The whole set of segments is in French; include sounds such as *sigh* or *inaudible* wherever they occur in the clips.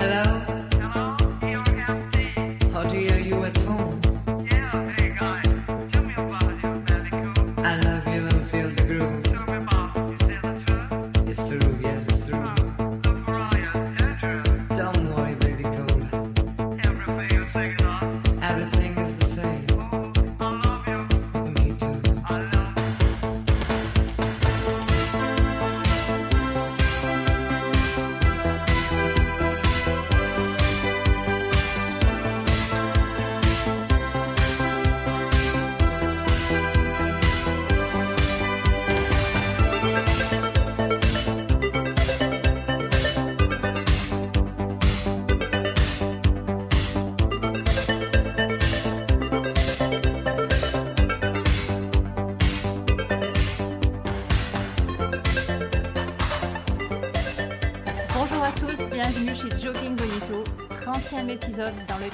Hello?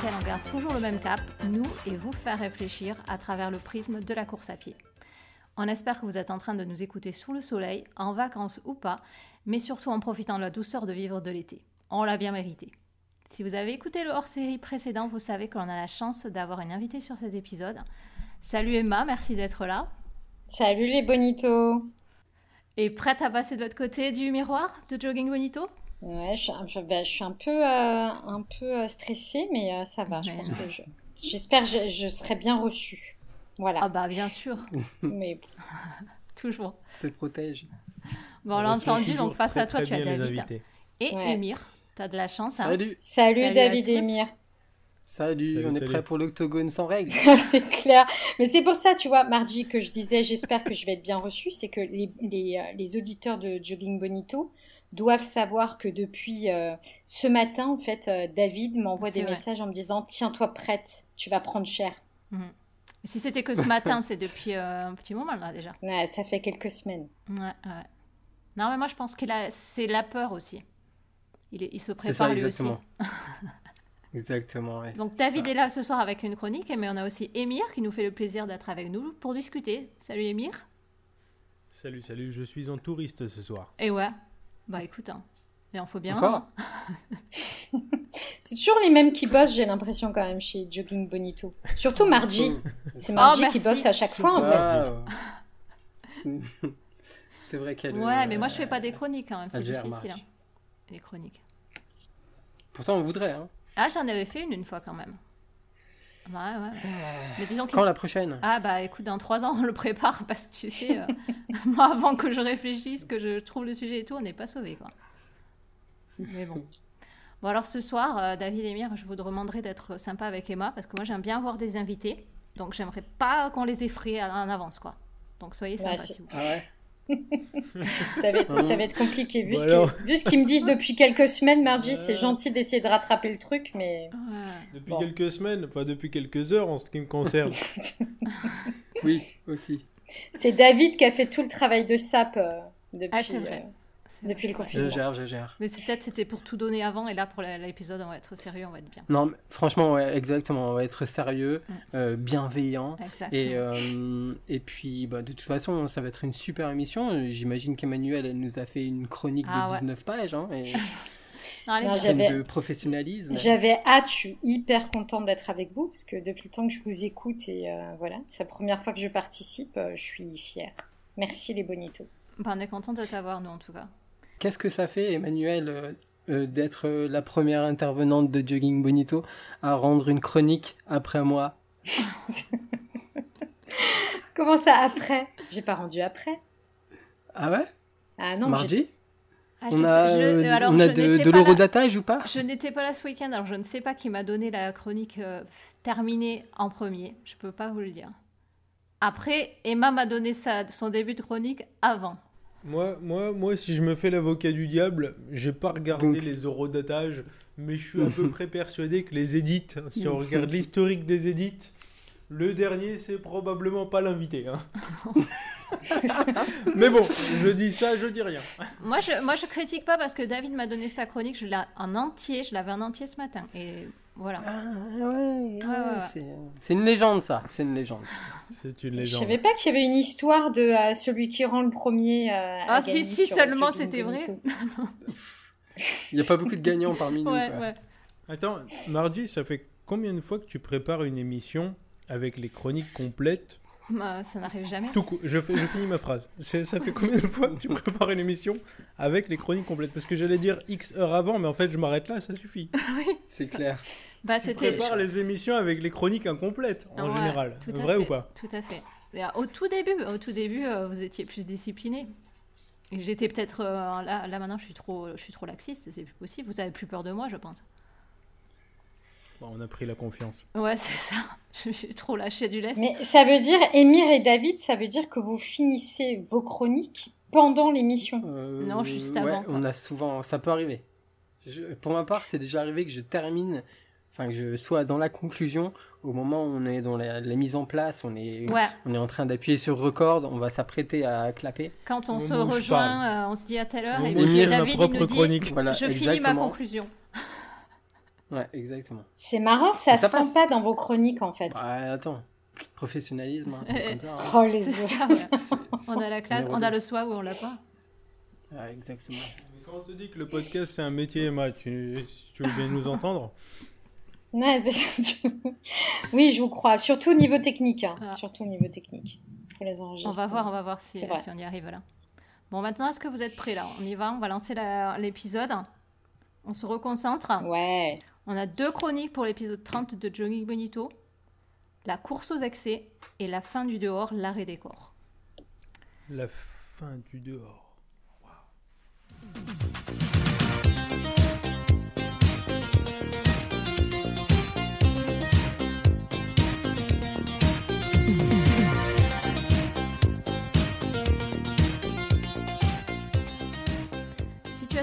Lequel on garde toujours le même cap, nous et vous faire réfléchir à travers le prisme de la course à pied. On espère que vous êtes en train de nous écouter sous le soleil, en vacances ou pas, mais surtout en profitant de la douceur de vivre de l'été. On l'a bien mérité. Si vous avez écouté le hors-série précédent, vous savez qu'on a la chance d'avoir une invitée sur cet épisode. Salut Emma, merci d'être là. Salut les bonitos Et prête à passer de l'autre côté du miroir de Jogging Bonito? Ouais, je, suis un- je- ben, je suis un peu, euh, un peu euh, stressée, mais euh, ça va. Je Ouais. pense que je, j'espère que je, je serai bien reçue. Voilà. Ah bah bien sûr, *laughs* Mais *laughs* toujours. se protège. Bon, on l'a entendu, donc face à toi, tu as David et Ouais. Emir. Tu as de la chance. Hein. Salut, salut, David et Emir. salut, Salut, on est salut. prêt pour l'octogone sans règles. *laughs* c'est clair. Mais c'est pour ça, tu vois, Mardi, que je disais, j'espère que je vais être bien reçue. C'est que les, les, les auditeurs de Jogging Bonito doivent savoir que depuis euh, ce matin, en fait, euh, David m'envoie des vrai. messages en me disant Tiens-toi prête, tu vas prendre cher. Si c'était que ce matin, c'est depuis euh, un petit moment là déjà. Ouais, ça fait quelques semaines. Ouais, ouais. Non, mais moi je pense que là, c'est la peur aussi. Il, est- il se prépare ça, lui aussi. exactement. *laughs* exactement, ouais. Donc David ça. est là ce soir avec une chronique, mais on a aussi Emir qui nous fait le plaisir d'être avec nous pour discuter. Salut Emir. Salut, salut, je suis en touriste ce soir. Et ouais, bah écoute, hein. il en faut bien. Encore un, hein. *laughs* C'est toujours les mêmes qui bossent, j'ai l'impression, quand même, chez Jogging Bonito. Surtout Mardi. *laughs* C'est Mardi Oh, qui bosse à chaque fois, en fait. *laughs* C'est vrai qu'elle. Ouais, mais moi euh, je fais pas des chroniques quand même, c'est difficile. Hein, Les chroniques. Pourtant, on voudrait. Hein. Ah, j'en avais fait une une fois quand même. Ouais, ouais. *sighs* Mais disons qu'il Quand la prochaine? Ah bah écoute, dans trois ans, on le prépare parce que tu sais, euh, *laughs* moi avant que je réfléchisse, que je trouve le sujet et tout, on n'est pas sauvé quoi. Mais bon. Bon alors ce soir, euh, David et Mire, je vous demanderai d'être sympa avec Emma parce que moi j'aime bien avoir des invités, donc j'aimerais pas qu'on les effraie en avance quoi. Donc soyez Ouais, c'est- s'il vous Ah ouais? *laughs* Ça va être, ça va être compliqué. Vu ce qu'ils vu ce qu'ils me disent depuis quelques semaines, Margie, Ouais. c'est gentil d'essayer de rattraper le truc, mais. Depuis Bon. quelques semaines, enfin depuis quelques heures en ce qui me concerne. *laughs* Oui, aussi. c'est David qui a fait tout le travail de sap euh, depuis, Ah, c'est vrai. euh, depuis le Je confinement. gère, je gère. Mais c'est peut-être c'était pour tout donner avant et là pour l'épisode on va être sérieux, on va être bien. Non, mais franchement, ouais, exactement. On va être sérieux, Mm. euh, bienveillant. Exactement. Et, euh, et puis, bah, de toute façon, ça va être une super émission. J'imagine qu'Emmanuel, elle nous a fait une chronique Ah de ouais. 19 pages, hein, et *laughs* Non, J'avais- de professionnalisme. J'avais hâte, je suis hyper contente d'être avec vous parce que depuis le temps que je vous écoute et euh, voilà, c'est la première fois que je participe, euh, je suis fière. Merci les bonitos. Bah, on est content de t'avoir nous en tout cas. Qu'est-ce que ça fait, Emmanuel, euh, euh, d'être euh, la première intervenante de Jogging Bonito à rendre une chronique après moi? *laughs* Comment ça après? J'ai pas rendu après. Ah ouais? Ah non, Mardi? Ah, je On a, je- euh, alors, on a je de, de l'eurodatage ou pas? Je n'étais pas là ce week-end, alors je ne sais pas qui m'a donné la chronique euh, terminée en premier. Je peux pas vous le dire. Après, Emma m'a donné sa, son début de chronique avant. Moi, moi, moi, si je me fais l'avocat du diable, j'ai pas regardé Donc- les eurodatages, mais je suis à peu *laughs* près persuadé que les édits, hein, si on regarde *laughs* l'historique des édits, le dernier c'est probablement pas l'invité. hein. *laughs* mais bon, je dis ça, je dis rien. Moi, je, moi, je critique pas parce que David m'a donné sa chronique, je l'ai en entier, je l'avais en entier ce matin. Et voilà. Ah ouais, ouais, ouais, ouais. c'est- une légende ça, c'est une légende. C'est une Je légende. savais pas qu'il y avait une histoire de euh, celui qui rend le premier. euh, Ah, si, si sur seulement c'était vrai. *laughs* Il n'y a pas beaucoup de gagnants parmi nous. Ouais, quoi. ouais. Attends, Mardi, ça fait combien de fois que tu prépares une émission avec les chroniques complètes *laughs* Bah, ça n'arrive jamais. Tout cou- je, fais- je finis ma phrase. C'est- Ça fait combien de fois que tu prépares une émission avec les chroniques complètes? Parce que j'allais dire X heures avant, mais en fait, je m'arrête là, ça suffit. *laughs* C'est clair. Bah, Tu c'était. prépares les émissions avec les chroniques incomplètes, en Ouais, général. tout Vrai fait. ou pas? Tout à fait. Et, euh, Au tout début, au tout début, euh, vous étiez plus discipliné. J'étais peut-être euh, là, là maintenant, je suis trop, je suis trop laxiste. C'est plus possible. Vous avez plus peur de moi, je pense. Bon, On a pris la confiance. Ouais, c'est ça. *laughs* Je suis trop lâché du lest. Mais ça veut dire, Émir et David, ça veut dire que vous finissez vos chroniques pendant l'émission. Euh, Non, juste ouais, avant, on a souvent, ça peut arriver. Je- pour ma part, c'est déjà arrivé que je termine, enfin que je sois dans la conclusion au moment où on est dans la, la mise en place, on est, Ouais, on est en train d'appuyer sur record, on va s'apprêter à clapper. quand on se rejoint, euh, on se dit à telle heure, Au et David il nous dit chronique. Voilà, Je finis ma conclusion. *laughs* Ouais, exactement. C'est marrant, ça, ça sent passe. pas dans vos chroniques en fait. Ouais, attends, professionnalisme, hein, c'est comme ça. hein. *laughs* Oh les ça, ouais. On a la classe, On a le soir ou on l'a pas. Ouais, exactement. Mais Quand on te dit que le podcast c'est un métier, Emma, tu, tu veux bien nous entendre *laughs* Ouais, c'est- oui, je vous crois. Surtout au niveau technique. hein. Ah. Surtout au niveau technique. Pour les On va voir, on va voir si, si on y arrive là. Bon, maintenant, est-ce que vous êtes prêts là? On y va, on va lancer la- l'épisode. On se reconcentre. Ouais. On a deux chroniques pour l'épisode 30 de Jogging Bonito. La course aux excès et la fin du dehors, l'arrêt des corps. La fin du dehors.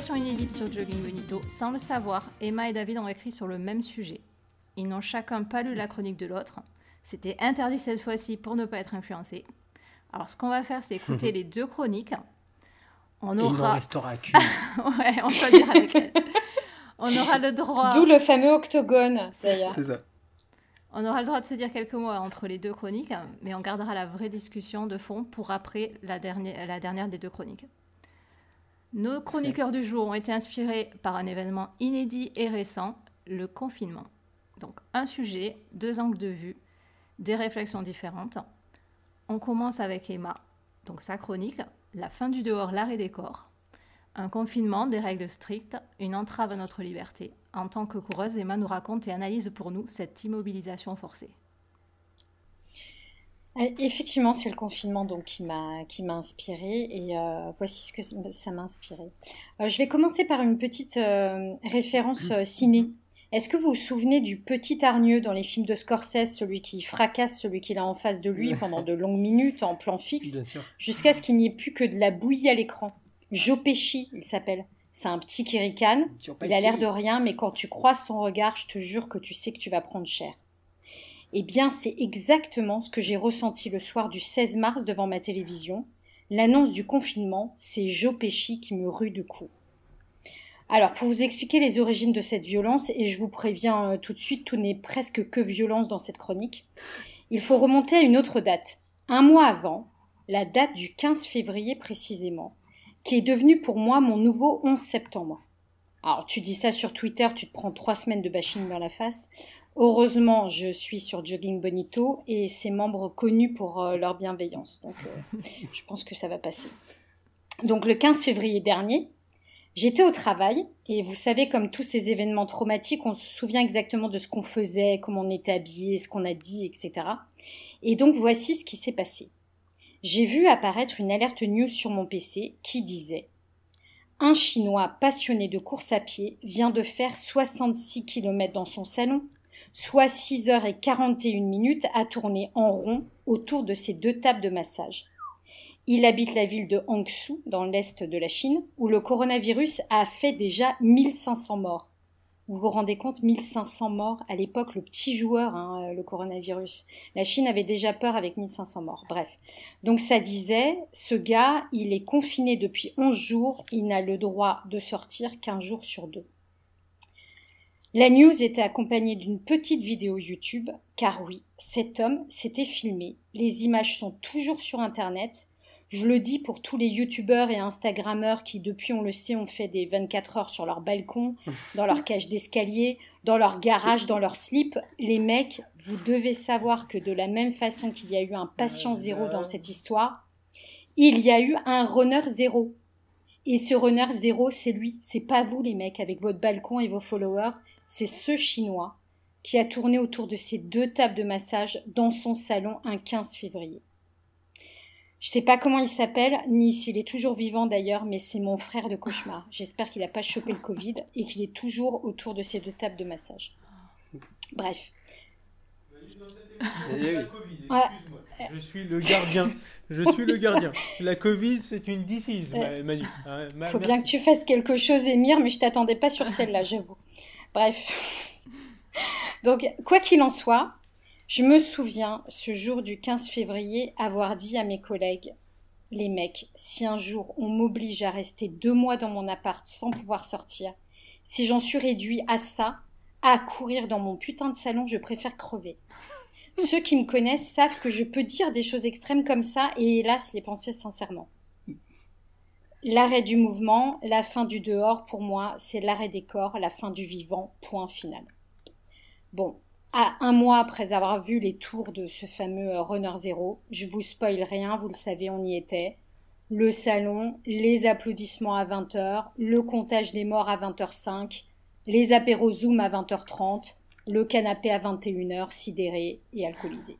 Situation inédite sur Jogging Bonito. Sans le savoir, Emma et David ont écrit sur le même sujet. Ils n'ont chacun pas lu la chronique de l'autre. C'était interdit cette fois-ci pour ne pas être influencés. Alors, ce qu'on va faire, c'est écouter *laughs* les deux chroniques. On Et il n'en aura. restera qu'une. *laughs* ouais, on choisira lequel. On aura le droit. D'où le fameux octogone, d'ailleurs. c'est ça. On aura le droit de se dire quelques mots entre les deux chroniques, mais on gardera la vraie discussion de fond pour après la dernière, la dernière des deux chroniques. Nos chroniqueurs du jour ont été inspirés par un événement inédit et récent, le confinement. Donc un sujet, deux angles de vue, des réflexions différentes. On commence avec Emma, donc sa chronique, la fin du dehors, l'arrêt des corps. Un confinement, des règles strictes, une entrave à notre liberté. En tant que coureuse, Emma nous raconte et analyse pour nous cette immobilisation forcée. Euh, Effectivement, c'est le confinement donc qui m'a qui m'a inspiré et euh, voici ce que ça- m'a inspiré. Euh, je vais commencer par une petite euh, référence ciné. Est-ce que vous vous souvenez du petit hargneux dans les films de Scorsese, celui qui fracasse celui qu'il a en face de lui pendant de longues *laughs* minutes en plan fixe, jusqu'à ce qu'il n'y ait plus que de la bouillie à l'écran? Joe Pesci, il s'appelle. C'est un petit qui ricane. Il a l'air de rien, mais quand tu croises son regard, je te jure que tu sais que tu vas prendre cher. Eh bien, c'est exactement ce que j'ai ressenti le soir du 16 mars devant ma télévision. L'annonce du confinement, c'est Joe Pesci qui me rue de coups. Alors, pour vous expliquer les origines de cette violence, et je vous préviens euh, tout de suite, tout n'est presque que violence dans cette chronique, il faut remonter à une autre date. Un mois avant, la date du 15 février précisément, qui est devenue pour moi mon nouveau 11 septembre. Alors, tu dis ça sur Twitter, tu te prends trois semaines de bashing dans la face. Heureusement, je suis sur Jogging Bonito et ses membres connus pour euh, leur bienveillance. Donc, euh, *laughs* je pense que ça va passer. Donc, le 15 février dernier, j'étais au travail et vous savez, comme tous ces événements traumatiques, on se souvient exactement de ce qu'on faisait, comment on était habillé, ce qu'on a dit, etc. Et donc, voici ce qui s'est passé. J'ai vu apparaître une alerte news sur mon PC qui disait un Chinois passionné de course à pied vient de faire 66 km dans son salon, soit 6 heures et 41 minutes à tourner en rond autour de ses deux tables de massage. Il habite la ville de Hangzhou, dans l'est de la Chine, où le coronavirus a fait déjà 1500 morts. Vous vous rendez compte, 1500 morts à l'époque, le petit joueur, hein, le coronavirus. La Chine avait déjà peur avec 1500 morts. Bref. Donc ça disait, ce gars, il est confiné depuis 11 jours, il n'a le droit de sortir qu'un jour sur deux. La news était accompagnée d'une petite vidéo YouTube, car oui, cet homme s'était filmé. Les images sont toujours sur Internet. Je le dis pour tous les youtubeurs et instagrammeurs qui, depuis, on le sait, ont fait des 24 heures sur leur balcon, *laughs* dans leur cage d'escalier, dans leur garage, dans leur slip. Les mecs, vous devez savoir que de la même façon qu'il y a eu un patient zéro dans cette histoire, il y a eu un runner zéro. Et ce runner zéro, c'est lui. C'est pas vous, les mecs, avec votre balcon et vos followers. C'est ce chinois qui a tourné autour de ces deux tables de massage dans son salon un 15 février. Je sais pas comment il s'appelle, ni s'il est toujours vivant d'ailleurs, mais c'est mon frère de cauchemar. J'espère qu'il n'a pas chopé le Covid et qu'il est toujours autour de ces deux tables de massage. Bref. Eh Je suis le gardien. Je suis le gardien. La Covid, c'est une disease, Euh, Manu. Ma- Faut merci. bien que tu fasses quelque chose, Émir, mais je t'attendais pas sur celle-là, j'avoue. Bref. Donc, quoi qu'il en soit, je me souviens, ce jour du 15 février, avoir dit à mes collègues, les mecs, si un jour on m'oblige à rester deux mois dans mon appart sans pouvoir sortir, si j'en suis réduit à ça, à courir dans mon putain de salon, je préfère crever. Ceux qui me connaissent savent que je peux dire des choses extrêmes comme ça et hélas les penser sincèrement. L'arrêt du mouvement, la fin du dehors, pour moi, c'est l'arrêt des corps, la fin du vivant, point final. Bon, à un mois après avoir vu les tours de ce fameux euh, Runner Zero, je vous spoil rien, vous le savez, on y était. Le salon, les applaudissements à 20h, le comptage des morts à 20h05, les apéros Zoom à 20h30, le canapé à 21h, sidéré et alcoolisé.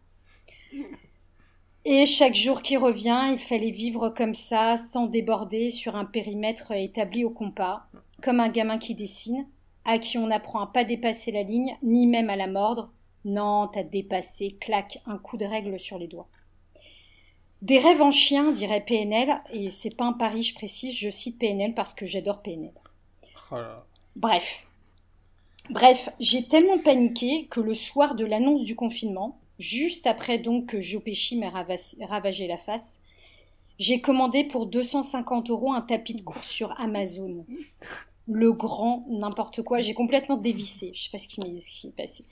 Et chaque jour qui revient, il fallait vivre comme ça, sans déborder, sur un périmètre établi au compas, comme un gamin qui dessine, à qui on apprend à pas dépasser la ligne, ni même à la mordre. Non, t'as dépassé, claque, un coup de règle sur les doigts. Des rêves en chien, dirait PNL, et c'est pas un pari, je précise, je cite PNL parce que j'adore PNL. Oh là. Bref. Bref, j'ai tellement paniqué que le soir de l'annonce du confinement, juste après donc que m'ait ravas- ravagé la face, j'ai commandé pour 250 euros un tapis de course sur Amazon. Le grand n'importe quoi, j'ai complètement dévissé. Je sais pas ce qui m'est passé.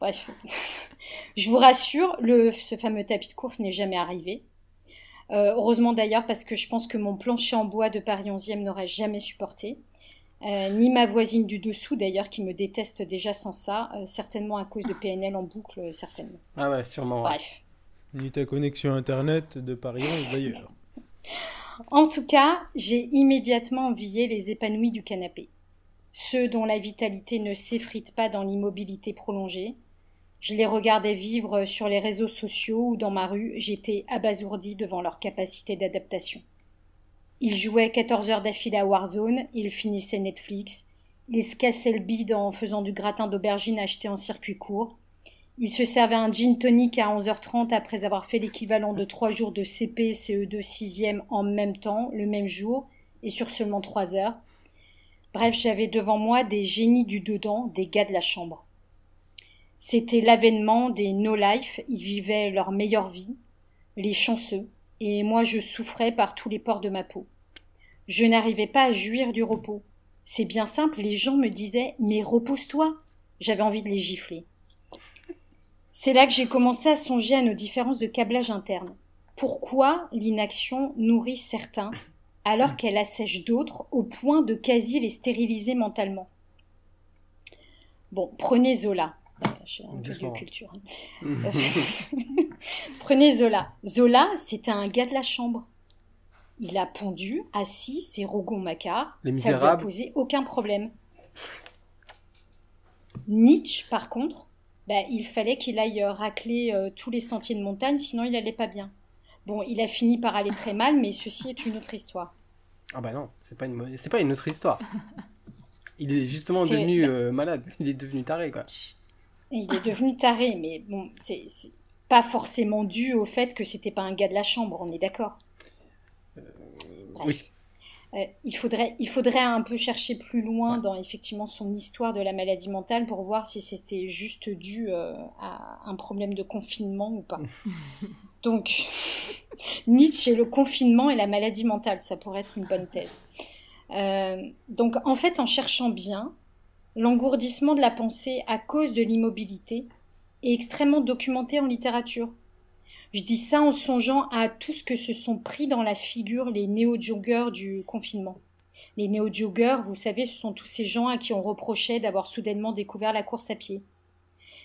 Bref, *laughs* je vous rassure, ce fameux tapis de course n'est jamais arrivé. Euh, heureusement d'ailleurs parce que je pense que mon plancher en bois de Paris 11e n'aurait jamais supporté. Euh, ni ma voisine du dessous d'ailleurs qui me déteste déjà sans ça, euh, certainement à cause de PNL en boucle, euh, certainement. Ah ouais, sûrement. ouais. Bref. Ni ta connexion internet de Paris 11 d'ailleurs. *laughs* En tout cas, j'ai immédiatement envié les épanouis du canapé. Ceux dont la vitalité ne s'effrite pas dans l'immobilité prolongée. Je les regardais vivre sur les réseaux sociaux ou dans ma rue, j'étais abasourdi devant leur capacité d'adaptation. Ils jouaient 14 heures d'affilée à Warzone, ils finissaient Netflix, ils se cassaient le bide en faisant du gratin d'aubergine acheté en circuit court, ils se servaient un gin tonic à 11h30 après avoir fait l'équivalent de trois jours de CP, CE2, 6e en même temps, le même jour, et sur seulement trois heures. Bref, j'avais devant moi des génies du dedans, des gars de la chambre. C'était l'avènement des no-life, ils vivaient leur meilleure vie, les chanceux, et moi je souffrais par tous les pores de ma peau. Je n'arrivais pas à jouir du repos. C'est bien simple, les gens me disaient Mais repose-toi J'avais envie de les gifler. C'est là que j'ai commencé à songer à nos différences de câblage interne. Pourquoi l'inaction nourrit certains alors qu'elle assèche d'autres au point de quasi les stériliser mentalement? Bon, prenez Zola. Je suis un peu de Doucement. culture. hein. *laughs* Prenez Zola. Zola, c'était un gars de la chambre. Il a pondu, assis, ses rogons macards. Les Ça lui a Misérables. posé aucun problème. Nietzsche, par contre, bah, il fallait qu'il aille euh, racler euh, tous les sentiers de montagne, sinon il allait pas bien. Bon, il a fini par aller très mal, mais ceci est une autre histoire. Ah bah non, c'est pas une, c'est pas une autre histoire. *laughs* Il est justement C'est- devenu euh, malade, il est devenu taré quoi. Et il est devenu taré, mais bon, c'est pas forcément dû au fait que c'était pas un gars de la chambre, on est d'accord? Bref. oui. Euh, il, faudrait, il faudrait un peu chercher plus loin dans effectivement son histoire de la maladie mentale pour voir si c'était juste dû euh, à un problème de confinement ou pas. *laughs* Donc, *laughs* Nietzsche et le confinement et la maladie mentale, ça pourrait être une bonne thèse. Euh, donc, en fait, en cherchant bien, l'engourdissement de la pensée à cause de l'immobilité est extrêmement documenté en littérature. Je dis ça en songeant à tout ce que se sont pris dans la figure les néo-joggers du confinement. Les néo-joggers, vous savez, ce sont tous ces gens à qui on reprochait d'avoir soudainement découvert la course à pied.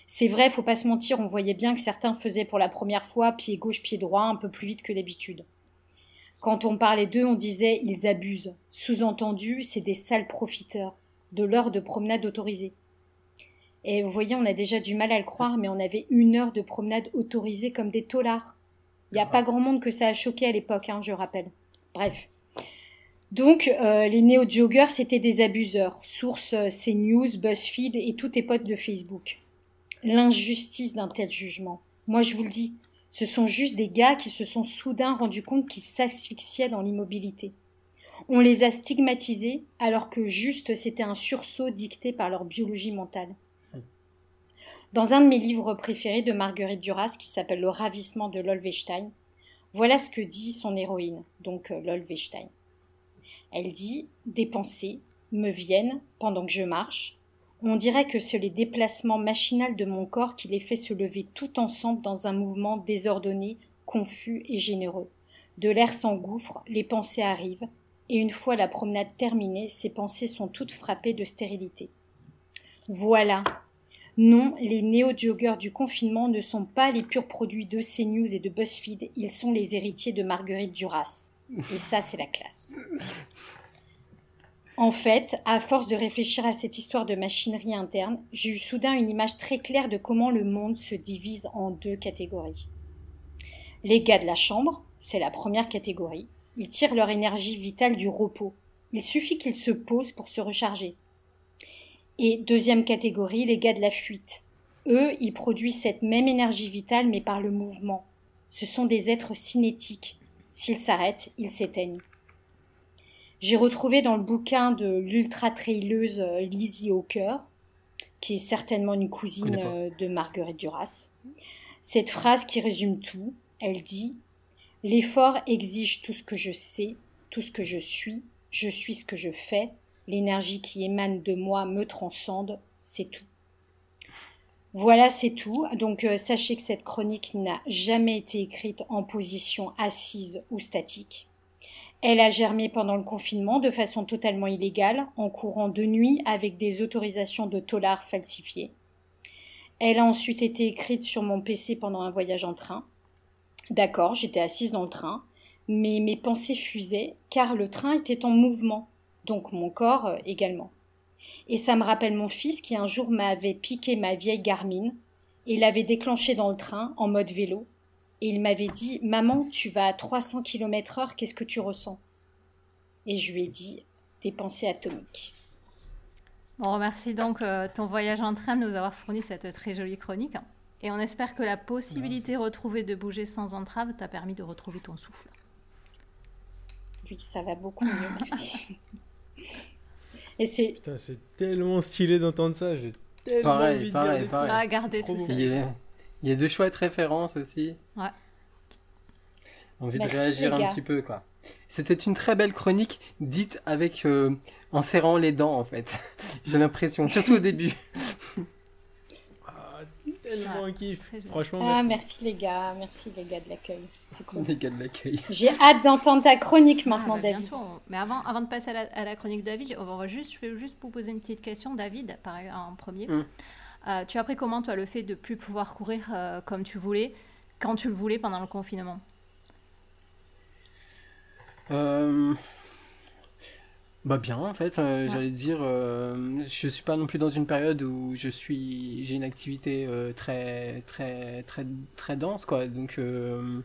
C'est vrai, faut pas se mentir, on voyait bien que certains faisaient pour la première fois pied gauche, pied droit, un peu plus vite que d'habitude. Quand on parlait d'eux, on disait ils abusent. Sous-entendu, c'est des sales profiteurs, de l'heure de promenade autorisée. Et vous voyez, on a déjà du mal à le croire, mais on avait une heure de promenade autorisée comme des taulards. Il n'y a pas grand monde que ça a choqué à l'époque, hein, je rappelle. Bref. Donc, euh, les néo-joggers, c'était des abuseurs. Source euh, CNews, BuzzFeed et tous tes potes de Facebook. L'injustice d'un tel jugement. Moi, je vous le dis, ce sont juste des gars qui se sont soudain rendus compte qu'ils s'asphyxiaient dans l'immobilité. On les a stigmatisés alors que juste c'était un sursaut dicté par leur biologie mentale. Dans un de mes livres préférés de Marguerite Duras, qui s'appelle Le ravissement de Lolvestein, voilà ce que dit son héroïne, donc euh, Lolvestein. Elle dit Des pensées me viennent pendant que je marche. On dirait que c'est les déplacements machinaux de mon corps qui les fait se lever tout ensemble dans un mouvement désordonné, confus et généreux. De l'air s'engouffre, les pensées arrivent, et une fois la promenade terminée, ces pensées sont toutes frappées de stérilité. Voilà, non, les néo-joggers du confinement ne sont pas les purs produits de CNews et de BuzzFeed, ils sont les héritiers de Marguerite Duras. Et ça, c'est la classe. En fait, à force de réfléchir à cette histoire de machinerie interne, j'ai eu soudain une image très claire de comment le monde se divise en deux catégories. Les gars de la chambre, c'est la première catégorie. Ils tirent leur énergie vitale du repos. Il suffit qu'ils se posent pour se recharger. Et deuxième catégorie, les gars de la fuite. Eux, ils produisent cette même énergie vitale mais par le mouvement. Ce sont des êtres cinétiques. S'ils s'arrêtent, ils s'éteignent. J'ai retrouvé dans le bouquin de l'ultra-traileuse euh, Lizzie Hawker, qui est certainement une cousine euh, de Marguerite Duras, cette phrase qui résume tout. Elle dit L'effort exige tout ce que je sais, tout ce que je suis, je suis ce que je fais, l'énergie qui émane de moi me transcende, c'est tout. Voilà, c'est tout. Donc euh, sachez que cette chronique n'a jamais été écrite en position assise ou statique. Elle a germé pendant le confinement de façon totalement illégale, en courant de nuit avec des autorisations de tollard falsifiées. Elle a ensuite été écrite sur mon PC pendant un voyage en train. D'accord, j'étais assise dans le train, mais mes pensées fusaient car le train était en mouvement donc mon corps euh, également. Et ça me rappelle mon fils qui un jour m'avait piqué ma vieille Garmin et l'avait déclenchée dans le train en mode vélo. Et il m'avait dit Maman, tu vas à 300 km heure, qu'est-ce que tu ressens? Et je lui ai dit Des pensées atomiques. On remercie donc euh, ton voyage en train de nous avoir fourni cette très jolie chronique. Et on espère que la possibilité retrouvée de bouger sans entrave t'a permis de retrouver ton souffle. Oui, ça va beaucoup mieux, merci. *laughs* Et c'est. Putain, c'est tellement stylé d'entendre ça. J'ai tellement Pareil, envie de pareil, dire des pareil. Trop tout ça. Il y, a, il y a de chouettes références aussi. Ouais. Envie Merci, de réagir un petit peu, quoi. C'était une très belle chronique, dite avec euh, en serrant les dents, en fait. *laughs* J'ai l'impression, surtout au début. *laughs* Ah, tellement un kiff. Franchement, Ah, merci. merci les gars, merci les gars de l'accueil. C'est cool. *laughs* Les gars de l'accueil. J'ai hâte d'entendre ta chronique Ah, maintenant, bah, David. bientôt, Mais avant, avant de passer à la, à la chronique de David, on va juste, je vais juste vous poser une petite question, David, par, en premier. Mm. Euh, tu as pris comment, toi, le fait de plus pouvoir courir euh, comme tu voulais, quand tu le voulais pendant le confinement? Euh, Bah bien en fait, euh, Ouais. j'allais dire, euh, je suis pas non plus dans une période où je suis, j'ai une activité euh, très très très très dense quoi, donc euh,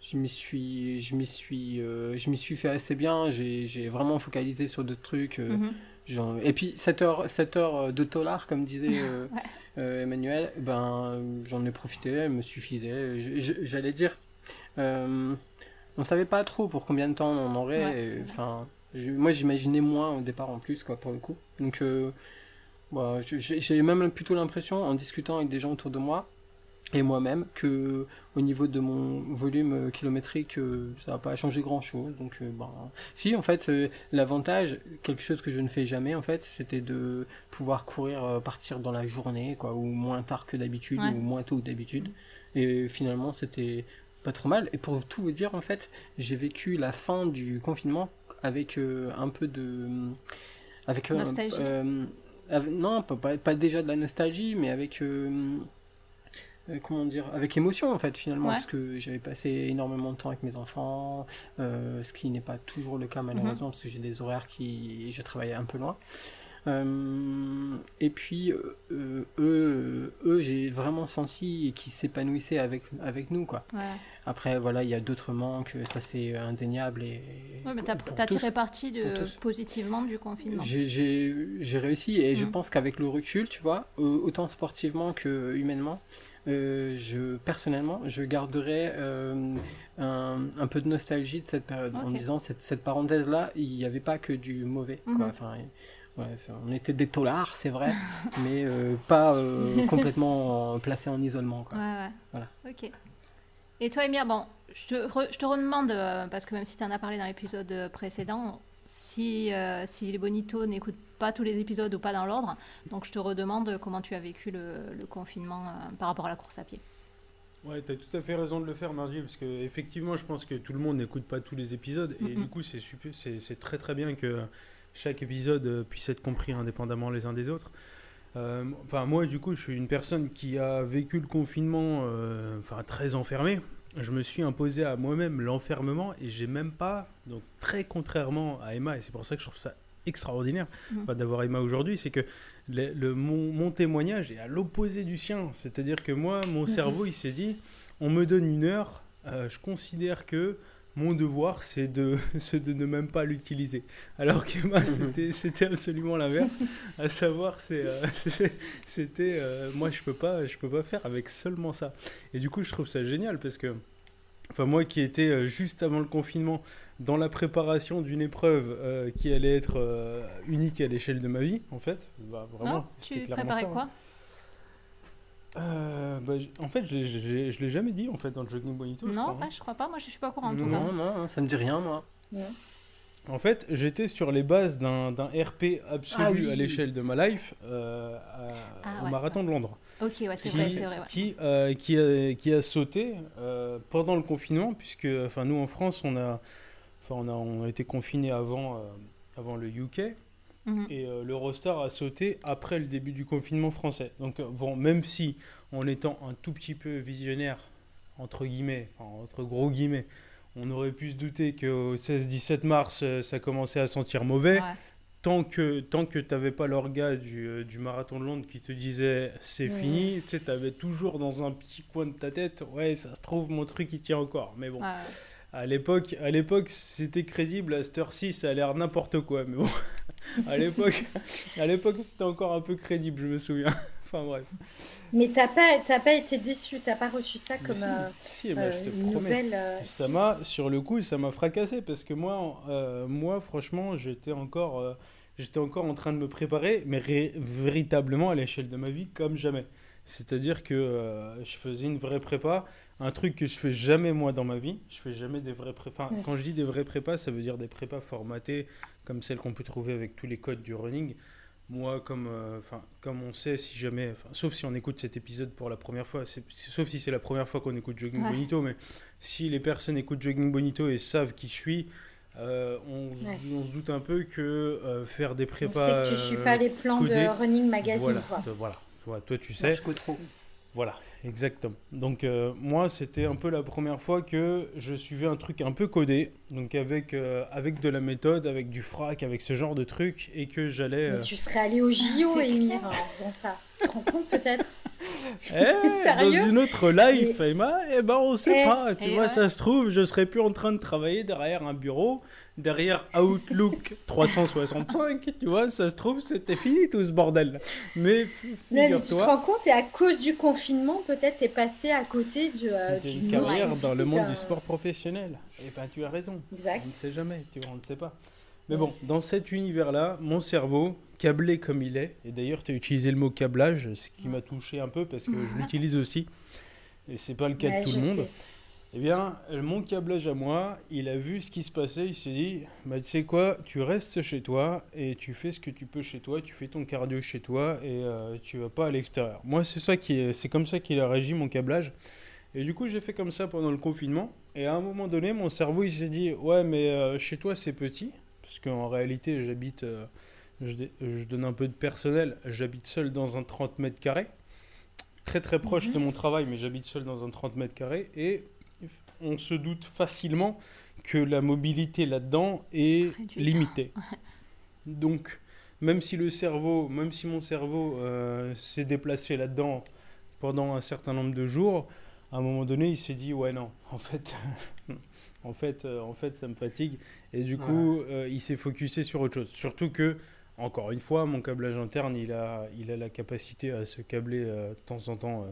je m'y suis, je m'y suis, je m'y suis fait assez bien. J'ai vraiment focalisé sur d'autres trucs. Mhm. genre- et puis 7 heures, 7 heures de tolard comme disait *laughs* Ouais. Emmanuel, ben j'en ai profité, elle me suffisait. J'allais dire. on savait pas trop pour combien de temps on aurait. Enfin, moi j'imaginais moins au départ en plus, quoi, pour le coup. Donc, euh, bah, j'ai même plutôt l'impression, en discutant avec des gens autour de moi et moi-même, que au niveau de mon volume euh, kilométrique, euh, ça n'a pas changé grand-chose. Donc, euh, ben, si, en fait, l'avantage, quelque chose que je ne fais jamais, en fait, c'était de pouvoir courir, partir dans la journée, quoi, ou moins tard que d'habitude, Ouais. ou moins tôt que d'habitude. Et finalement, c'était pas trop mal. Et pour tout vous dire, en fait, j'ai vécu la fin du confinement avec euh, un peu de. Avec, euh, Nostalgie euh, avec- Non, pas, pas- pas déjà de la nostalgie, mais avec. comment dire Avec émotion, en fait, finalement, Ouais. parce que j'avais passé énormément de temps avec mes enfants, euh, ce qui n'est pas toujours le cas, Mhm. malheureusement, parce que j'ai des horaires qui. Je travaillais un peu loin. Euh, et puis euh, euh, eux, eux j'ai vraiment senti qu'ils s'épanouissaient avec, avec nous quoi. Ouais. Après voilà il y a d'autres manques, ça c'est indéniable et Ouais, mais t'as tous. tiré parti de, positivement du confinement. J'ai- réussi et je Mhm. pense qu'avec le recul, tu vois, autant sportivement que humainement, euh, je personnellement, je garderai euh, un, un peu de nostalgie de cette période en me disant cette, cette parenthèse là, il n'y avait pas que du mauvais. quoi. Mhm. Enfin, ouais, on était des taulards, c'est vrai, *laughs* mais euh, pas euh, complètement placés en isolement. Quoi. Ouais, ouais. Voilà. Ok. Et toi, Emir, bon, je te, re- je te redemande, euh, parce que même si tu en as parlé dans l'épisode euh, précédent, si, euh, si les Bonito n'écoutent pas tous les épisodes ou pas dans l'ordre, donc je te redemande comment tu as vécu le, le confinement euh, par rapport à la course à pied. Ouais, t'as tout à fait raison de le faire, Margie, parce que effectivement, je pense que tout le monde n'écoute pas tous les épisodes, et du coup, c'est super, c'est c'est très très bien que chaque épisode euh, puisse être compris indépendamment les uns des autres. Euh, Enfin, moi, du coup, je suis une personne qui a vécu le confinement, euh, enfin, très enfermé. Je me suis imposé à moi-même l'enfermement, et j'ai même pas, donc très contrairement à Emma, et c'est pour ça que je trouve ça extraordinaire enfin, d'avoir Emma aujourd'hui, c'est que le, le- mon, mon témoignage est à l'opposé du sien. C'est-à-dire que moi, mon cerveau, il s'est dit, on me donne une heure, euh, je considère que mon devoir, c'est de, *laughs* c'est de ne même pas l'utiliser. Alors qu'Emma, c'était, c'était absolument l'inverse. À savoir, c'est, euh, *laughs* c'était, euh, moi, je peux pas, je peux pas faire avec seulement ça. Et du coup, je trouve ça génial parce que, enfin, moi qui étais euh, juste avant le confinement dans la préparation d'une épreuve euh, qui allait être euh, unique à l'échelle de ma vie, en fait, bah, vraiment, Tu préparais ça, hein. Euh, bah, en fait, je l'ai- je l'ai je l'ai jamais dit en fait dans le jogging bonito. je Non, crois, hein. ah, je crois pas. Moi, je suis pas au courant en tout Non, cas. Non, non, ça me dit rien, moi. En fait, j'étais sur les bases d'un RP absolu Ah oui. à l'échelle de ma life euh, à- Ah au ouais, marathon de Londres. Ok, ouais, c'est qui, vrai, c'est vrai. ouais. qui, euh, qui, a, qui a sauté euh, pendant le confinement, puisque enfin, nous en France, on a, enfin, on a, on a été confinés avant, euh, avant le UK, Mhm. et euh, l'Eurostar a sauté après le début du confinement français. Donc, euh, bon, même si, en étant un tout petit peu visionnaire, entre guillemets, enfin, entre gros guillemets, on aurait pu se douter qu'au 16-17 mars, euh, ça commençait à sentir mauvais Ouais. tant que tant que t'avais pas l'orga du, euh, du marathon de Londres qui te disait c'est fini, tu sais, t'avais toujours dans un petit coin de ta tête, ouais, ça se trouve, mon truc il tient encore. Mais bon, ouais. À l'époque, à l'époque, c'était crédible. À cette heure-ci, ça a l'air n'importe quoi. Mais bon, *laughs* à l'époque, à l'époque, c'était encore un peu crédible, je me souviens. *laughs* enfin bref. Mais t'as pas, t'as pas été déçu, t'as pas reçu ça Mais comme si, euh, si, eh ben, euh, je te une promets. nouvelle. euh, Ça si. m'a, sur le coup, ça m'a fracassé parce que moi, moi, franchement, j'étais encore, j'étais encore en train de me préparer, mais véritablement à l'échelle de ma vie comme jamais. C'est-à-dire que euh, je faisais une vraie prépa, un truc que je fais jamais moi dans ma vie. Je fais jamais des vrais prépas. Ouais. Quand je dis des vrais prépas, ça veut dire des prépas formatées comme celles qu'on peut trouver avec tous les codes du running. Moi, comme, euh, enfin, comme on sait, si jamais, enfin, sauf si on écoute cet épisode pour la première fois, sauf si c'est la première fois qu'on écoute Jogging Ouais. Bonito, mais si les personnes écoutent Jogging Bonito et savent qui je suis, euh, on, se- Ouais. on se doute un peu que euh, faire des prépas. que tu suis euh, pas les plans codés, de Running Magazine, voilà, quoi. voilà, toi, toi, tu Moi, sais. je trop. Voilà, exactement. Donc euh, moi, c'était un peu la première fois que je suivais un truc un peu codé, donc avec, euh, avec de la méthode, avec du frac, avec ce genre de truc, et que j'allais... Mais euh, tu serais allé au JO, c'est Émir, clair. en faisant ça. Tu te rends compte, peut-être? *laughs* *laughs* Eh, dans une autre life, Emma, eh ben on sait Eh, pas. Tu eh vois, ouais. ça se trouve, je serais plus en train de travailler derrière un bureau, derrière Outlook 365, tu vois, ça se trouve, c'était fini tout ce bordel. Mais Non, mais tu te rends compte, et à cause du confinement, peut-être t'es passé à côté de, euh, J'ai d'une une carrière dans le monde d'un- du sport professionnel. Et ben tu as raison. Exact. On ne sait jamais, tu vois, on ne sait pas. Mais bon, dans cet univers-là, mon cerveau, câblé comme il est, et d'ailleurs tu as utilisé le mot câblage, ce qui m'a touché un peu parce que je *laughs* l'utilise aussi, et c'est pas le cas Ouais, de tout le monde. Eh bien, mon câblage à moi, il a vu ce qui se passait, il s'est dit, bah, tu sais quoi, tu restes chez toi et tu fais ce que tu peux chez toi, tu fais ton cardio chez toi et euh, tu vas pas à l'extérieur. Moi, c'est ça qui est- c'est comme ça qu'il a régi mon câblage. Et du coup, j'ai fait comme ça pendant le confinement. Et à un moment donné, mon cerveau, il s'est dit, ouais, mais euh, chez toi, c'est petit. Parce qu'en réalité, j'habite, euh, je, donne un peu de personnel, j'habite seul dans un 30 mètres carrés. Très très proche de mon travail, mais j'habite seul dans un 30 mètres carrés. Et on se doute facilement que la mobilité là-dedans est limitée. *laughs* Donc, même si le cerveau, même si mon cerveau euh, s'est déplacé là-dedans pendant un certain nombre de jours, à un moment donné, il s'est dit ouais non, en fait, *laughs* en fait, euh, en fait, ça me fatigue. Et du coup, euh, il s'est focusé sur autre chose. Surtout que, encore une fois, mon câblage interne, il a, il a la capacité à se câbler de temps en temps.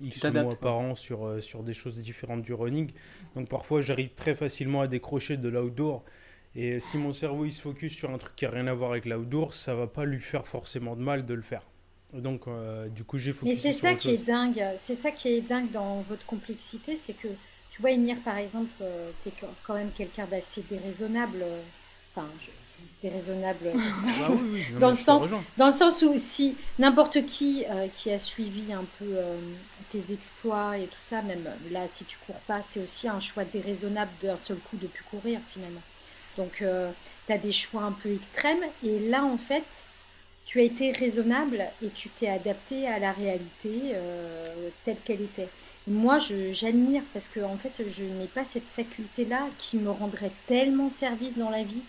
Euh, X mois quoi. par an sur, euh, sur des choses différentes du running. Donc parfois j'arrive très facilement à décrocher de l'outdoor. Et si mon cerveau il se focus sur un truc qui a rien à voir avec l'outdoor, ça va pas lui faire forcément de mal de le faire. Donc euh, du coup j'ai Mais focusé c'est ça qui est dingue, c'est ça qui est dingue dans votre complexité, c'est que tu vois Emir par exemple, tu es quand même quelqu'un d'assez déraisonnable, euh, enfin je- déraisonnable Ah oui, oui, non, Dans le sens- dans le sens où si n'importe qui euh, qui a suivi un peu euh, tes exploits et tout ça, même euh, là si tu cours pas, c'est aussi un choix déraisonnable d'un seul coup de plus courir finalement. Donc tu as des choix un peu extrêmes et là en fait tu as été raisonnable et tu t'es adapté à la réalité euh, telle qu'elle était. Moi, j'admire parce que en fait, je n'ai pas cette faculté-là qui me rendrait tellement service dans la vie.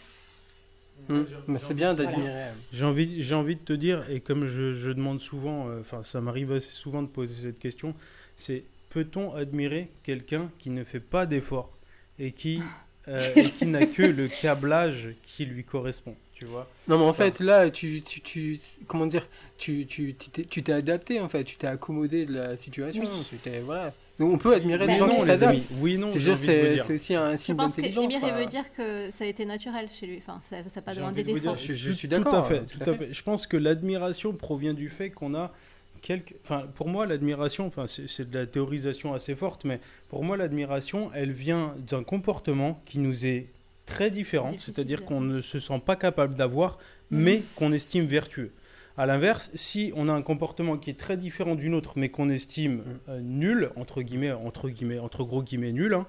Hmm. Mais c'est bien d'admirer. J'ai envie, j'ai envie de te dire, et comme je, je demande souvent, euh, enfin ça m'arrive assez souvent de poser cette question, c'est peut-on admirer quelqu'un qui ne fait pas d'efforts et qui, euh, *laughs* et qui n'a que le câblage qui lui correspond, tu vois? Non, mais en fait, là, tu, tu, tu comment dire, tu, tu, tu t'es adapté, en fait, tu t'es accommodé de la situation. Oui. Tu t'es, voilà. Donc, on peut admirer Bah, des gens qui les s'adaptent. Oui, non, C'est, c'est aussi un Je signe pense d'intelligence. qu'Emir, il quoi. veut dire que ça a été naturel chez lui. Enfin, ça n'a pas demandé d'effort. Je- je tout- suis Tout d'accord, à fait, euh, tout tout à fait. Je pense que l'admiration provient du fait qu'on a quelques. Enfin, pour moi, l'admiration, enfin, c'est de la théorisation assez forte, mais pour moi, l'admiration, elle vient d'un comportement qui nous est très différent, c'est-à-dire qu'on ne se sent pas capable d'avoir, Mhm. mais qu'on estime vertueux. À l'inverse, si on a un comportement qui est très différent d'une autre, mais qu'on estime euh, nul, entre guillemets, entre guillemets, entre gros guillemets nul, hein,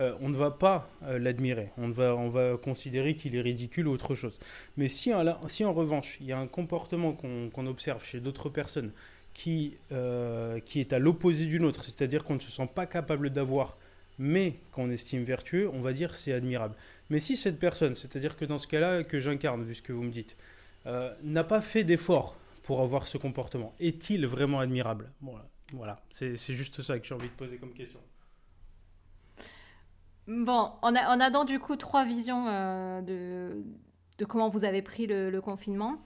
euh, on ne va pas euh, l'admirer. On va, on va considérer qu'il est ridicule ou autre chose. Mais si, si en revanche, il y a un comportement qu'on observe chez d'autres personnes qui, qui est à l'opposé d'une autre, c'est-à-dire qu'on ne se sent pas capable d'avoir, mais qu'on estime vertueux, on va dire c'est admirable. Mais si cette personne, c'est-à-dire que dans ce cas-là que j'incarne, vu ce que vous me dites, euh, n'a pas fait d'effort pour avoir ce comportement, est-il vraiment admirable? Voilà, voilà. c'est c'est juste ça que j'ai envie de poser comme question. Bon, on a, on a donc du coup trois visions euh, de, de comment vous avez pris le, le confinement.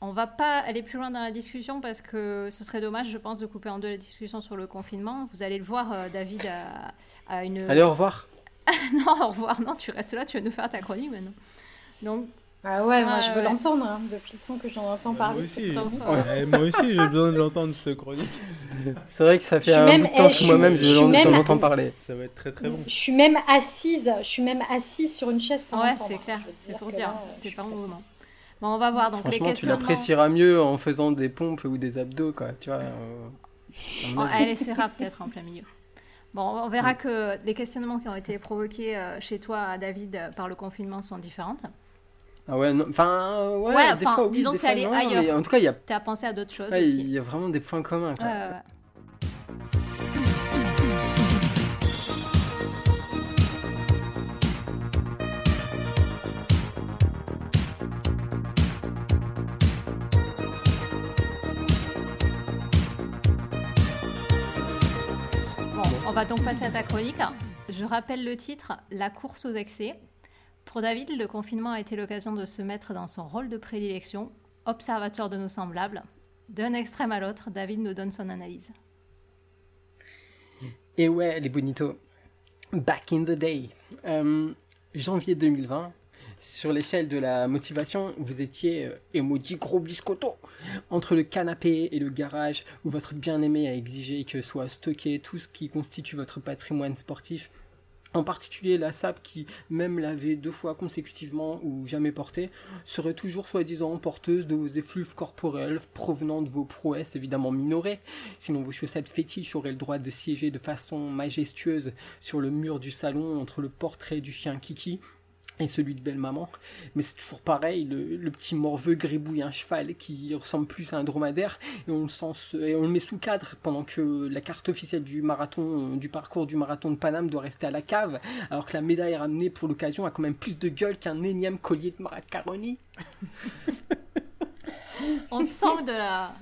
On va pas aller plus loin dans la discussion parce que ce serait dommage, je pense, de couper en deux la discussion sur le confinement. Vous allez le voir, euh, David a, a une... Allez, au revoir. *laughs* non, au revoir, non, tu restes là, tu vas nous faire ta chronique maintenant. Donc, Ah ouais, moi Ouais, je veux ouais. l'entendre hein, depuis le temps que j'en entends Bah, parler. moi aussi. Ouais. Moi aussi, j'ai besoin de l'entendre, cette chronique. C'est vrai que ça fait un même- bout de temps eh, je que moi-même j'en, même- entends parler. Ça va être très très bon. Je suis même assise, je suis même assise sur une chaise pour ouais, c'est clair, c'est pour dire, t'es pas en mouvement. Bon, on va voir, donc les Franchement, tu questionnements... l'apprécieras mieux en faisant des pompes ou des abdos, quoi. Tu vois. euh, Oh, elle essaiera *laughs* peut-être en plein milieu. Bon, on verra que les questionnements qui ont été provoqués euh, chez toi, David, euh, par le confinement sont différentes. Ah ouais, enfin, euh, ouais, Ouais, des enfin, fois, oui, disons des que t'es allé ailleurs. mais en tout cas, il y a, Tu as pensé à d'autres choses ouais, aussi. il y a vraiment des points communs. Quoi. Ouais. Bon, on va donc passer à ta chronique. Je rappelle le titre La course aux excès. Pour David, le confinement a été l'occasion de se mettre dans son rôle de prédilection, observateur de nos semblables. D'un extrême à l'autre, David nous donne son analyse. Et ouais, les bonitos. Back in the day. Euh, janvier 2020. Sur l'échelle de la motivation, vous étiez euh, emoji gros biscotto entre le canapé et le garage où votre bien-aimé a exigé que soit stocké tout ce qui constitue votre patrimoine sportif En particulier la sape qui, même lavée deux fois consécutivement ou jamais portée, serait toujours soi-disant porteuse de vos effluves corporels provenant de vos prouesses évidemment minorées. Sinon vos chaussettes fétiches auraient le droit de siéger de façon majestueuse sur le mur du salon entre le portrait du chien Kiki et celui de belle-maman. Mais c'est toujours pareil, le, le petit morveux gribouille un cheval qui ressemble plus à un dromadaire et on le, sens, et on le met sous cadre pendant que la carte officielle du marathon, du parcours du marathon de Paname doit rester à la cave, alors que la médaille ramenée pour l'occasion a quand même plus de gueule qu'un énième collier de macaroni. *laughs* On sent de la...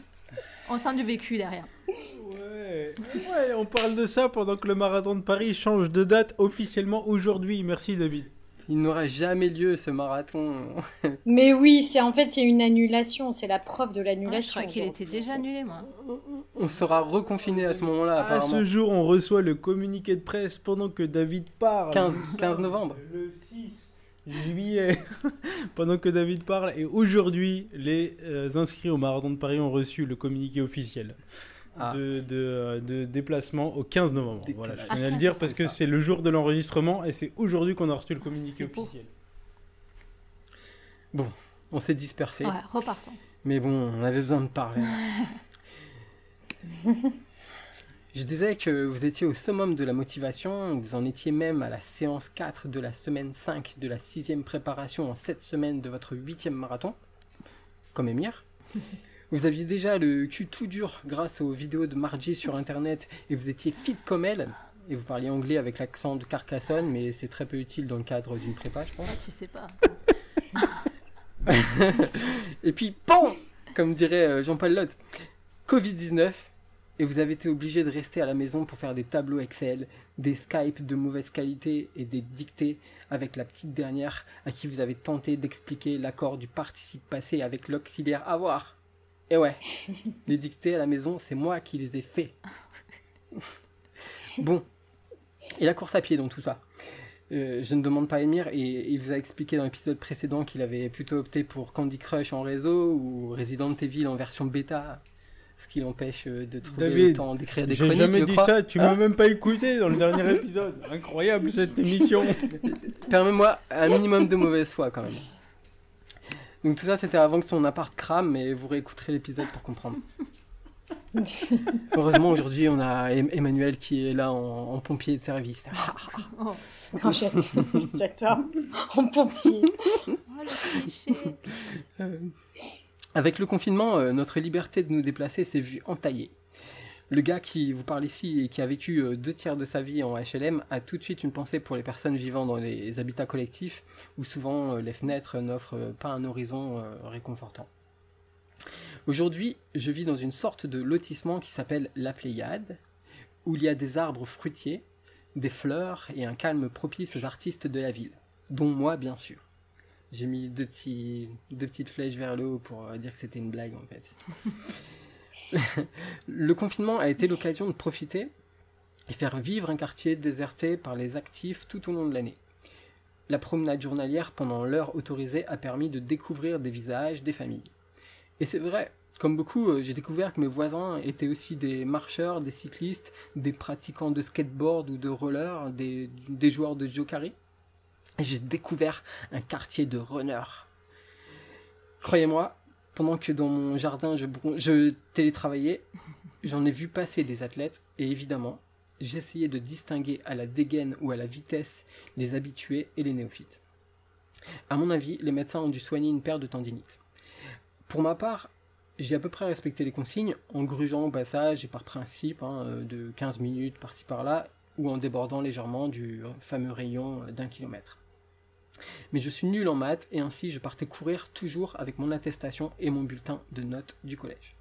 On sent du vécu derrière. Ouais. ouais, on parle de ça pendant que le marathon de Paris change de date officiellement aujourd'hui. Merci David. Il n'aura jamais lieu ce marathon. *laughs* Mais oui, c'est en fait c'est une annulation, c'est la preuve de je l'annulation. crois qu'il était déjà annulé, moi. On sera reconfiné à ce moment-là, À ce jour, on reçoit le communiqué de presse pendant que David parle. 15 15 novembre. Le 6 juillet, *laughs* pendant que David parle. Et aujourd'hui, les euh, inscrits au Marathon de Paris ont reçu le communiqué officiel Ah. de, de, euh, de déplacement au 15 novembre. Décalage. Voilà, je Ah, tenais à le dire parce que c'est le jour de l'enregistrement et c'est aujourd'hui qu'on a reçu le communiqué officiel. On s'est dispersé. Ouais, repartons. Mais bon, on avait besoin de parler. *laughs* Je disais que vous étiez au summum de la motivation, vous en étiez même à la séance 4 de la semaine 5 de la sixième préparation en 7 semaines de votre huitième marathon, comme Émir. Vous aviez déjà le cul tout dur grâce aux vidéos de Margie sur internet et vous étiez fit comme elle. Et vous parliez anglais avec l'accent de Carcassonne, mais c'est très peu utile dans le cadre d'une prépa, je pense. Ah, tu sais pas. *laughs* Et puis, PAN Comme dirait euh, Jean-Paul Lotte. Covid-19. Et vous avez été obligé de rester à la maison pour faire des tableaux Excel, des Skype de mauvaise qualité et des dictées avec la petite dernière à qui vous avez tenté d'expliquer l'accord du participe passé avec l'auxiliaire avoir. Et ouais, les dictées à la maison, c'est moi qui les ai faits. *laughs* bon. Et la course à pied dans tout ça euh, je ne demande pas à Emir, et il vous a expliqué dans l'épisode précédent qu'il avait plutôt opté pour Candy Crush en réseau ou Resident Evil en version bêta, ce qui l'empêche euh, de trouver David, le temps d'écrire des J'ai chroniques. jamais je dit crois. ça, tu Hein m'as même pas écouté dans le dernier épisode. Incroyable cette émission. *laughs* Permets-moi un minimum de mauvaise foi quand même. Donc tout ça c'était avant que son appart crame, mais vous réécouterez l'épisode pour comprendre. *laughs* Heureusement aujourd'hui on a Em- Emmanuel qui est là en, en pompier de service. Oh, Non, j'adore. J'adore. En pompier. oh. Avec le confinement, euh, notre liberté de nous déplacer s'est vue entaillée. Le gars qui vous parle ici et qui a vécu euh, deux tiers de sa vie en HLM a tout de suite une pensée pour les personnes vivant dans les habitats collectifs où souvent euh, les fenêtres n'offrent euh, pas un horizon réconfortant. Aujourd'hui, je vis dans une sorte de lotissement qui s'appelle la Pléiade, où il y a des arbres fruitiers, des fleurs et un calme propice aux artistes de la ville, dont moi bien sûr. J'ai mis deux, petites flèches vers le haut pour dire que c'était une blague en fait. *laughs* le confinement a été l'occasion de profiter et faire vivre un quartier déserté par les actifs tout au long de l'année. La promenade journalière pendant l'heure autorisée a permis de découvrir des visages, des familles. Et c'est vrai, comme beaucoup, euh, j'ai découvert que mes voisins étaient aussi des marcheurs, des cyclistes, des pratiquants de skateboard ou de roller, des, joueurs de Jokari. J'ai découvert un quartier de runners. Croyez-moi, pendant que dans mon jardin je, télétravaillais, j'en ai vu passer des athlètes et évidemment, j'essayais de distinguer à la dégaine ou à la vitesse les habitués et les néophytes. À mon avis, les médecins ont dû soigner une paire de tendinites. Pour ma part, j'ai à peu près respecté les consignes en grugeant au passage et par principe hein, euh, de 15 minutes par-ci par-là ou en débordant légèrement du fameux rayon euh, d'un kilomètre. Mais je suis nul en maths et ainsi je partais courir toujours avec mon attestation et mon bulletin de notes du collège.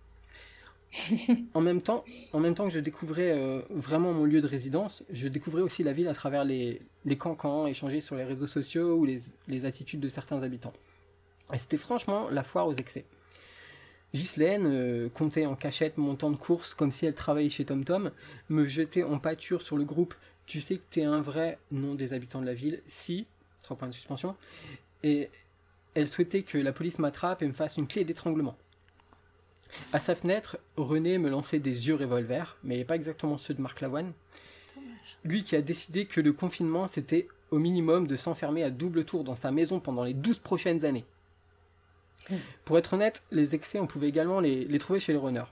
*laughs* en, même temps, en même temps que je découvrais euh, vraiment mon lieu de résidence, je découvrais aussi la ville à travers les, les cancans échangés sur les réseaux sociaux ou les, les attitudes de certains habitants. Et c'était franchement la foire aux excès. Ghislaine euh, comptait en cachette mon temps de course comme si elle travaillait chez TomTom, me jetait en pâture sur le groupe Tu sais que t'es un vrai nom des habitants de la ville, si, trois points de suspension, et elle souhaitait que la police m'attrape et me fasse une clé d'étranglement. À sa fenêtre, René me lançait des yeux revolver, mais pas exactement ceux de Marc Lavoine. Lui qui a décidé que le confinement, c'était au minimum de s'enfermer à double tour dans sa maison pendant les 12 prochaines années. Pour être honnête, les excès, on pouvait également les, les trouver chez les runners.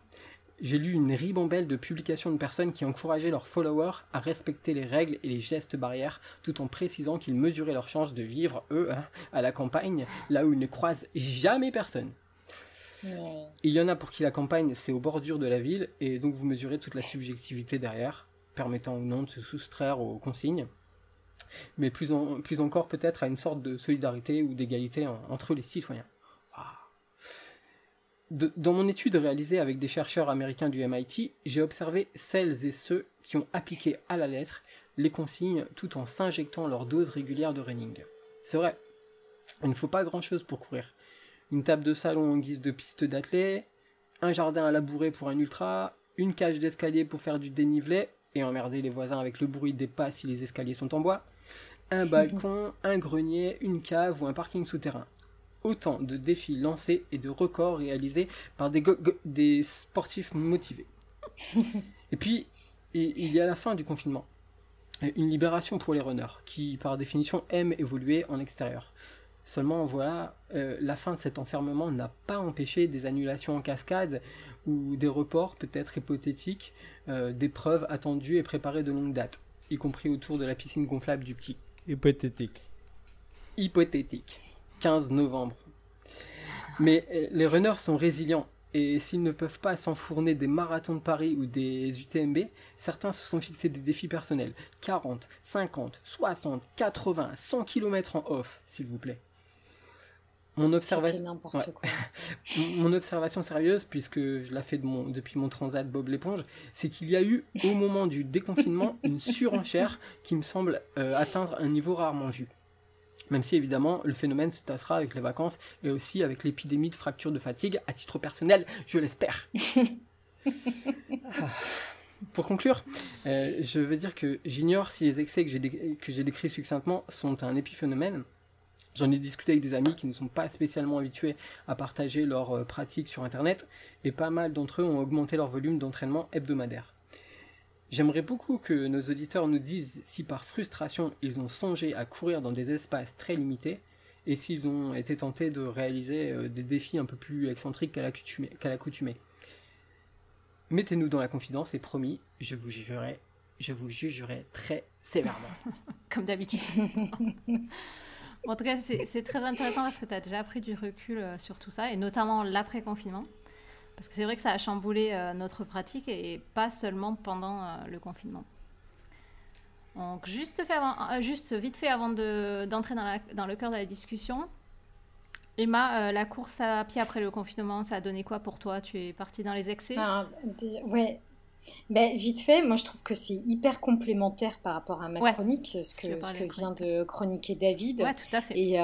J'ai lu une ribambelle de publications de personnes qui encourageaient leurs followers à respecter les règles et les gestes barrières tout en précisant qu'ils mesuraient leur chance de vivre, eux, hein, à la campagne, là où ils ne croisent jamais personne. Ouais. Il y en a pour qui la campagne, c'est aux bordures de la ville, et donc vous mesurez toute la subjectivité derrière, permettant ou non de se soustraire aux consignes. Mais plus, en- plus encore peut-être à une sorte de solidarité ou d'égalité en- entre les citoyens. Dans mon étude réalisée avec des chercheurs américains du MIT, j'ai observé celles et ceux qui ont appliqué à la lettre les consignes tout en s'injectant leur dose régulière de running. C'est vrai, il ne faut pas grand-chose pour courir une table de salon en guise de piste d'athlée, un jardin à labourer pour un ultra, une cage d'escalier pour faire du dénivelé et emmerder les voisins avec le bruit des pas si les escaliers sont en bois, un balcon, un grenier, une cave ou un parking souterrain. Autant de défis lancés et de records réalisés par des, go- go- des sportifs motivés. *laughs* et puis, il il y a la fin du confinement. Une libération pour les runners, qui par définition aiment évoluer en extérieur. Seulement, voilà, euh, la fin de cet enfermement n'a pas empêché des annulations en cascade ou des reports peut-être hypothétiques euh, d'épreuves attendues et préparées de longue date, y compris autour de la piscine gonflable du petit. Hypothétique. Hypothétique. 15 novembre. Mais euh, les runners sont résilients et s'ils ne peuvent pas s'enfourner des marathons de Paris ou des UTMB, certains se sont fixés des défis personnels. 40, 50, 60, 80, 100 km en off, s'il vous plaît. Mon observation, n'importe Ouais. quoi. *laughs* mon observation sérieuse, puisque je la fais de mon- depuis mon transat Bob l'éponge, c'est qu'il y a eu, au moment du déconfinement, une surenchère qui me semble euh, atteindre un niveau rarement vu. Même si évidemment le phénomène se tassera avec les vacances et aussi avec l'épidémie de fracture de fatigue, à titre personnel, je l'espère. *laughs* Ah. Pour conclure, euh, je veux dire que j'ignore si les excès que j'ai dé- que j'ai décrits succinctement sont un épiphénomène. J'en ai discuté avec des amis qui ne sont pas spécialement habitués à partager leurs euh, pratiques sur Internet, et pas mal d'entre eux ont augmenté leur volume d'entraînement hebdomadaire. J'aimerais beaucoup que nos auditeurs nous disent si par frustration ils ont songé à courir dans des espaces très limités, et s'ils ont été tentés de réaliser euh, des défis un peu plus excentriques qu'à l'accoutumée. Mettez-nous dans la confidence et promis, je vous jugerai, je vous jugerai très sévèrement. *laughs* comme d'habitude. en tout cas, c'est c'est très intéressant parce que tu as déjà pris du recul euh, sur tout ça, et notamment l'après-confinement. Parce que c'est vrai que ça a chamboulé euh, notre pratique, et pas seulement pendant euh, le confinement. Donc, juste, fait avant- juste vite fait avant de- d'entrer dans, le cœur de la discussion, Emma, euh, la course à pied après le confinement, ça a donné quoi pour toi? Tu es partie dans les excès? Ah, des- ouais. Ben, vite fait, moi je trouve que c'est hyper complémentaire par rapport à ma Ouais. chronique, ce que, ce vient de chroniquer David. Ouais, tout à fait. Et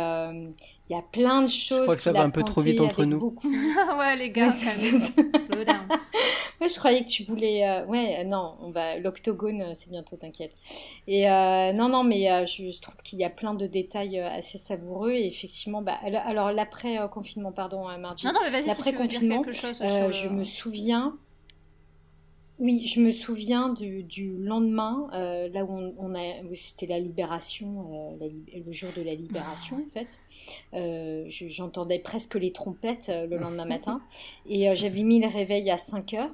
il y a plein de choses. crois que ça va a un peu trop vite entre nous. beaucoup- *laughs* ouais, les gars, Ouais, slow down. *laughs* Ouais, je croyais que tu voulais. euh, Ouais, non, on va. L'octogone, euh, c'est bientôt, t'inquiète. Et euh, non, non, mais euh, je, je trouve qu'il y a plein de détails assez savoureux. Et effectivement, bah, alors, alors, l'après-confinement, pardon, Margie. Non, non, mais vas-y, si tu veux dire L'après-confinement, quelque chose Euh, sur le- je me souviens. Oui, je me souviens du, du lendemain, euh, là où, on, on a, où c'était la libération, euh, la le jour de la libération en fait. Euh, je- J'entendais presque les trompettes euh, le lendemain *laughs* matin et euh, j'avais mis le réveil à 5 heures.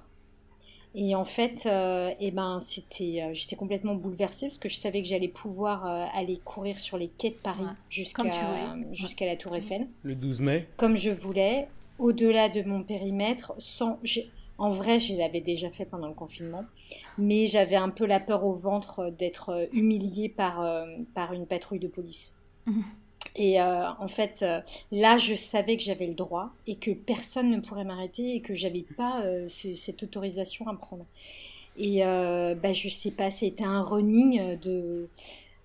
Et en fait, euh, eh ben, c'était, euh, j'étais complètement bouleversée parce que je savais que j'allais pouvoir euh, aller courir sur les quais de Paris Ouais. jusqu'à Comme tu voulais. jusqu'à la Tour Eiffel Le 12 mai. comme je voulais, au-delà de mon périmètre, sans. j'ai- En vrai, je l'avais déjà fait pendant le confinement, mais j'avais un peu la peur au ventre d'être euh, humiliée par, euh, par une patrouille de police. Mhm. Et euh, en fait, euh, là, je savais que j'avais le droit et que personne ne pourrait m'arrêter et que j'avais pas euh, ce- cette autorisation à prendre. Et bah, je sais pas, c'était un running de,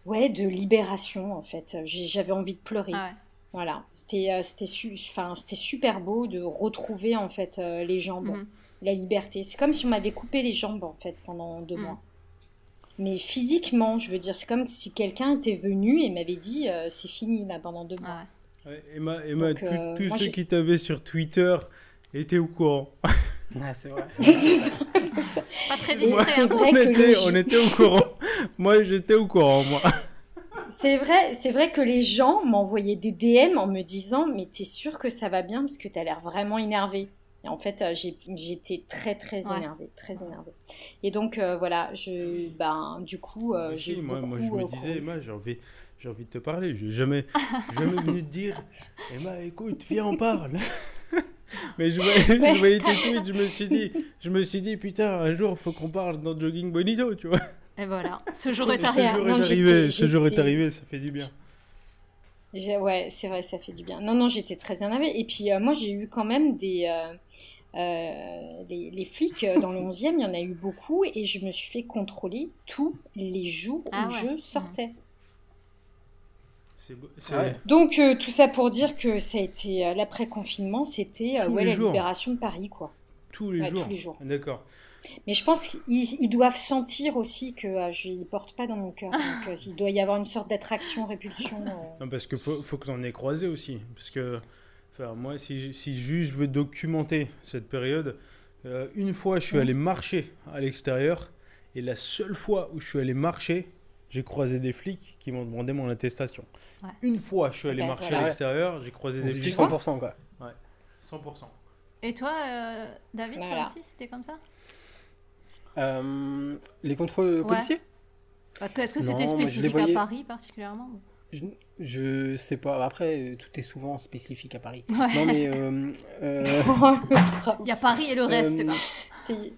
ouais, de libération en fait. J'avais envie de pleurer. Ah ouais. Voilà, c'était c'était su- super beau de retrouver en fait les jambes, Mhm. La liberté. C'est comme si on m'avait coupé les jambes en fait pendant deux Mhm. mois. Mais physiquement, je veux dire, c'est comme si quelqu'un était venu et m'avait dit euh, c'est fini là pendant deux mois. Ah ouais. Ouais, Emma, Emma Donc, tous- euh, tous moi, ceux qui t'avaient sur Twitter étaient au courant. *laughs* Ah, c'est vrai. *laughs* C'est ça. Pas très Et distrait. c'est hein. vrai on, était, on était au courant. moi, j'étais au courant, moi. C'est vrai, c'est vrai que les gens m'envoyaient des DM en me disant mais t'es sûr que ça va bien parce que t'as l'air vraiment énervé. Et en fait, euh, j'étais très très Ouais. énervée, très énervée. Et donc euh, voilà, je, ben du coup, euh, j'ai moi, moi, je me disais. Emma, j'ai envie, j'ai envie de te parler. J'ai jamais, jamais venu te dire, *laughs* Emma, écoute, viens, on parle. *laughs* Mais je voyais, je voyais tes tweets, je me suis dit, je me suis dit, putain, un jour, faut qu'on parle dans Jogging Bonito, tu vois. Et voilà, ce *laughs* jour est. Ce arrivé. jour Non, est j'étais- arrivé, ce jour est arrivé, ça fait du bien. Ouais, c'est vrai, ça fait du bien. Non, non, j'étais très énervée. Et puis, euh, moi, j'ai eu quand même des. Euh, les, les flics euh, dans le *laughs* 11e, il y en a eu beaucoup. Et je me suis fait contrôler tous les jours Ah où ouais. je sortais. C'est beau- c'est- Ouais. Donc, euh, tout ça pour dire que ça a été. euh, L'après-confinement, c'était euh, Tous ouais, la jours. libération de Paris, quoi. Tous les Ouais, jours. tous les jours. D'accord. Mais je pense qu'ils ils doivent sentir aussi que euh, je ne les porte pas dans mon cœur. Donc, euh, *laughs* il doit y avoir une sorte d'attraction, répulsion. euh. Non, parce qu'il faut, faut que j'en ai croisé aussi. Parce que, enfin, moi, si, si juste je veux documenter cette période, euh, une fois, je suis allé marcher à l'extérieur. Et la seule fois où je suis allé marcher, j'ai croisé des flics qui m'ont demandé mon attestation. Ouais. Une fois, je suis allé marcher voilà. à l'extérieur, j'ai croisé On des flics. 100%, quoi. 100%. Et toi, euh, David, toi aussi, c'était comme ça? Euh, les contrôles Ouais. policiers? Parce que est-ce que Non, c'était spécifique voyais- à Paris particulièrement? Je, je sais pas. Après, euh, tout est souvent spécifique à Paris. Ouais. Non, mais. *laughs* euh, euh, *laughs* Oh. Il y a Paris et le reste. Euh, quoi. C'est-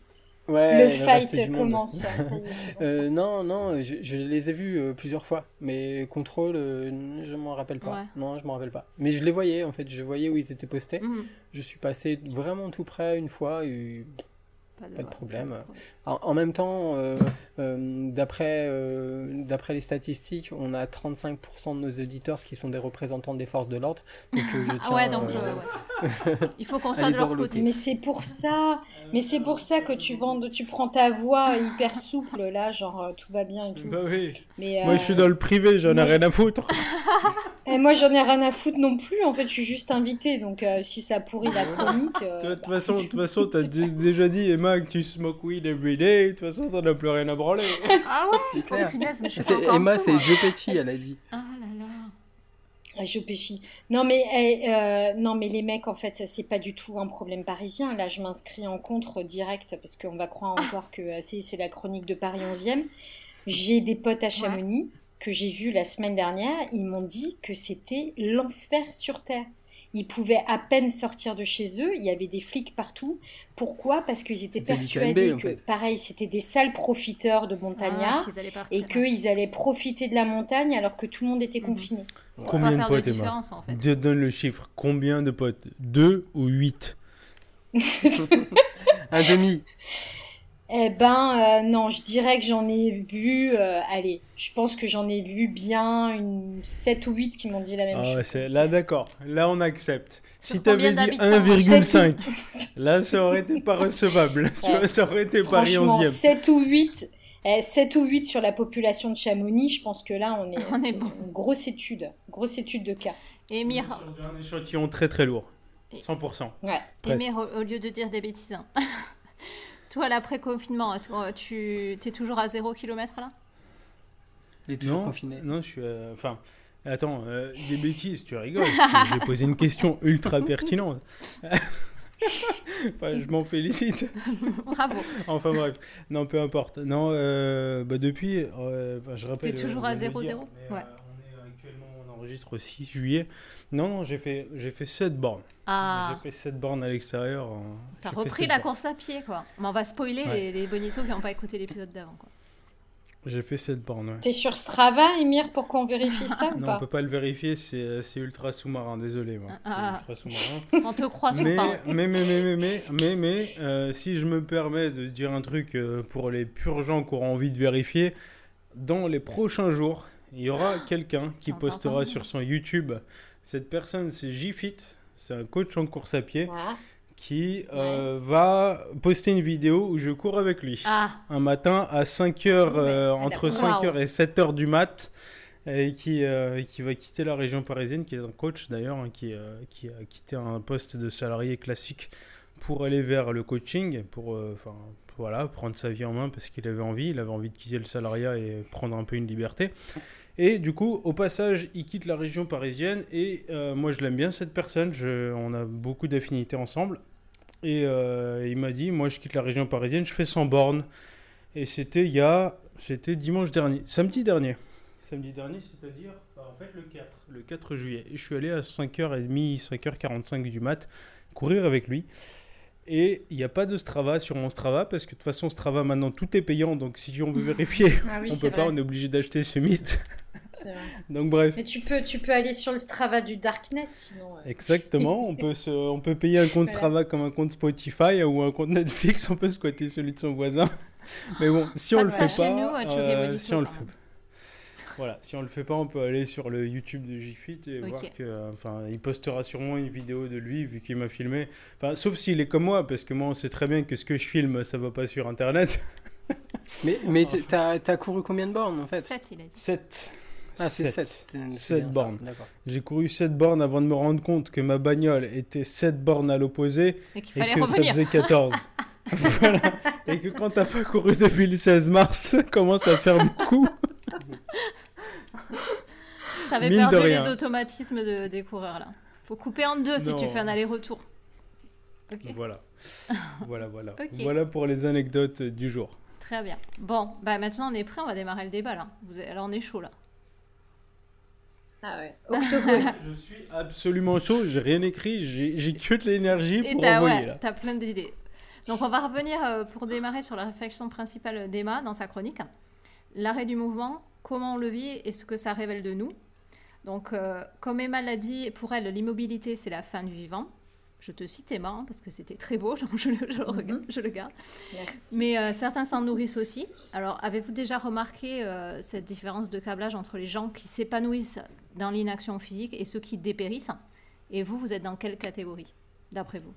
ouais, le fight commence. *laughs* Euh, non, non, je, je les ai vus euh, plusieurs fois, mais contrôle, euh, je m'en rappelle pas. Ouais. Non, je m'en rappelle pas. Mais je les voyais, en fait, je voyais où ils étaient postés. Mhm. Je suis passé vraiment tout près une fois, et Pas Pas de problème. pas de problème. En, en même temps, euh, euh, d'après euh, d'après les statistiques, on a 35% de nos auditeurs qui sont des représentants des forces de l'ordre. Donc, euh, je Ah tiens, ouais, donc euh, euh, ouais. il faut qu'on *laughs* soit de leur côté. Mais c'est pour ça, mais c'est pour ça que tu vends, tu prends ta voix hyper souple là, genre tout va bien et tout. Bah oui. Mais Moi, je suis dans le privé, j'en ai rien à foutre. *laughs* et moi j'en ai rien à foutre non plus. En fait, je suis juste invitée, donc euh, si ça pourrit la chronique. euh, De toute bah, façon, de *laughs* toute façon, t'as dé- déjà dit, Emma, que tu smoke weed every day. De toute façon, t'en as plus rien à branler. Ah ouais *laughs* C'est clair. Punaise, mais je suis C'est- pas Emma, c'est. Joe Pesci, elle a dit. Ah là là. Ah, je péchis. Non mais eh, euh, non mais les mecs en fait ça c'est pas du tout un problème parisien. Là je m'inscris en contre direct parce qu'on va croire encore que c'est c'est la chronique de Paris 11e. J'ai des potes à Chamonix que j'ai vus la semaine dernière. Ils m'ont dit que c'était l'enfer sur terre. Ils pouvaient à peine sortir de chez eux. Il y avait des flics partout. Pourquoi? Parce qu'ils étaient persuadés que fait. pareil c'était des sales profiteurs de Ah, montagnards. partir. et qu'ils allaient profiter de la montagne alors que tout le monde était Mhm. confiné. Combien de potes, de Emma en fait. Dieu donne le chiffre. Combien de potes? Deux ou huit? *laughs* Un demi. Eh ben, euh, non, je dirais que j'en ai vu, euh, allez, je pense que j'en ai vu bien une 7 ou 8 qui m'ont dit la même Ah, chose. c'est- Là, d'accord. Là, on accepte. Si Sur t'avais combien dit d'habitants 1,5, *laughs* là, ça aurait été pas recevable. *laughs* Tu Ouais. vois, ça aurait été Paris Franchement, 11e. 7 ou 8, eh, 7 ou 8 sur la population de Chamonix, je pense que là, on est, *laughs* On est bon. une grosse étude, grosse étude de cas. Émir, Sur un échantillon très très lourd. Et- 100%. Ouais. Émir, au, au lieu de dire des bêtises, hein. Toi l'après-confinement, est-ce que euh, tu es toujours à 0 km là? Il est toujours Non, confiné. non, je suis. euh, Enfin, attends, euh, des bêtises, tu rigoles. *laughs* J'ai posé une question ultra pertinente. Enfin, je m'en félicite. Bravo. Enfin bref, non, peu importe. Non, euh, bah, depuis, euh, enfin, je rappelle. T'es toujours euh, à on vient de le 0-0? dire, mais, Ouais. euh, on est actuellement, on enregistre au 6 juillet. Non, non, j'ai fait, j'ai fait 7 bornes. Ah, J'ai fait 7 bornes à l'extérieur. t'as repris la bornes. course à pied quoi. Mais on va spoiler Ouais. les, les bonitos qui n'ont pas écouté l'épisode d'avant quoi. J'ai fait 7 bornes, ouais. T'es sur Strava, Emir, pour qu'on vérifie ça ou Non, on pas peut pas le vérifier, c'est c'est ultra sous-marin, désolé. moi. Ah. C'est ultra sous-marin. *laughs* On te croit sur mais, parole. mais, mais, mais, mais, mais, mais, mais, euh, si je me permets de dire un truc euh, pour les purs gens qui auront envie de vérifier, dans les prochains jours, il y aura quelqu'un qui postera sur son YouTube. Cette personne, c'est JFit, c'est un coach en course à pied qui euh, va poster une vidéo où je cours avec lui. Ah, Un matin à 5 heures, euh, Ouais, entre d'accord. 5h et 7h du mat. Et qui, euh, qui va quitter la région parisienne, qui est un coach d'ailleurs, hein, qui, euh, qui a quitté un poste de salarié classique pour aller vers le coaching, pour euh, voilà, prendre sa vie en main parce qu'il avait envie, il avait envie de quitter le salariat et prendre un peu une liberté. Et du coup, au passage, il quitte la région parisienne et euh, moi je l'aime bien cette personne, je- on a beaucoup d'affinités ensemble. Et euh, il m'a dit, moi je quitte la région parisienne, je fais 100 bornes. Et c'était il y a, c'était dimanche dernier, samedi dernier. Samedi dernier, c'est-à-dire bah, en fait le 4, le 4 juillet. Et je suis allé à 5h30, 5h45 du mat courir avec lui. Et il n'y a pas de Strava sur mon Strava parce que de toute façon Strava maintenant tout est payant donc si on veut vérifier Ah oui, *laughs* on peut pas on est obligé d'acheter ce mythe c'est vrai. *laughs* donc bref Mais tu peux, tu peux aller sur le Strava du Darknet, sinon. euh. exactement *laughs* on peut se, on peut payer un compte Voilà. Strava comme un compte Spotify ou un compte Netflix on peut squatter celui de son voisin mais bon si on Pas le de ça fait pas euh, si on le fait. Voilà, si on le fait pas, on peut aller sur le YouTube de Gfit et Ok. voir que, euh, enfin, il postera sûrement une vidéo de lui vu qu'il m'a filmé. Enfin, sauf s'il est comme moi, parce que moi, on sait très bien que ce que je filme, ça va pas sur Internet. *laughs* Mais, mais t'as couru combien de bornes en fait? 7, il a dit. 7. Ah, c'est 7. Sept bornes. D'accord. J'ai couru 7 bornes avant de me rendre compte que ma bagnole était 7 bornes à l'opposé Et que revenir. ça faisait 14. *laughs* voilà. Et que quand t'as pas couru depuis le 16 mars, ça *laughs* commence à faire beaucoup. T'avais Mine de perdu rien. les automatismes de- des coureurs là. Faut couper en deux si tu fais un aller-retour. *laughs* Voilà. Voilà, voilà. Voilà pour les anecdotes du jour. très bien. Bon, bah maintenant on est prêt, on va démarrer le débat là. Vous Là on est chaud là. Ah ouais. *laughs* Je suis absolument chaud, j'ai rien écrit, j'ai j'ai que de l'énergie Et pour t'as envoyer ouais, là. t'as plein d'idées. Donc on va revenir euh, pour démarrer sur la réflexion principale d'Emma dans sa chronique. L'arrêt du mouvement, comment on le vit et ce que ça révèle de nous. Donc euh, comme Emma l'a dit, pour elle l'immobilité c'est la fin du vivant. Je te cite Emma hein, parce que c'était très beau, *laughs* je, je le- je le regarde- je le garde. Merci. Mais euh, certains s'en nourrissent aussi. Alors, avez-vous déjà remarqué euh, cette différence de câblage entre les gens qui s'épanouissent dans l'inaction physique et ceux qui dépérissent? Et vous, vous êtes dans quelle catégorie, d'après vous?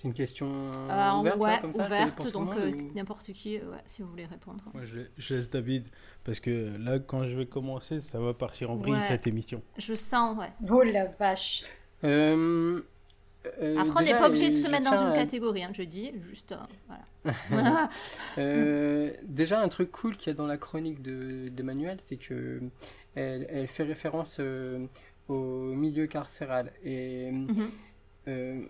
C'est une question Euh, ouverte, là, comme ça, donc euh, ou- n'importe qui, euh, ouais, si vous voulez répondre. Moi, je, je laisse David, parce que là, quand je vais commencer, ça va partir en vrille Ouais. cette émission. Je sens, ouais. Oh la vache. Euh, euh, Après, on n'est pas obligé de se mettre dans une à- catégorie, hein, je dis, juste, euh, voilà. *laughs* Euh, *laughs* déjà, un truc cool qu'il y a dans la chronique de- d'Emmanuel, c'est que elle, elle fait référence euh, au milieu carcéral. Et Mhm. Euh,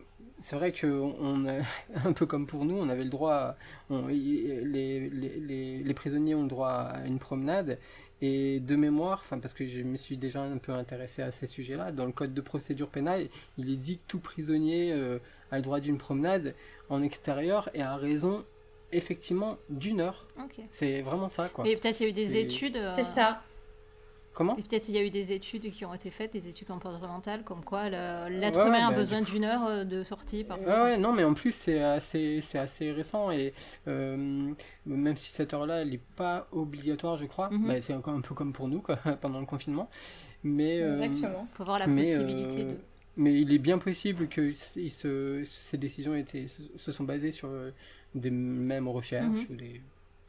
c'est vrai que on a- *laughs* un peu comme pour nous, on avait le droit, à- on- les, les, les- les prisonniers ont le droit à une promenade. Et de mémoire, enfin parce que je me suis déjà un peu intéressé à ces sujets-là, dans le code de procédure pénale, il est dit que tout prisonnier euh, a le droit d'une promenade en extérieur et à raison effectivement d'une heure. Ok. C'est vraiment ça quoi. Mais peut-être il y a eu des études. euh, C'est ça. Comment Et peut-être il y a eu des études qui ont été faites, des études comportementales, comme quoi l'être Ouais, humain a bah, besoin du d'une heure euh, de sortie par Ouais, jour. ouais, non, mais en plus, c'est assez, récent et euh, même si cette heure-là, elle n'est pas obligatoire, je crois, bah, c'est encore un peu comme pour nous quoi, *laughs* pendant le confinement. Mais, euh, Exactement. Il faut voir la mais, possibilité euh, de. mais il est bien possible que c- il se, ces décisions étaient, se, se sont basées sur euh, des mêmes recherches Mhm. ou des.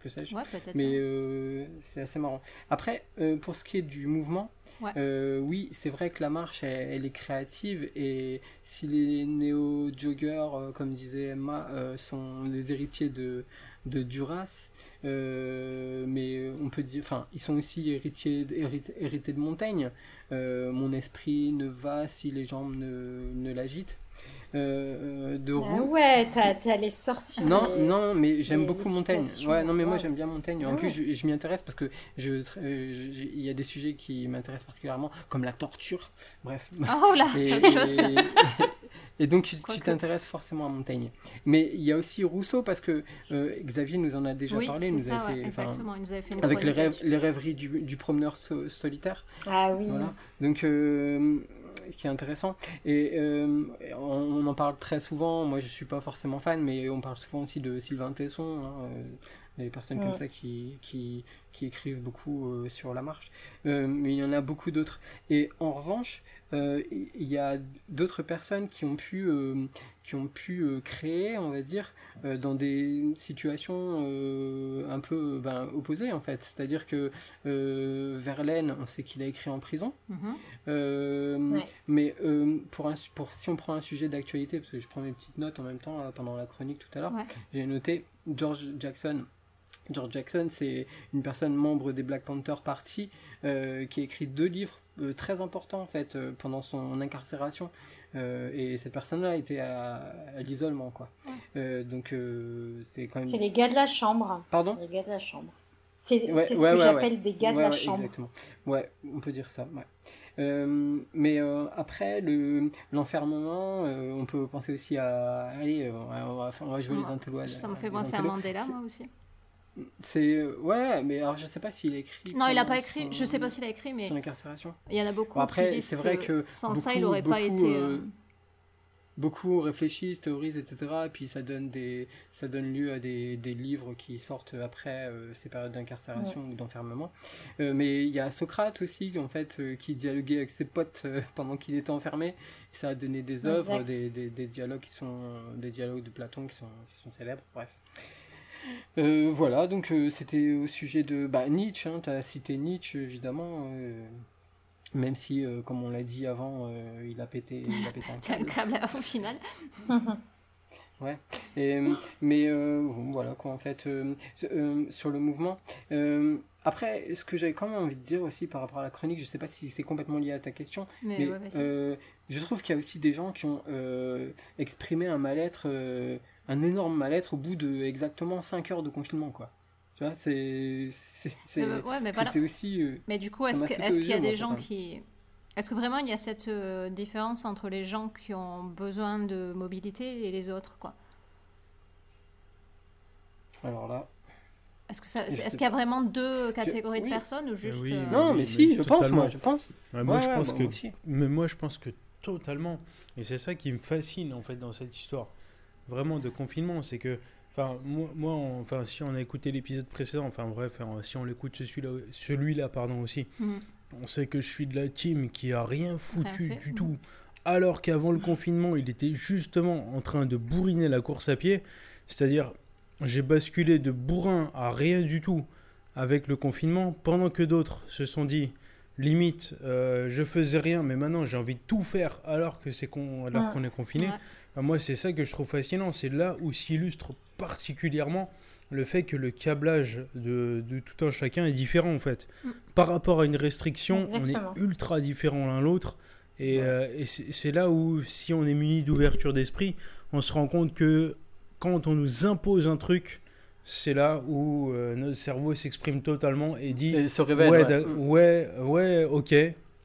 Que sais-je. Ouais. Mais euh, c'est assez marrant. Après, euh, pour ce qui est du mouvement, Ouais. euh, oui, c'est vrai que la marche, elle, elle est créative et si les néo-joggers, comme disait Emma, sont les héritiers de, de Duras, euh, mais on peut dire, enfin, ils sont aussi héritiers, hérité- hérités de Montaigne. Euh, mon esprit ne va si les jambes ne, ne l'agitent. Euh, euh, de Ah Roux, ouais, t'as- t'allais sortir. non, les- non, mais j'aime les- beaucoup les Montaigne. Ouais, non, mais moi j'aime bien Montaigne. En Ah plus, je, je m'y intéresse parce que je, euh, il y a des sujets qui m'intéressent particulièrement, comme la torture. Bref. Oh là, *laughs* Et, c'est autre chose. et- *laughs* et donc tu t'intéresses forcément à Montaigne. Mais il y a aussi Rousseau parce que euh, Xavier nous en a déjà Oui, parlé. c'est nous ça, avait ouais, fait, enfin, exactement. Il nous avait fait une avec les, les rêveries du, du promeneur so- solitaire. Ah oui. Voilà. Donc, euh, qui est intéressant. Et euh, on, en parle très souvent. Moi, je suis pas forcément fan, mais on parle souvent aussi de Sylvain Tesson, hein, des personnes Ouais. comme ça qui, qui, qui écrivent beaucoup euh, sur la marche. Euh, mais il y en a beaucoup d'autres. Et en revanche, euh, il y a d'autres personnes qui ont pu, qui ont pu créer, on va dire, dans des situations un peu ben, opposées en fait. C'est-à-dire que Verlaine, on sait qu'il a écrit en prison. Mhm. Ouais. Mais pour un, pour, si on prend un sujet d'actualité, parce que je prends mes petites notes en même temps pendant la chronique tout à l'heure, Ouais. j'ai noté George Jackson. George Jackson, c'est une personne membre des Black Panther Party euh, qui a écrit deux livres euh, très importants en fait euh, pendant son incarcération. Euh, et cette personne-là était à, à l'isolement quoi. Ouais. Euh, donc euh, c'est quand même. C'est les gars de la chambre. Pardon. Les gars de la chambre. C'est Ouais, ce ouais, que ouais, j'appelle des gars Ouais, de la ouais, chambre. Exactement. Ouais, on peut dire ça. Ouais. Euh, mais euh, après, le, l'enfermement, euh, on peut penser aussi à. Allez, on va, on jouer les Ouais. intellos. Ça me les fait penser à. Mandela, moi aussi. C'est. euh, Ouais, mais alors je sais pas s'il a écrit. Non, il a pas écrit. son- Je sais pas s'il a écrit, mais Son incarcération. il y en a beaucoup Bon, après, c'est vrai que sans ça, il beaucoup- aurait pas été. euh, euh, Beaucoup réfléchissent, théorisent, etc. Et puis ça donne, des, ça donne lieu à des, des livres qui sortent après euh, ces périodes d'incarcération ou d'enfermement. Euh, mais il y a Socrate aussi, en fait, qui dialoguait avec ses potes *laughs* pendant qu'il était enfermé. Et ça a donné des œuvres, des, des, des dialogues qui sont des dialogues de Platon qui sont, qui sont célèbres. Bref. Euh, voilà, donc euh, c'était au sujet de bah, Nietzsche. tu as cité Nietzsche, évidemment. euh, même si, comme on l'a dit avant, il a pété, il a *laughs* pété un T'as un câble. câble au final. *laughs* Et, euh, mais bon, voilà quoi en fait sur le mouvement. Après, ce que j'avais quand même envie de dire aussi par rapport à la chronique, je sais pas si c'est complètement lié à ta question, Mais, ouais, je trouve qu'il y a aussi des gens qui ont exprimé un mal-être, un énorme mal-être au bout de exactement 5 heures de confinement quoi. Tu vois, c'est Euh, ouais, mais voilà. c'était aussi euh, Mais du coup, est-ce qu'il y a des gens qui... Est-ce que vraiment il y a cette euh, différence entre les gens qui ont besoin de mobilité et les autres quoi? Alors là. Est-ce que ça- Je est-ce sais qu'il y a vraiment deux catégories oui. de personnes ou juste oui, euh, Non, mais, mais si, je pense moi, je pense. Ouais, moi, Ouais, je pense bah, que moi aussi. Mais moi, je pense que totalement. Et c'est ça qui me fascine, en fait, dans cette histoire. Vraiment, de confinement. C'est que, enfin, moi, moi on- enfin, si on a écouté l'épisode précédent, enfin, bref, hein, si on l'écoute celui-là, celui-là, pardon, aussi, Mhm. on sait que je suis de la team qui a rien foutu du tout. Alors qu'avant le confinement, il était justement en train de bourriner la course à pied. C'est-à-dire, j'ai basculé de bourrin à rien du tout avec le confinement, pendant que d'autres se sont dit, limite, euh, je faisais rien, mais maintenant j'ai envie de tout faire alors que c'est qu'on alors Ouais. qu'on est confiné. Ouais. Enfin, moi, c'est ça que je trouve fascinant. C'est là où s'illustre particulièrement le fait que le câblage de, de tout un chacun est différent en fait. Mm. Par rapport à une restriction, Exactement. on est ultra différents l'un l'autre. Et, euh, et c'est là où, si on est muni d'ouverture d'esprit, on se rend compte que quand on nous impose un truc, c'est là où euh, notre cerveau s'exprime totalement et dit C'est- se révèle. ouais, ouais. d'a- ouais, ouais, ok,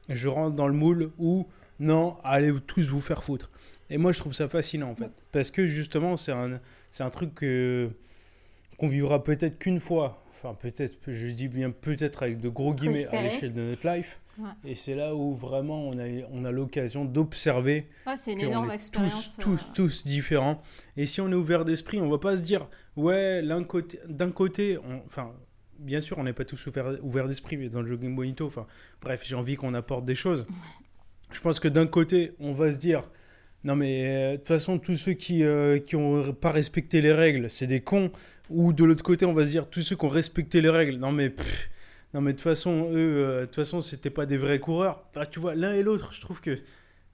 je rentre dans le moule ou non, allez tous vous faire foutre. Et moi, je trouve ça fascinant en fait, parce que justement, c'est un, un truc que qu'on vivra peut-être qu'une fois. Enfin, peut-être, je dis bien peut-être avec de gros guillemets à l'échelle de notre life. Ouais. Et c'est là où vraiment on a, on a l'occasion d'observer Ouais, c'est une énorme est expérience. tous, tous, euh, tous différents. Et si on est ouvert d'esprit, on va pas se dire, ouais, côté, d'un côté, on- enfin, bien sûr, on n'est pas tous ouverts ouvert d'esprit, mais dans le jogging bonito, enfin, bref, j'ai envie qu'on apporte des choses. Je pense que d'un côté, on va se dire, non mais euh, de toute façon, tous ceux qui euh, qui ont pas respecté les règles, c'est des cons. Ou de l'autre côté, on va se dire, tous ceux qui ont respecté les règles, non mais pff, non mais de toute façon, eux, euh, de toute façon, c'était pas des vrais coureurs. Ah, tu vois, l'un et l'autre, je trouve que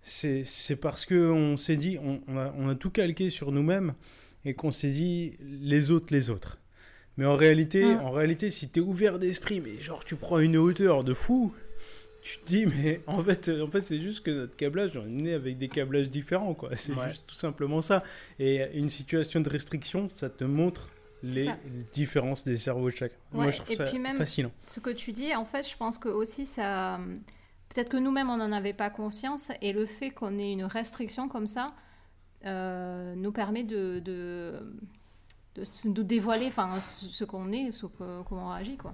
c'est parce que on s'est dit, on, on a, on a tout calqué sur nous-mêmes et qu'on s'est dit les autres, les autres. Mais en réalité, Mm. en réalité, si t'es ouvert d'esprit, mais genre tu prends une hauteur de fou, tu te dis mais en fait, en fait c'est juste que notre câblage, on est né avec des câblages différents quoi. C'est Ouais. juste tout simplement ça. Et une situation de restriction, ça te montre les Ça. différences des cerveaux de chacun. Moi, Ouais, je trouve et ça puis même- fascinant. Ce que tu dis, en fait, je pense que aussi ça. Peut-être que nous-mêmes, on n'en avait pas conscience, et le fait qu'on ait une restriction comme ça euh, nous permet de, de, de, de dévoiler enfin, ce ce qu'on est, ce que, comment on réagit. Quoi.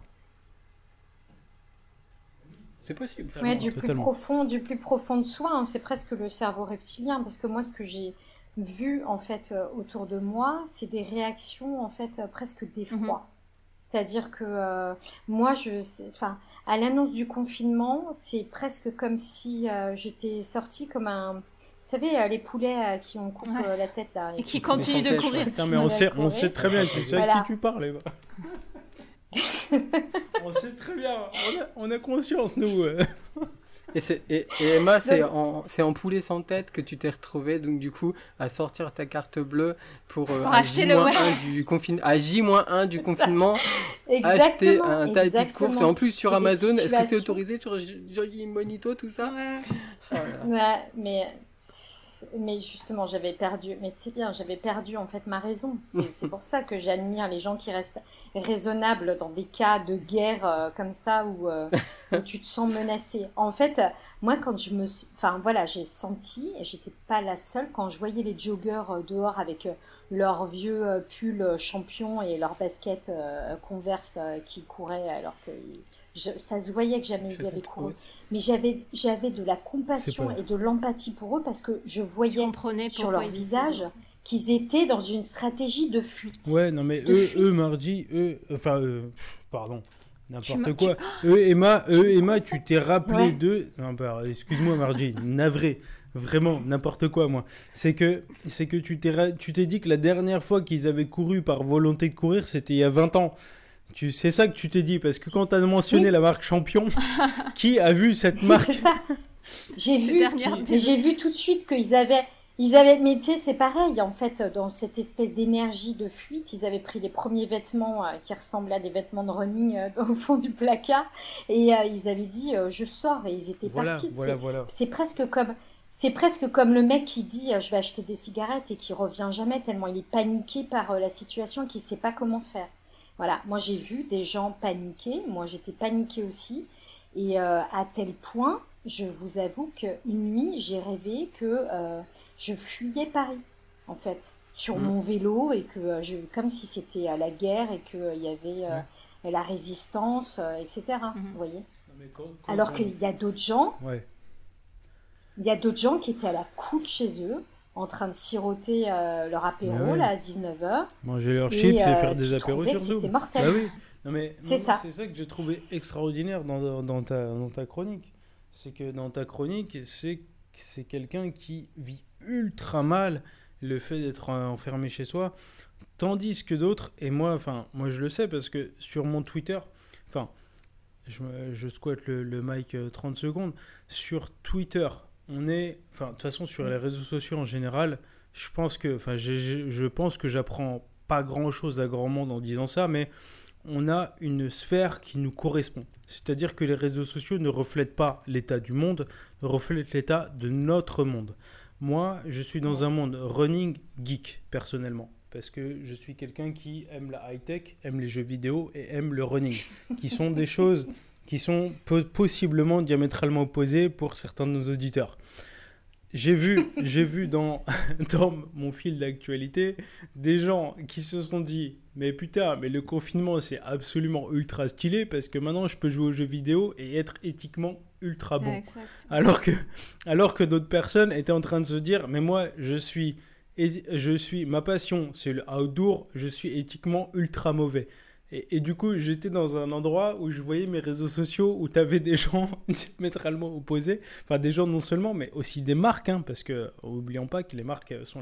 C'est possible. Ouais, du plus Totalement. profond, du plus profond de soi, hein, c'est presque le cerveau reptilien, parce que moi, ce que j'ai vu en fait euh, autour de moi, c'est des réactions en fait euh, presque d'effroi. C'est-à-dire que euh, moi, je, enfin, à l'annonce du confinement, c'est presque comme si euh, j'étais sortie comme un. Vous savez, les poulets à qui on coupe Ouais. la tête là. Et qui puis- continue de courir. Putain, mais on sait, on sait très bien, tu sais à Voilà. qui tu parles. *laughs* on sait très bien, on a, on a conscience, nous. euh. *laughs* Et, c'est- et, et Emma, c'est en, poulet sans tête que tu t'es retrouvé, donc du coup, à sortir ta carte bleue pour, euh, Pour à acheter le J-1 ouais. du confinement, à J-1 du *laughs* confinement, acheter Exactement. un tapis de course. Et exactement. en plus, sur Amazon, est-ce que c'est autorisé sur Joy Monito, tout ça? Ouais, mais, mais justement, j'avais perdu. Mais c'est bien, j'avais perdu en fait ma raison. *laughs* C'est pour ça que j'admire les gens qui restent raisonnables dans des cas de guerre euh, comme ça où, euh, *laughs* où tu te sens menacé. En fait, moi, quand je me suis. Enfin, voilà, j'ai senti, et j'étais pas la seule, quand je voyais les joggeurs euh, dehors avec leurs vieux pulls champions et leurs baskets euh, converse qui couraient alors que. Je- ça se voyait que jamais ils avaient couru. Mais j'avais, j'avais de la compassion et de l'empathie pour eux parce que je Tu voyais sur leur visage qu'ils étaient dans une stratégie de fuite. Ouais, non, mais eux, eux, Mardi, eux, enfin, euh, pardon, Tu n'importe quoi. Eux, Emma, eux, Emma, tu t'es rappelé Ouais. de. Non, bah, excuse-moi, Mardi, *laughs* navré. Vraiment, n'importe quoi, moi. C'est que, c'est que tu t'es, tu t'es dit que la dernière fois qu'ils avaient couru par volonté de courir, c'était il y a 20 ans. Tu, c'est ça que tu t'es dit, parce que quand tu as mentionné Oui. la marque Champion, *laughs* qui a vu cette marque C'est ça. J'ai vu, j'ai vu tout de suite qu'ils avaient, ils avaient, mais tu sais, c'est pareil en fait, dans cette espèce d'énergie de fuite, ils avaient pris les premiers vêtements euh, qui ressemblaient à des vêtements de running euh, au fond du placard et euh, ils avaient dit euh, je sors et ils étaient Voilà, partis. voilà, C'est- voilà. C'est presque comme c'est presque comme le mec qui dit je vais acheter des cigarettes et qui revient jamais tellement il est paniqué par la situation qu'il sait pas comment faire. Voilà, moi j'ai vu des gens paniquer, moi j'étais paniquée aussi et euh, à tel point, je vous avoue qu'une nuit j'ai rêvé que euh, je fuyais Paris en fait sur Mhm. mon vélo et que euh, je comme si c'était euh, la guerre et qu'il y avait euh, la résistance, euh, etc. Vous voyez Non, mais quand- quand Alors on- qu'il y a d'autres gens Ouais. il y a d'autres gens qui étaient à la cool chez eux, en train de siroter euh, leur apéro là, à 19h. Manger leurs chips et faire des apéros sur Zoom. C'était mortel. Bah oui. Non, mais C'est ça. C'est ça que j'ai trouvé extraordinaire dans, ta, dans ta chronique. C'est que dans ta chronique, c'est c'est quelqu'un qui vit ultra mal le fait d'être enfermé chez soi, tandis que d'autres, et moi, enfin, moi je le sais parce que sur mon Twitter, enfin, je, je squatte le, le mic euh, 30 secondes, sur Twitter, on est, enfin, de toute façon, sur les réseaux sociaux en général, je pense que, enfin, je pense que j'apprends pas grand chose à grand monde en disant ça, mais on a une sphère qui nous correspond. C'est-à-dire que les réseaux sociaux ne reflètent pas l'état du monde, reflètent l'état de notre monde. Moi, je suis dans un monde running geek, personnellement. Parce que je suis quelqu'un qui aime la high-tech, aime les jeux vidéo et aime le running. qui sont des *laughs* choses qui sont po- possiblement diamétralement opposées pour certains de nos auditeurs. J'ai vu, *laughs* j'ai vu dans, *laughs* dans mon fil d'actualité des gens qui se sont dit mais putain mais le confinement c'est absolument ultra stylé parce que maintenant je peux jouer aux jeux vidéo et être éthiquement ultra bon exact. alors que alors que d'autres personnes étaient en train de se dire mais moi je suis je suis ma passion c'est le outdoor je suis éthiquement ultra mauvais et, du coup j'étais dans un endroit où je voyais mes réseaux sociaux où tu avais des *laughs* gens diamétralement opposés. Enfin des gens non seulement mais aussi des marques hein, parce que oublions pas que les marques sont,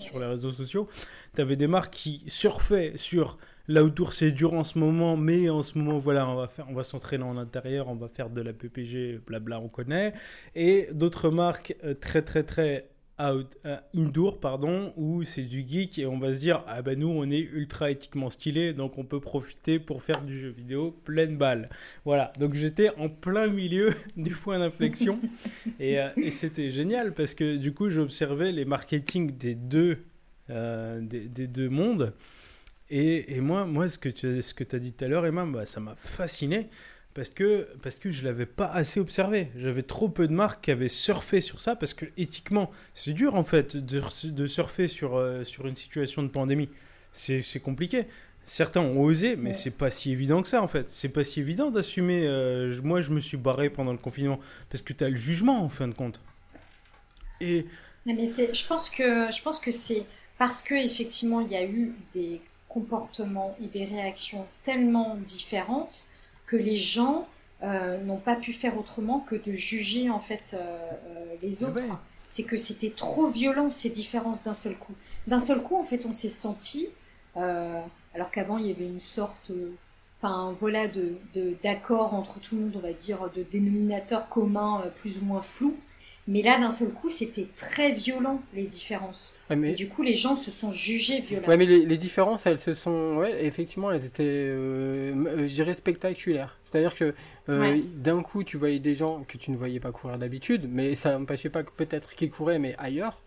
sur les réseaux sociaux. Tu avais des marques qui surfaient sur l'outdoor c'est dur en ce moment mais en ce moment voilà on va on va s'entraîner en intérieur on va faire de la PPG blabla on connaît. Et d'autres marques euh, très très très out, euh, indoor pardon où c'est du geek et on va se dire ah ben nous on est ultra éthiquement stylé donc on peut profiter pour faire du jeu vidéo pleine balle. Voilà. Donc j'étais en plein milieu *laughs* du point d'inflexion *laughs* et, euh, et c'était génial parce que du coup j'observais les marketing des deux euh, des, des deux mondes. Et, et moi moi ce que tu ce que as dit tout à l'heure Emma bah, ça m'a fasciné parce que, parce que je ne l'avais pas assez observé. J'avais trop peu de marques qui avaient surfé sur ça, parce que éthiquement, c'est dur en fait de, de surfer sur, euh, sur une situation de pandémie. C'est compliqué. Certains ont osé, mais Ouais. c'est pas si évident que ça en fait. C'est pas si évident d'assumer. euh, moi, je me suis barré pendant le confinement, parce que tu as le jugement en fin de compte. Et Mais c'est, je pense que, je pense que c'est parce que effectivement il y a eu des comportements et des réactions tellement différentes que les gens euh, n'ont pas pu faire autrement que de juger en fait euh, euh, les Ah autres. ouais. C'est que c'était trop violent ces différences d'un seul coup. D'un seul coup, en fait, on s'est senti, alors qu'avant il y avait une sorte, enfin voilà, de de- d'accord entre tout le monde, on va dire, de dénominateur commun euh, plus ou moins flou. Mais là, d'un seul coup, c'était très violent les différences. Ouais, mais... Et du coup, les gens se sont jugés violents. Ouais, mais les, les différences, elles se sont. Ouais, effectivement, elles étaient, euh, euh, je dirais, spectaculaires. C'est-à-dire que euh, Ouais. d'un coup, tu voyais des gens que tu ne voyais pas courir d'habitude, mais ça n'empêchait pas que peut-être qu'ils couraient, mais ailleurs.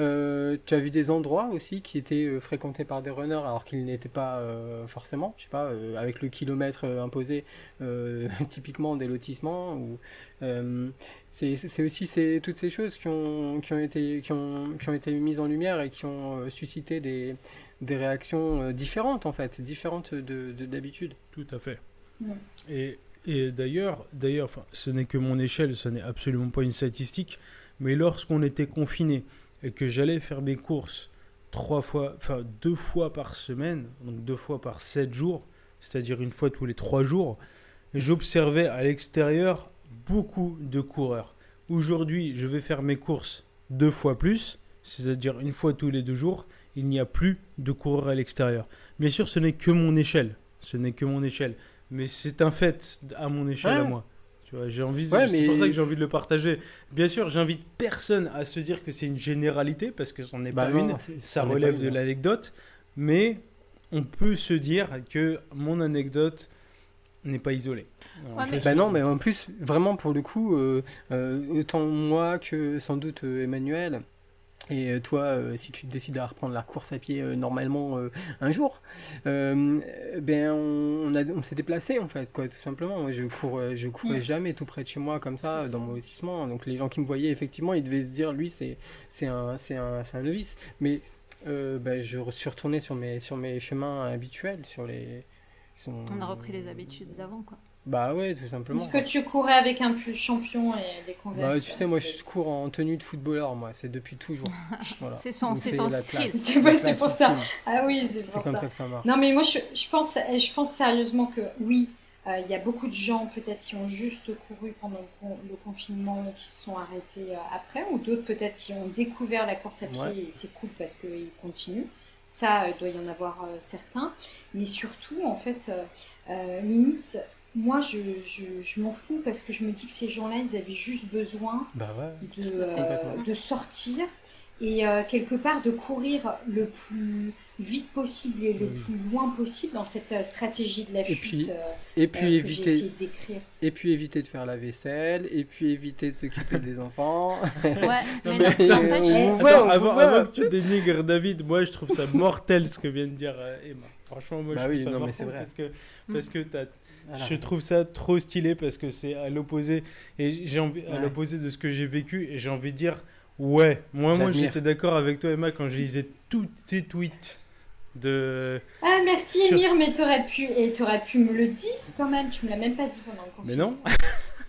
Euh, tu as vu des endroits aussi qui étaient euh, fréquentés par des runners alors qu'ils n'étaient pas euh, forcément, je sais pas, euh, avec le kilomètre euh, imposé, euh, *laughs* typiquement des lotissements. Ou, euh, c'est aussi ces, toutes ces choses qui ont, qui, ont été, qui, ont, qui ont été mises en lumière et qui ont euh, suscité des, des réactions euh, différentes en fait, différentes de de- d'habitude. Tout à fait. Et, et d'ailleurs, d'ailleurs, enfin, ce n'est que mon échelle, ce n'est absolument pas une statistique, mais lorsqu'on était confiné et que j'allais faire mes courses trois fois, enfin deux fois par semaine, donc deux fois par sept jours, c'est-à-dire une fois tous les trois jours, j'observais à l'extérieur beaucoup de coureurs. Aujourd'hui, je vais faire mes courses deux fois plus, c'est-à-dire une fois tous les deux jours, il n'y a plus de coureurs à l'extérieur. Bien sûr, ce n'est que mon échelle. Ce n'est que mon échelle. Mais c'est un fait à mon échelle à moi. Tu vois, j'ai envie. Ouais, C'est mais- pour ça que j'ai envie de le partager. Bien sûr, j'invite personne à se dire que c'est une généralité parce que ce n'est Bah pas non, une. Ça est pas relève une, de hein. l'anecdote, mais on peut se dire que mon anecdote n'est pas isolée. Alors, Ouais, je mais- suis- Bah non, mais en plus, vraiment pour le coup, euh, euh, autant moi que sans doute euh, Emmanuel, et euh, toi, euh, si tu décides à reprendre la course à pied euh, normalement euh, un jour, ben on, on, a- on s'est déplacé en fait, quoi, tout simplement. Moi, je cours, je courais Mm. jamais tout près de chez moi comme ça, dans mon lotissement. Donc les gens qui me voyaient, effectivement, ils devaient se dire, lui, c'est c'est un, c'est un, c'est un novice. Mais ben, je suis retourné sur mes, sur mes chemins habituels, sur les. sont- On a repris les habitudes d'avant, quoi. Bah ouais, tout simplement. Est-ce que tu courais avec un pull champion et des converses Bah, tu sais, moi, je cours en tenue de footballeur, moi, c'est depuis toujours. *laughs* Voilà. C'est son- c'est son style. C'est c'est pour ça. Ah oui, c'est C'est pour comme ça. ça que ça marche. Non, mais moi, je, je pense, je pense sérieusement que oui, euh, il y a beaucoup de gens peut-être qui ont juste couru pendant le, con- le confinement et qui se sont arrêtés euh, après, ou d'autres peut-être qui ont découvert la course à pied Ouais. et c'est cool parce qu'ils continuent. Ça, il doit y en avoir euh, certains. Mais surtout, en fait, euh, euh, limite, moi, je, je, je m'en fous parce que je me dis que ces gens-là, ils avaient juste besoin Bah ouais. de, euh, de sortir et euh, quelque part de courir le plus vite possible et le Oui. plus loin possible dans cette euh, stratégie de la Et fuite puis, euh, Et euh, puis que j'ai éviter, essayé de décrire. et puis éviter de faire la vaisselle, et puis éviter de s'occuper des enfants. *laughs* Ouais, mais *laughs* mais- non, on Eh, voit, Attends, on avant, vous voit. avant que tu dénigres David, moi je trouve ça mortel ce que vient de dire euh, Emma. Franchement, moi Bah je trouve oui, ça non, mais mortel c'est vrai. parce que Mm. parce que t'as- Voilà. je trouve ça trop stylé parce que c'est à l'opposé et j'ai envie à l'opposé de ce que j'ai vécu et j'ai envie de dire ouais, moi moi j'étais d'accord avec toi Emma quand je lisais tous tes tweets de Ah merci Sur- Emir, mais t'aurais pu et t'aurais pu me le dire quand même. Tu me l'as même pas dit pendant le mais confinement.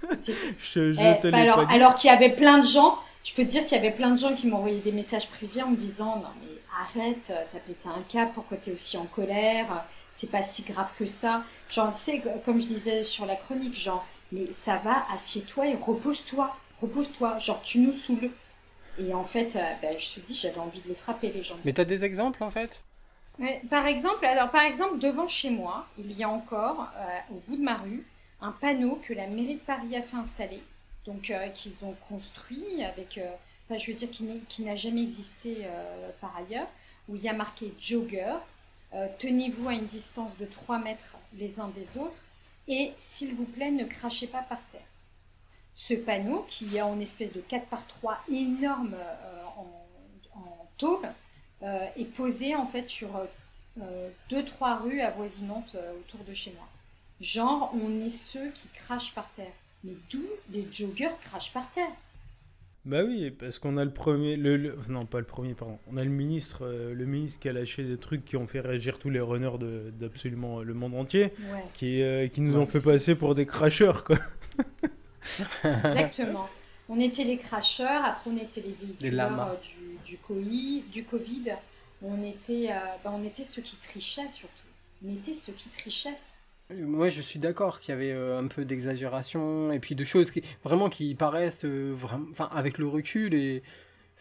non, C'est- *laughs* *laughs* je, je Eh, te bah alors, pas dit. alors qu'il y avait plein de gens, je peux te dire qu'il y avait plein de gens qui m'envoyaient des messages privés en me disant non mais arrête, t'as pété un cap, pourquoi t'es aussi en colère, c'est pas si grave que ça. Genre tu sais, comme je disais sur la chronique, genre mais ça va, assieds-toi et repose-toi, repose-toi, genre tu nous saoules. Et en fait, euh, bah, je te dis, j'avais envie de les frapper les gens. Mais t'as des exemples en fait? Par exemple, alors par exemple devant chez moi, il y a encore euh, au bout de ma rue un panneau que la mairie de Paris a fait installer, donc euh, qu'ils ont construit avec, enfin je veux dire qui n'a jamais existé par ailleurs, où il y a marqué jogger, euh, tenez-vous à une distance de 3 mètres les uns des autres et s'il vous plaît ne crachez pas par terre. Ce panneau qui est en espèce de 4 par 3 énorme euh, en, tôle, euh, est posé en fait sur euh, euh, deux trois rues avoisinantes autour de chez moi. Genre, on est ceux qui crachent par terre. Mais d'où les joggers crachent par terre? Bah oui, parce qu'on a le premier, le, le- non pas le premier, pardon. On a le ministre, euh, le ministre qui a lâché des trucs qui ont fait réagir tous les runners de- d'absolument le monde entier, Ouais, qui, euh, qui nous Ouais, ont fait passer pour des cracheurs quoi. *laughs* exactement. on était les cracheurs, après on était les véhiculeurs euh, du, du, COVID, du Covid. on était, euh, bah, on était ceux qui trichaient surtout. On était ceux qui trichaient. Moi, je suis d'accord qu'il y avait euh, un peu d'exagération et puis de choses qui vraiment qui paraissent euh, vraiment, enfin, avec le recul et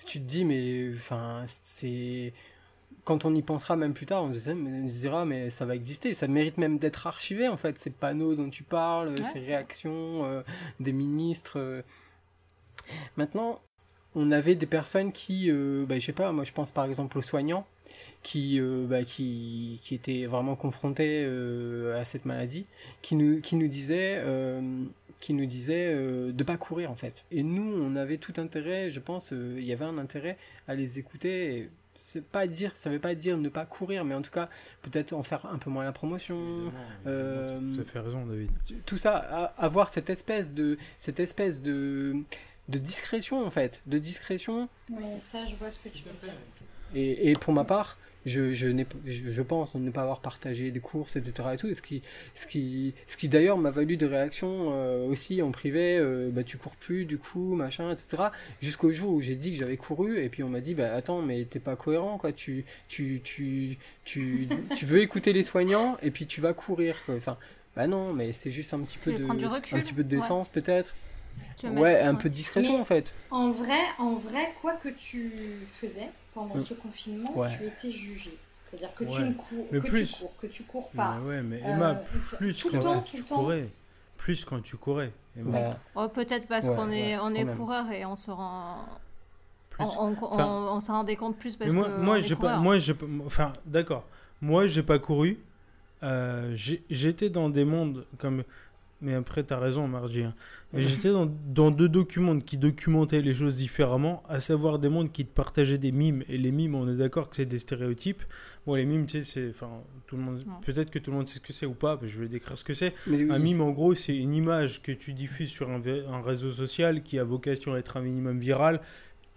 tu te dis, mais enfin, c'est quand on y pensera même plus tard, on se, dira, mais ça va exister. Ça mérite même d'être archivé en fait. Ces panneaux dont tu parles, ces réactions euh, des ministres. Maintenant, on avait des personnes qui, bah, je sais pas, moi je pense par exemple aux soignants qui, euh, bah, qui, qui étaient vraiment confrontés euh, à cette maladie, qui nous, qui nous disaient, euh, qui nous disaient euh, de pas courir en fait. Et nous, on avait tout intérêt, je pense, euh, il y avait un intérêt à les écouter. Et c'est pas dire, ça veut pas dire ne pas courir, mais en tout cas peut-être en faire un peu moins la promotion. Euh, à fait raison, David. Tout ça, avoir cette espèce de, cette espèce de, de discrétion en fait, de discrétion Oui, ça, je vois ce que tu veux dire. et, et pour ma part, je, je, je, je pense ne pas avoir partagé des courses, etc. Et tout, ce qui, ce qui, ce qui d'ailleurs m'a valu des réactions euh, aussi en privé, euh, bah tu cours plus du coup, machin, etc. Jusqu'au jour où j'ai dit que j'avais couru, et puis on m'a dit, bah attends, mais t'es pas cohérent, quoi. Tu, tu, tu, tu, *laughs* tu veux écouter les soignants, et puis tu vas courir, quoi. Enfin, bah non, mais c'est juste un petit peu de, un petit peu de décence peut-être. Ouais, un peu de discrétion Mais- en fait. En vrai, en vrai, quoi que tu faisais pendant Mm. ce confinement, Ouais. tu étais jugé. C'est-à-dire que tu Ouais. ne cours, Mais que plus- tu cours, que tu cours pas. Mais ouais, mais Euh, Emma, tout plus le quand temps, tu tout le temps. courais, plus quand tu courais. Emma. Oh, peut-être parce Ouais, qu'on est, on est coureur et on se rend. Plus- on on, enfin- on- on s'en rendait compte plus parce Mais moi, que. moi j'ai pas, moi, j'ai pas, enfin, d'accord. Moi, j'ai pas couru. Euh, j'étais dans des mondes comme, mais après, t'as raison, Margie. hein. J'étais dans, dans deux documents qui documentaient les choses différemment, à savoir des mondes qui te partageaient des mimes. Et les mimes, on est d'accord que c'est des stéréotypes. Bon, les mimes, tu sais, c'est, enfin, tout le monde, peut-être que tout le monde sait ce que c'est ou pas. mais je vais décrire ce que c'est. oui. Un mime, en gros, c'est une image que tu diffuses sur un, réseau social qui a vocation à être un minimum viral.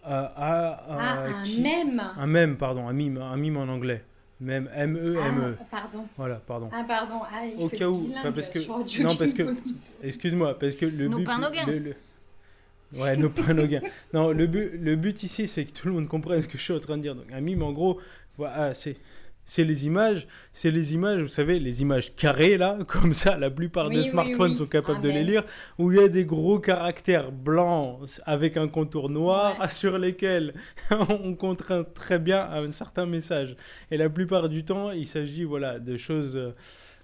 euh, à, à- Ah, un qui- mème. un mème, pardon, un mime, un mime en anglais. Mème, M-E-M-E. Ah, pardon. Voilà, pardon. Ah, pardon. Ah, il Au fait cas où, enfin, parce que- non, parce que-. Excuse-moi, parce que le Nos but. pains, nos gains. le- le- Ouais, nos pains, nos gains. Non, le but, le but ici, c'est que tout le monde comprenne ce que je suis en train de dire. Donc, un mime, en gros, voilà, c'est. C'est les images, c'est les images, vous savez, les images carrées là, *laughs* comme ça, la plupart Oui, des oui, smartphones oui. sont capables de les lire, où il y a des gros caractères blancs avec un contour noir Ouais. *laughs* sur lesquels *laughs* on contraint très bien un certain message. Et la plupart du temps, il s'agit voilà de choses, euh,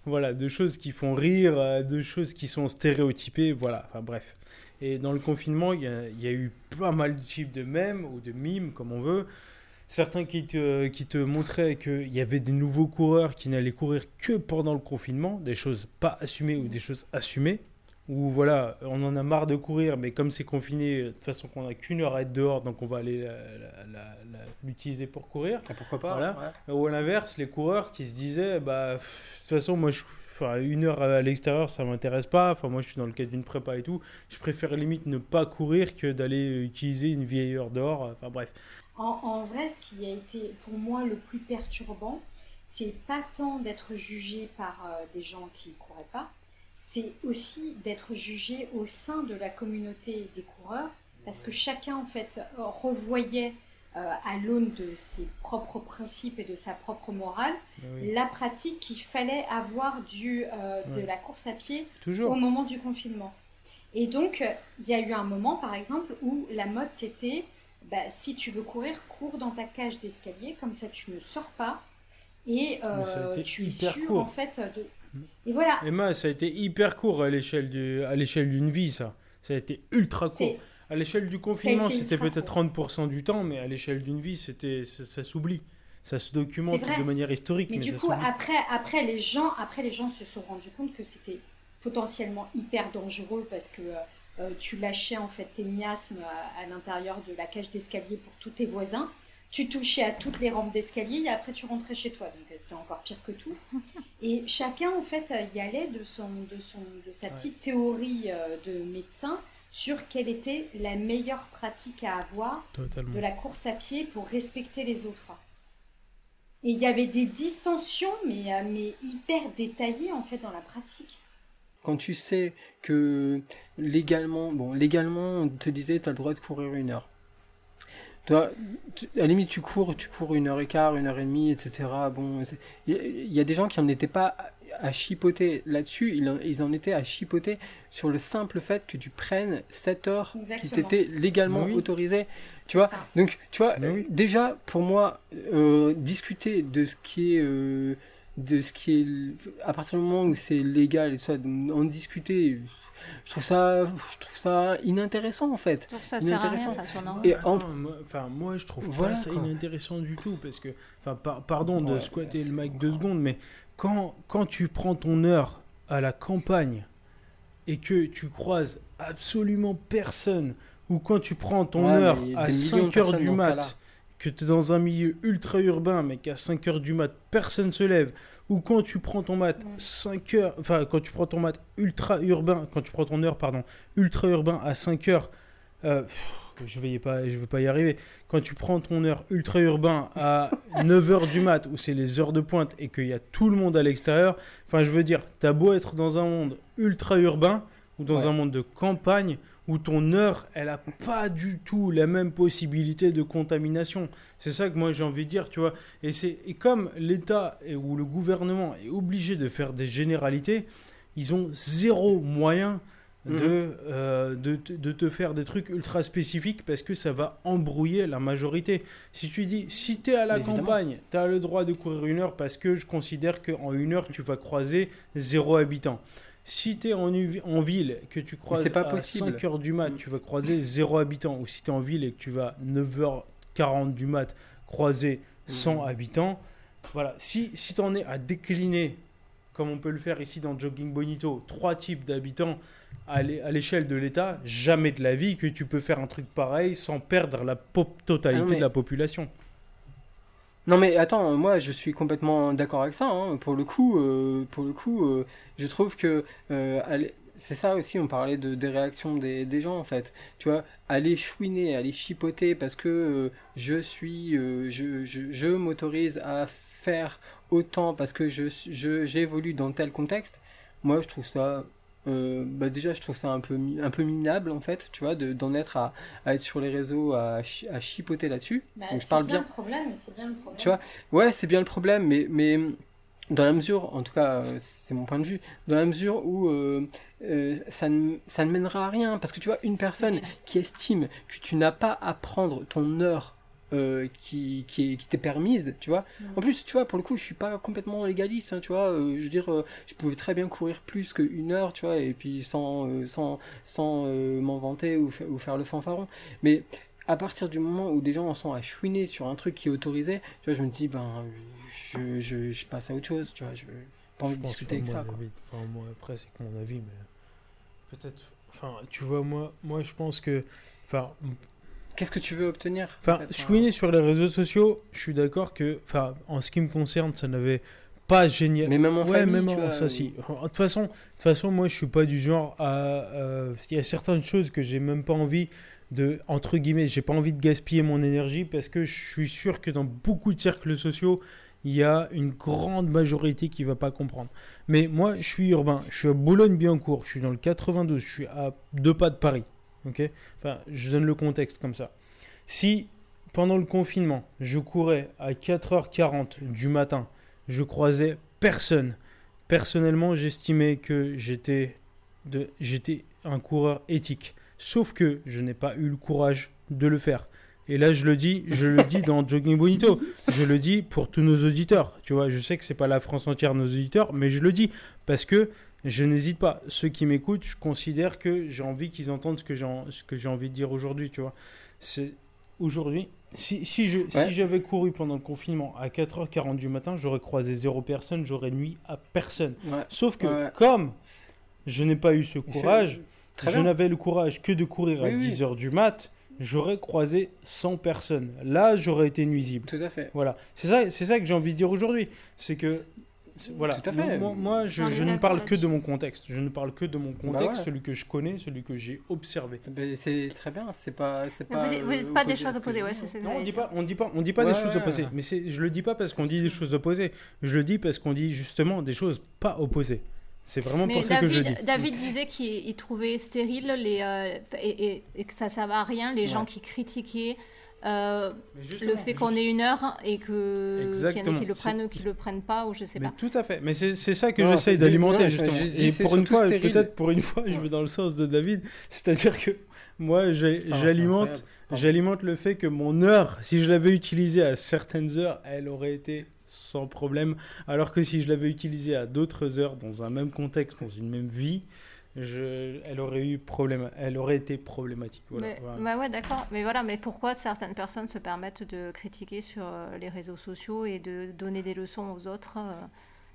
voilà de choses qui font rire, euh, de choses qui sont stéréotypées, voilà. Enfin bref. Et dans le confinement, il y y a eu pas mal de types de mèmes ou de mimes, comme on veut. Certains qui te, qui te montraient qu'il y avait des nouveaux coureurs qui n'allaient courir que pendant le confinement, des choses pas assumées ou des choses assumées. Ou voilà, on en a marre de courir, mais comme c'est confiné, de toute façon qu'on n'a qu'une heure à être dehors, donc on va aller l'utiliser pour courir. Ah, pourquoi pas Voilà. ouais. Ou à l'inverse, les coureurs qui se disaient, bah, pff, de toute façon, moi, je, enfin, une heure à l'extérieur, ça m'intéresse pas. Enfin, moi, je suis dans le cadre d'une prépa et tout. Je préfère limite ne pas courir que d'aller utiliser une vieille heure dehors. Enfin, bref. En, en vrai, ce qui a été pour moi le plus perturbant, c'est pas tant d'être jugé par euh, des gens qui ne couraient pas, c'est aussi d'être jugé au sein de la communauté des coureurs, parce que chacun en fait revoyait euh, à l'aune de ses propres principes et de sa propre morale Oui. la pratique qu'il fallait avoir du, euh, de la course à pied au Toujours. moment du confinement. Et donc, il y a eu un moment, par exemple, où la mode c'était bah, si tu veux courir, cours dans ta cage d'escalier, comme ça tu ne sors pas et euh, tu es sûr court. en fait de. Mm. Et voilà, Emma, ça a été hyper court à l'échelle du, à l'échelle d'une vie, ça. Ça a été ultra court. À l'échelle du confinement, c'était peut-être 30% du temps, mais à l'échelle d'une vie, c'était, ça, ça s'oublie. Ça se documente de manière historique, Mais mais, du coup, après, après, les gens, après, les gens se sont rendus compte que c'était potentiellement hyper dangereux parce que euh, euh, tu lâchais en fait tes miasmes à, à l'intérieur de la cage d'escalier pour tous tes voisins. Tu touchais à toutes les rampes d'escalier et après tu rentrais chez toi. Donc euh, c'était encore pire que tout. *laughs* Et chacun en fait euh, y allait de, son, de, son, de sa Ouais. petite théorie de médecin sur quelle était la meilleure pratique à avoir Totalement. de la course à pied pour respecter les autres. Et il y avait des dissensions, mais, mais hyper détaillées en fait dans la pratique. Quand tu sais que légalement, bon, légalement, on te disait tu as le droit de courir une heure. Toi, tu- à la limite, tu cours, tu cours une heure et quart, une heure et demie, etc. Bon, il y, a- il y a des gens qui en étaient pas à, chipoter là-dessus, ils, en- ils en étaient à chipoter sur le simple fait que tu prennes 7 heures qui t'étaient légalement Oui. autorisées. Tu vois, ça. donc, tu vois, oui. déjà, pour moi, euh, discuter de ce qui est, euh, de ce qui est, à partir du moment où c'est légal et ça, en discuter, je trouve ça, je trouve ça inintéressant en fait. Donc ça sert à rien, Inintéressant. ça, sur non Et Attends, en- moi, enfin, moi, je trouve Voilà, pas ça quoi. inintéressant du tout parce que, enfin, par- pardon de Ouais, squatter le mic deux secondes, mais quand, quand tu prends ton heure à la campagne et que tu croises absolument personne, ou quand tu prends ton Ouais, heure à des millions de 5 heures du mat, que tu es dans un milieu ultra urbain, mais qu'à 5 heures du mat, personne se lève, ou quand tu prends ton mat 5 heures, enfin, quand tu prends ton mat ultra urbain, quand tu prends ton heure, pardon, ultra urbain à 5 heures, euh, je vais pas, je vais pas y arriver. Quand tu prends ton heure ultra urbain à *laughs* 9 heures du mat, où c'est les heures de pointe et qu'il y a tout le monde à l'extérieur, enfin, je veux dire, t'as beau être dans un monde ultra urbain ou dans Ouais. un monde de campagne où ton heure, elle a pas du tout la même possibilité de contamination. C'est ça que moi j'ai envie de dire, tu vois. Et, comme l'État ou le gouvernement est obligé de faire des généralités, ils ont zéro moyen de, Mhm. euh, de, te- de te faire des trucs ultra spécifiques parce que ça va embrouiller la majorité. Si tu dis, si tu es à la Évidemment. campagne, tu as le droit de courir une heure parce que je considère qu'en une heure, tu vas croiser zéro habitant. Si tu es en, en ville, que tu croises pas à possible. 5 heures du mat, Mm. tu vas croiser zéro habitant. Ou si tu es en ville et que tu vas 9h40 du mat croiser 100 Mm. habitants. Voilà. Si, si tu en es à décliner, comme on peut le faire ici dans Jogging Bonito, trois types d'habitants à l'é- à l'échelle de l'État, jamais de la vie que tu peux faire un truc pareil sans perdre la totalité Ah mais- de la population. Non mais attends, moi je suis complètement d'accord avec ça. hein. Pour le coup, euh, pour le coup, euh, je trouve que euh, c'est ça aussi. On parlait de des réactions des, des gens en fait. Tu vois, aller chouiner, aller chipoter parce que je suis, je, je, je m'autorise à faire autant parce que je j'évolue dans tel contexte. Moi, je trouve ça. Euh, bah déjà, je trouve ça un peu, un peu minable en fait, tu vois, de- d'en être à, à être sur les réseaux à, à chipoter là-dessus. Bah, je parle bien bien. le problème, c'est bien le problème. Tu vois, Ouais, c'est bien le problème, mais, mais dans la mesure, en tout cas, euh, c'est mon point de vue, dans la mesure où euh, euh, ça, ne, ça ne mènera à rien. Parce que tu vois, une personne qui estime que tu n'as pas à prendre ton heure euh, qui, qui, est- qui t'est permise, tu vois. Mm. En plus, tu vois, pour le coup, je suis pas complètement légaliste, hein, tu vois. euh, je veux dire, euh, je pouvais très bien courir plus qu'une heure, tu vois, et puis sans, euh, sans, sans euh, m'en vanter ou, fa- ou faire le fanfaron. Mais à partir du moment où des gens en sont à chouiner sur un truc qui est autorisé, tu vois, je me dis, ben, je, je, je passe à autre chose, tu vois, je pas envie Je de pense discuter avec ça, quoi. Enfin, moi, après, c'est que mon avis, mais peut-être. Enfin, tu vois, moi, moi, je pense que. Enfin, Qu'est-ce que tu veux obtenir en Enfin, fait, chouiner sur les réseaux sociaux, je suis d'accord que, enfin, en ce qui me concerne, ça n'avait pas génial. Mais même en ouais, famille, même tu en- vois, ça euh, si. De toute façon, de toute façon, moi, je suis pas du genre à. euh, Il y a certaines choses que j'ai même pas envie de, entre guillemets, j'ai pas envie de gaspiller mon énergie parce que je suis sûr que dans beaucoup de cercles sociaux, il y a une grande majorité qui va pas comprendre. Mais moi, je suis urbain, je suis à Boulogne-Billancourt, je suis dans le 92, je suis à deux pas de Paris. Ok Enfin, je donne le contexte comme ça. Si pendant le confinement, je courais à 4h40 du matin, je croisais personne. Personnellement, j'estimais que j'étais de j'étais un coureur éthique. Sauf que je n'ai pas eu le courage de le faire. Et là, je le dis, je le dis dans Jogging Bonito. Je le dis pour tous nos auditeurs. Tu vois, je sais que c'est pas la France entière nos auditeurs, mais je le dis parce que je n'hésite pas. Ceux qui m'écoutent, je considère que j'ai envie qu'ils entendent ce que j'ai en- ce que j'ai envie de dire aujourd'hui. Tu vois, c'est aujourd'hui. Si, si je Ouais. si j'avais couru pendant le confinement à 4h40 du matin, j'aurais croisé zéro personne, j'aurais nuit à personne. Ouais. Sauf que Ouais. comme je n'ai pas eu ce courage, Très je bien. n'avais le courage que de courir à Oui, oui. 10h du mat, j'aurais croisé 100 personnes. Là, j'aurais été nuisible. Tout à fait. Voilà, c'est ça, c'est ça que j'ai envie de dire aujourd'hui. C'est que, voilà, Tout à fait. moi, moi, je, ne parle que de mon contexte. Je ne parle que de mon contexte, ouais. celui que je connais, celui que j'ai observé. Ben, c'est très bien, c'est pas. C'est Vous pas, dites- vous euh, dites pas des choses opposées, ouais, que Non, on dit pas, on dit pas, on dit pas des Ouais, choses ouais. opposées. Mais c'est, je le dis pas parce qu'on dit des choses opposées. Je le dis parce qu'on dit justement des choses pas opposées. C'est vraiment Mais pour ça que je le dis. David, David disait qu'il il trouvait stérile les, euh, et, et- et que ça ne servait à rien les gens qui critiquaient euh, le fait qu'on ait une heure et que qu'il y en ait qui le prennent ou qui le prennent pas, ou je sais Mais pas. tout à fait. Mais c'est c'est ça que j'essaye d'alimenter justement. je- je dis, Et pour une fois, peut-être pour une fois, je vais dans le sens de David. C'est-à-dire que moi, j'alimente, j'alimente le fait que mon heure, si je l'avais utilisée à certaines heures, elle aurait été sans problème. Alors que si je l'avais utilisée à d'autres heures, dans un même contexte, dans une même vie, je, elle aurait eu problème. Elle aurait été problématique. Voilà, mais, voilà. bah ouais, d'accord. Mais voilà, mais pourquoi certaines personnes se permettent de critiquer sur euh, les réseaux sociaux et de donner des leçons aux autres euh,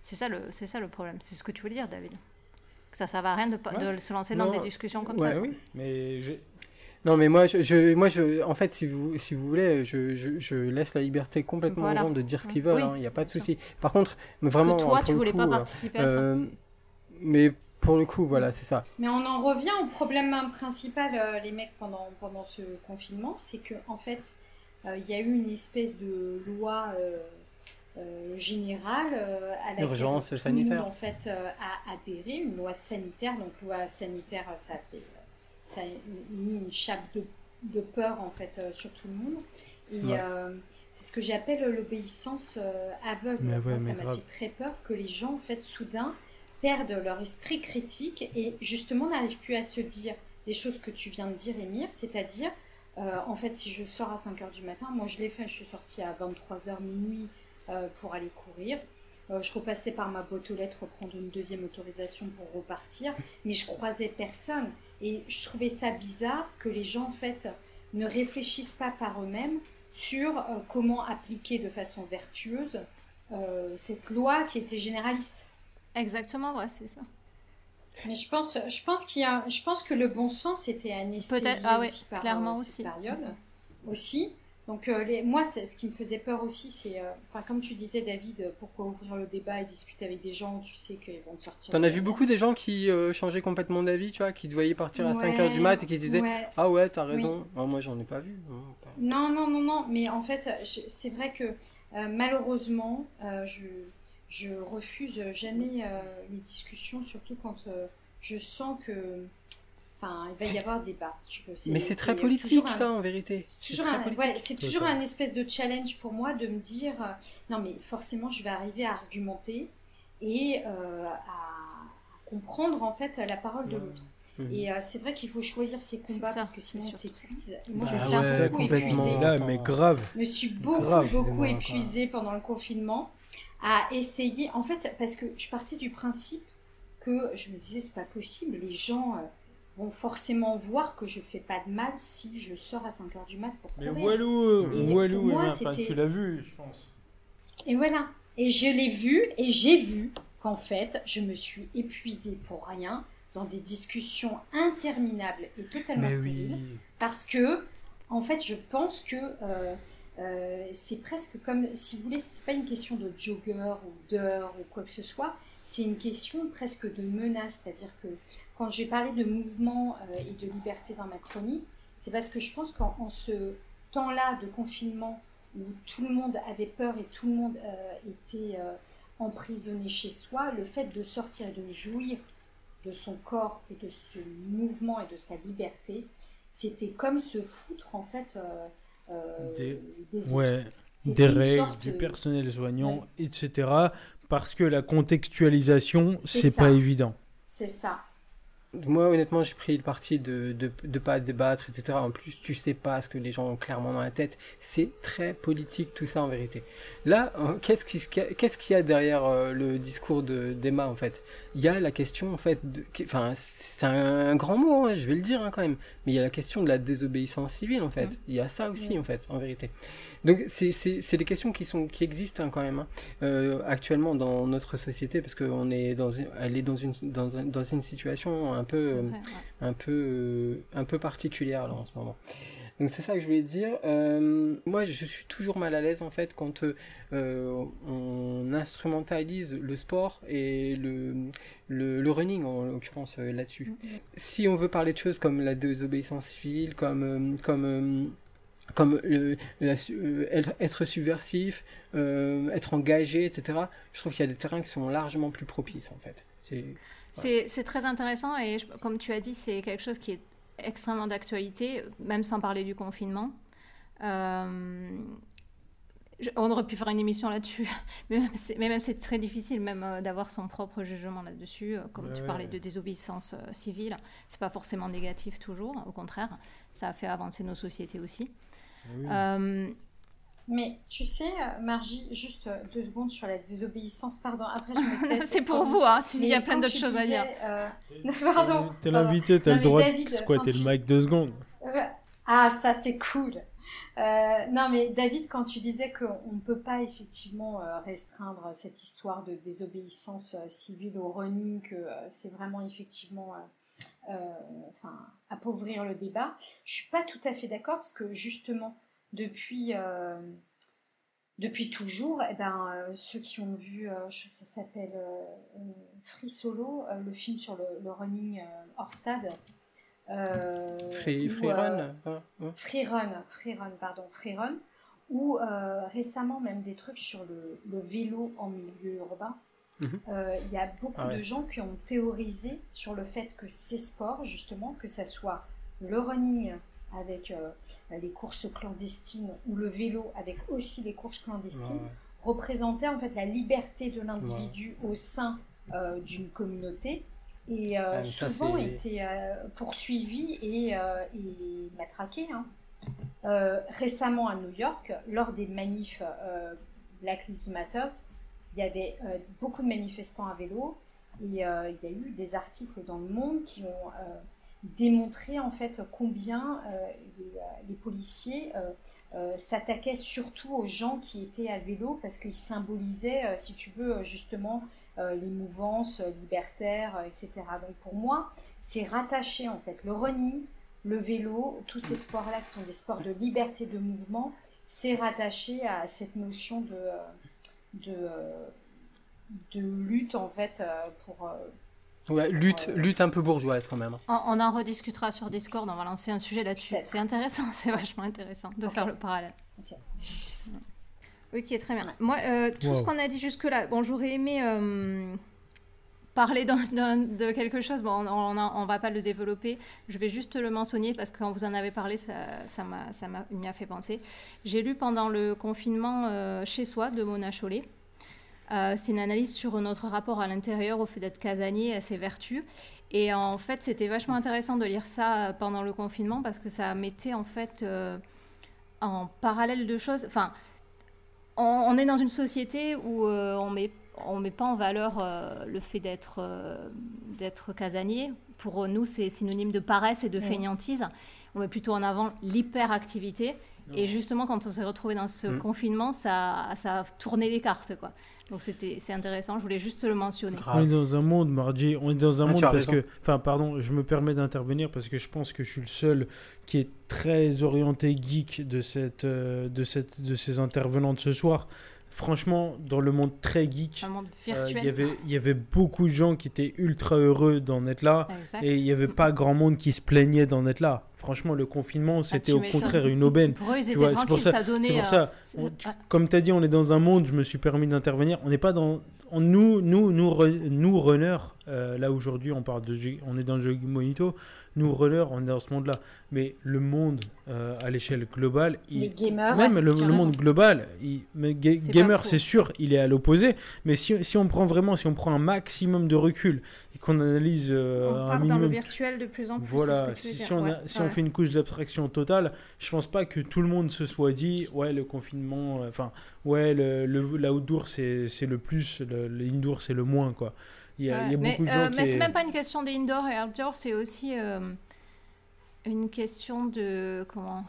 C'est ça le, c'est ça le problème. C'est ce que tu veux dire, David. Que ça sert à rien de, pas- Ouais. de se lancer dans des discussions comme ouais, ça. oui, mais j'ai- Non, mais moi, je, je- moi, je, en fait, si vous, si vous voulez, je, je, je laisse la liberté complètement Voilà. aux gens de dire ce qu'ils veulent. Oui, hein, Il n'y a pas de souci. Par contre, vraiment, que toi, tu voulais coup, pas euh, participer à ça. euh, mais pour le coup, voilà, c'est ça. Mais on en revient au problème principal, euh, les mecs, pendant, pendant ce confinement, c'est que en fait, euh, il y a eu une espèce de loi euh, euh, générale euh, à laquelle Urgence tout le sanitaire. monde en fait euh, a adhéré, une loi sanitaire. Donc loi sanitaire, ça a fait, ça a mis une chape de, de peur en fait euh, sur tout le monde. Et Ouais. euh, c'est ce que j'appelle l'obéissance euh, aveugle. Mais Moi, ouais, ça mais m'a fait très peur que les gens en fait soudain perdent leur esprit critique et justement n'arrivent plus à se dire les choses que tu viens de dire, Émir, c'est-à-dire, euh, en fait, si je sors à 5h du matin, moi je l'ai fait, je suis sortie à 23h minuit euh, pour aller courir. Euh, je repassais par ma boîte aux lettres prendre une deuxième autorisation pour repartir, mais je croisais personne. Et je trouvais ça bizarre que les gens, en fait, ne réfléchissent pas par eux-mêmes sur comment appliquer de façon vertueuse cette loi qui était généraliste. Exactement, ouais, c'est ça. Mais je pense, je pense qu'il y a, je pense que le bon sens était anesthésié Peut-être, ah ouais, aussi par clairement euh, aussi. période aussi. Donc euh, les, moi, ce qui me faisait peur aussi, c'est, euh, enfin comme tu disais David, pourquoi ouvrir le débat et discuter avec des gens où tu sais qu'ils vont te sortir. T'en as vu beaucoup des gens qui euh, changeaient complètement d'avis, tu vois, qui te voyaient partir à Ouais, 5h du mat et qui se disaient ouais. Ah ouais, t'as raison. Ah, moi, j'en ai pas vu. hein, pas- Non, non, non, non. Mais en fait, je- c'est vrai que euh, malheureusement, euh, je, je refuse jamais euh, les discussions, surtout quand euh, je sens que, enfin, il va y avoir débat, si tu veux. Mais c'est très politique, un- ça, en vérité. C'est toujours, un, politique. ouais, c'est toujours Total. un espèce de challenge pour moi de me dire euh, non mais forcément je vais arriver à argumenter et euh, à, comprendre en fait la parole de Ouais. l'autre. Mhm. Et euh, c'est vrai qu'il faut choisir ses combats parce que sinon on s'épuise. Moi Bah je suis beaucoup épuisée. là, mais grave. Je me suis beaucoup, Grave, beaucoup épuisée pendant le confinement à essayer. En fait, parce que je partais du principe que je me disais, c'est pas possible, les gens euh, vont forcément voir que je fais pas de mal si je sors à 5h du mat pour Mais courir. Walou, Et Walou, pour moi, c'était- tu l'as vu, je pense. Et voilà. Et je l'ai vu et j'ai vu qu'en fait, je me suis épuisée pour rien dans des discussions interminables et totalement stériles. Parce que, en fait, je pense que euh, euh, c'est presque comme, si vous voulez, c'est pas une question de jogger ou d'heure ou quoi que ce soit, c'est une question presque de menace. C'est-à-dire que quand j'ai parlé de mouvement euh, et de liberté dans ma chronique, c'est parce que je pense qu'en en ce temps-là de confinement où tout le monde avait peur et tout le monde euh, était emprisonné chez soi, le fait de sortir et de jouir de son corps et de ce mouvement et de sa liberté, c'était comme se foutre en fait Des- des. Ouais, des règles, sorte du personnel soignant, etc. Parce que la contextualisation, C'est pas évident. C'est ça. Moi, honnêtement, j'ai pris le parti de de, de pas débattre, etc. En plus, tu sais pas ce que les gens ont clairement dans la tête. C'est très politique, tout ça, en vérité. Là, euh, qu'est-ce qu'il y a derrière euh, le discours de d'Emma, en fait? Il y a la question, en fait, de, enfin, c'est un grand mot, hein, je vais le dire hein, quand même, mais il y a la question de la désobéissance civile, en fait. Mm. Il y a ça aussi, Mm. en fait, en vérité. Donc, c'est des questions qui, sont, qui existent hein, quand même, hein, euh, actuellement dans notre société, parce qu'elle est, dans, une- elle est dans, une, dans, un- dans une situation un peu euh, vrai, ouais. un peu, euh, un peu particulière là en ce moment. Donc c'est ça que je voulais dire. Euh, moi, je suis toujours mal à l'aise en fait quand euh, on instrumentalise le sport et le, le, le running en l'occurrence là-dessus. Si on veut parler de choses comme la désobéissance civile, comme comme comme le, la su- euh, être, subversif, euh, être engagé, etc. Je trouve qu'il y a des terrains qui sont largement plus propices en fait. C'est très intéressant et je- comme tu as dit, c'est quelque chose qui est extrêmement d'actualité, même sans parler du confinement. Euh, je- on aurait pu faire une émission là-dessus, *laughs* mais même c'est, très difficile même euh, d'avoir son propre jugement là-dessus. euh, Comme Ouais, tu ouais. parlais de désobéissance euh, civile, c'est pas forcément négatif toujours, au contraire, ça a fait avancer nos sociétés aussi. Oui. Euh, Mais tu sais, Margie, juste deux secondes sur la désobéissance, pardon, après je *laughs* c'est pour vous, hein, s'il y a plein d'autres choses à dire. euh, *laughs* *laughs* Pardon. T'es l'invité, t'as le droit David, de squatter le mic deux secondes. Ah, ça c'est cool. Euh, non, mais David, quand tu disais qu'on ne peut pas effectivement euh, restreindre cette histoire de désobéissance civile au running, que c'est vraiment effectivement enfin, appauvrir le débat, je suis pas tout à fait d'accord parce que justement, depuis, euh, depuis toujours, eh ben, euh, ceux qui ont vu, euh, je- ça s'appelle euh, euh, Free Solo, euh, le film sur le, le running euh, hors stade. euh, Free, où, free euh, run hein, hein. Freerun, Freerun, pardon, Freerun, ou euh, récemment même des trucs sur le, le vélo en milieu urbain. Mhm. Euh, Il y a beaucoup Ah ouais. de gens qui ont théorisé sur le fait que ces sports, justement, que ça soit le running avec euh, les courses clandestines ou le vélo avec aussi les courses clandestines, Ouais, représentait en fait la liberté de l'individu au sein euh, d'une communauté et euh, Ah, souvent c'est- était euh, poursuivi et, et matraqué. hein. Récemment à New York, lors des manifs Black Lives Matter, il y avait euh, beaucoup de manifestants à vélo et euh, il y a eu des articles dans le monde qui ont euh, démontré en fait combien les, les policiers s'attaquaient surtout aux gens qui étaient à vélo parce qu'ils symbolisaient, si tu veux, justement les mouvances libertaires, etc. Donc pour moi, c'est rattaché en fait le running, le vélo, tous ces sports-là qui sont des sports de liberté de mouvement, c'est rattaché à cette notion de, de, euh, de lutte en fait euh, pour... euh, Ouais, lutte, Ouais. lutte un peu bourgeoise quand même. On, on en rediscutera sur Discord, on va lancer un sujet là-dessus. C'est intéressant, *laughs* c'est vachement intéressant de faire le parallèle. Ok. Ok, très bien. Moi, euh, tout ce qu'on a dit jusque-là, bon, j'aurais aimé euh, parler de quelque chose, bon, on ne va pas le développer, je vais juste le mentionner parce que quand vous en avez parlé, ça m'a ça m'y a fait penser. J'ai lu pendant le confinement euh, Chez soi de Mona Chollet. Euh, c'est une analyse sur notre rapport à l'intérieur, au fait d'être casanier, à ses vertus. Et en fait, c'était vachement intéressant de lire ça euh, pendant le confinement parce que ça mettait en fait en parallèle de choses. Enfin, on, est dans une société où on met on met pas en valeur euh, le fait d'être euh, d'être casanier. Pour nous, c'est synonyme de paresse et de Ouais. fainéantise. On met plutôt en avant l'hyperactivité. Et justement, quand on s'est retrouvé dans ce Mhm. confinement, ça, ça a tourné les cartes, quoi. Donc c'était c'est intéressant. Je voulais juste le mentionner. On est dans un monde, Margie, on est dans un Ah, monde parce raison. que, enfin, pardon, je me permets d'intervenir parce que je pense que je suis le seul qui est très orienté geek de cette, euh, de cette, de ces intervenants de ce soir. Franchement, dans le monde très geek, euh, il y avait, il y avait beaucoup de gens qui étaient ultra heureux d'en être là. Exact. Et il n'y avait pas grand monde qui se plaignait d'en être là. Franchement, le confinement, c'était Ah, tu au contraire une aubaine. Pour eux, ils étaient c'est pour ça- ça, donnait. Pour euh, ça, c'est- on- tu- ah, comme tu as dit, on est dans un monde, je me suis permis d'intervenir. On n'est pas dans. on- nous, nous, nous, re- nous runners, euh, là aujourd'hui, on, parle de, on est dans le jeu Monito. Nous, runners, on est dans ce monde-là. Mais le monde euh, à l'échelle globale, il- Les gamers, même ouais, le, monde global, il- mais ga- gamer, c'est sûr, il est à l'opposé. Mais si, si on prend vraiment, si on prend un maximum de recul et qu'on analyse euh, on un part dans le virtuel de plus en plus. voilà, c'est ce que tu si, on, a- Ouais, si on ouais. fait une couche d'abstraction totale, je pense pas que tout le monde se soit dit, ouais, le confinement, euh, enfin, ouais, le, le, l'outdoor c'est, c'est le plus, le, l'indoor c'est le moins, quoi. Il y a, il y a Ouais, mais, de euh, gens mais qui. c'est même pas une question d'indoor et outdoor, c'est aussi euh, une question de comment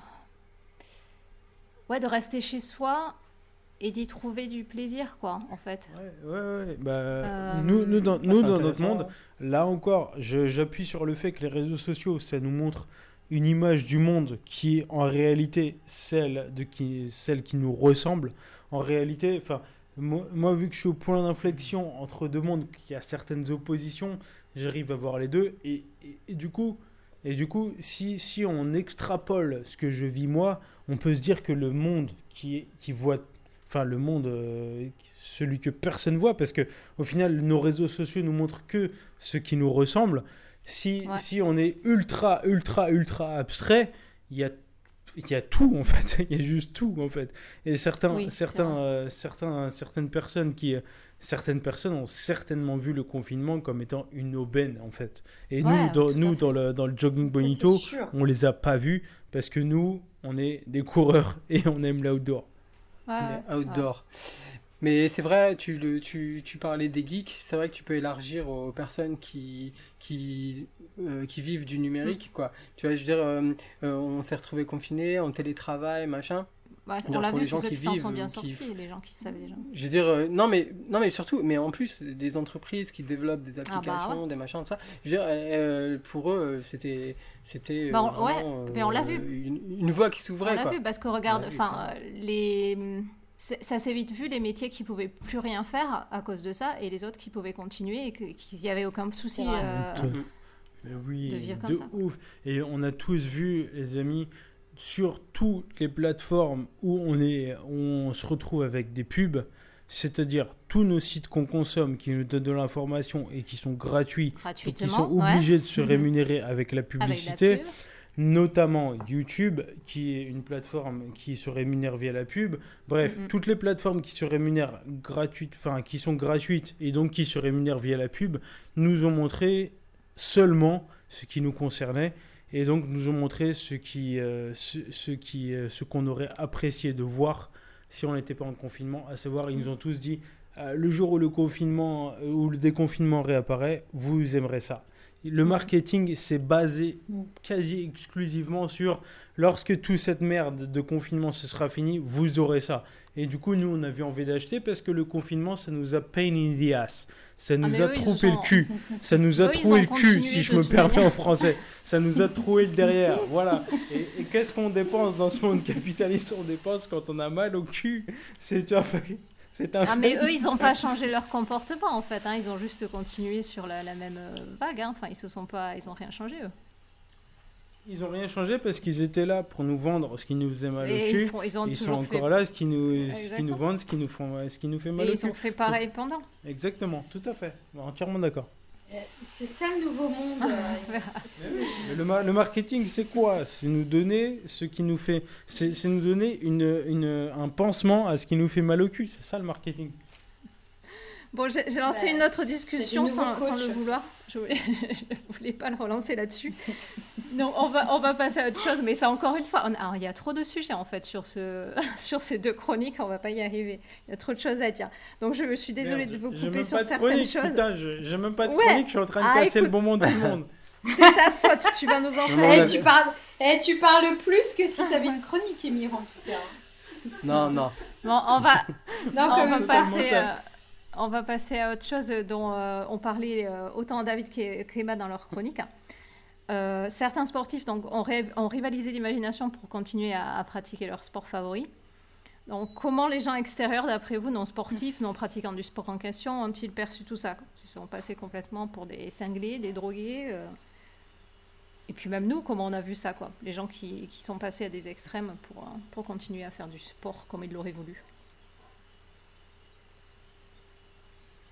Ouais, de rester chez soi et d'y trouver du plaisir, quoi, en fait. Ouais, ouais, ouais, bah, Euh, nous, nous, dans, Ah, nous, dans notre monde, là encore, j'appuie sur le fait que les réseaux sociaux, ça nous montre une image du monde qui est en réalité celle, de qui, celle qui nous ressemble. En réalité, enfin, moi, moi, vu que je suis au point d'inflexion entre deux mondes, qui a certaines oppositions, j'arrive à voir les deux. Et, et- et du coup, et du coup si, si on extrapole ce que je vis moi, on peut se dire que le monde qui, qui voit enfin le monde, euh, celui que personne voit, parce que au final, nos réseaux sociaux nous montrent que ce qui nous ressemble. Si, Ouais. si on est ultra, ultra, ultra abstrait, il y a il y a tout en fait, *laughs* il y a juste tout en fait. Et certains, Oui, certains, euh, certains, certaines personnes qui, certaines personnes ont certainement vu le confinement comme étant une aubaine en fait. Et Ouais, nous, dans, nous dans le, dans le jogging bonito, on les a pas vus parce que nous, on est des coureurs *laughs* et on aime l'outdoor. Ouais, outdoor. Mais c'est vrai, tu, le, tu, tu parlais des geeks, c'est vrai que tu peux élargir aux personnes qui, qui, euh, qui vivent du numérique, quoi. Tu vois, je veux dire, euh, euh, on s'est retrouvés confinés, en télétravail, machin. ouais. Dire, on l'a pour vu, les gens c'est ceux qui qui s'en sont vivent, bien qui- sortis, les gens qui savaient déjà. Je veux dire, euh, non, mais, non, mais surtout, mais en plus, des entreprises qui développent des bah applications, des machins, tout ça, je veux dire, euh, pour eux, c'était, c'était Bah, on- ouais, mais on l'a euh, vu. Une, une voie qui On s'ouvrait, l'a quoi. vu parce que regarde, On l'a enfin, euh, les. Ça s'est vite vu, les métiers qui pouvaient plus rien faire à cause de ça et les autres qui pouvaient continuer et qu'il n'y avait aucun souci. Euh. Mais oui, de vivre comme de ça. ouf. Et on a tous vu, les amis, sur toutes les plateformes où on, est, où on se retrouve avec des pubs, c'est-à-dire tous nos sites qu'on consomme, qui nous donnent de l'information et qui sont gratuits, gratuitement. qui sont ouais, obligés de se Mhm. rémunérer avec la avec la publicité, pub. notamment YouTube, qui est une plateforme qui se rémunère via la pub. Bref, Mhm. toutes les plateformes qui se rémunèrent gratuites, enfin qui sont gratuites et donc qui se rémunèrent via la pub, nous ont montré seulement ce qui nous concernait et donc nous ont montré ce qui, euh, ce, ce qui, euh, ce qu'on aurait apprécié de voir si on n'était pas en confinement. À savoir, ils nous ont tous dit euh, le jour où le confinement ou le déconfinement réapparaît, vous aimerez ça. Le marketing s'est basé Mm. quasi exclusivement sur lorsque toute cette merde de confinement se sera fini, vous aurez ça. Et du coup, nous, on avait envie d'acheter parce que le confinement, ça nous a pain in the ass. *laughs* Ça nous a eux, sont- le cul. Ça nous a Eux, troué le cul, si je me permets manière. en français. Ça nous a troué le derrière. *laughs* Voilà. Et, et qu'est-ce qu'on dépense dans ce monde capitaliste? On dépense quand on a mal au cul. C'est un. C'est un Ah, mais eux, ils n'ont pas changé leur comportement en fait. hein. Ils ont juste continué sur la, la même euh, vague. hein. Enfin, ils se sont pas, ils ont rien changé eux. Ils ont rien changé parce qu'ils étaient là pour nous vendre ce qui nous faisait mal Et au ils, cul. font- ils ont Ils sont encore fait. là, ce qui nous, ce qui nous vendent, ce qui nous, font, ce qui nous fait mal Et au ils ont cul. fait pareil pendant. Exactement, tout à fait. Entièrement d'accord. Euh, C'est ça le nouveau monde. euh, *laughs* Le, le marketing, c'est quoi? C'est nous donner ce qui nous fait. C'est c'est nous donner une, une- un pansement à ce qui nous fait mal au cul. C'est ça le marketing. Bon, j'ai lancé Bah, une autre discussion sans, le vouloir. Je voulais, *laughs* je voulais pas le relancer là-dessus. *laughs* Non, on va, on va passer à autre chose, mais ça encore une fois, on- alors, il y a trop de sujets en fait sur, ce, *laughs* sur ces deux chroniques, on va pas y arriver. Il y a trop de choses à dire. Donc je me suis désolée Merde, de vous couper sur de certaines choses. Putain, je- j'ai même pas de Ouais. chronique, je suis en train de Ah, casser le bon monde tout le monde. C'est ta faute, tu vas nous en faire. on Eh, a- tu, parles, eh, tu parles plus que si tu avais une chronique, Émir, en tout cas. Non, non. Bon, on va, Non, on, va passer, euh, on va passer à autre chose dont euh, on parlait euh, autant David qu'E- qu'Emma dans leur chronique. Euh, certains sportifs donc, ont, ré- rivalisé d'imagination pour continuer à, pratiquer leur sport favori. Donc, comment les gens extérieurs, d'après vous, non sportifs, non pratiquants du sport en question, ont-ils perçu tout ça? Ils sont passés complètement pour des cinglés, des drogués euh, Et puis même nous, comment on a vu ça quoi? Les gens qui, qui sont passés à des extrêmes pour, pour continuer à faire du sport comme ils l'auraient voulu.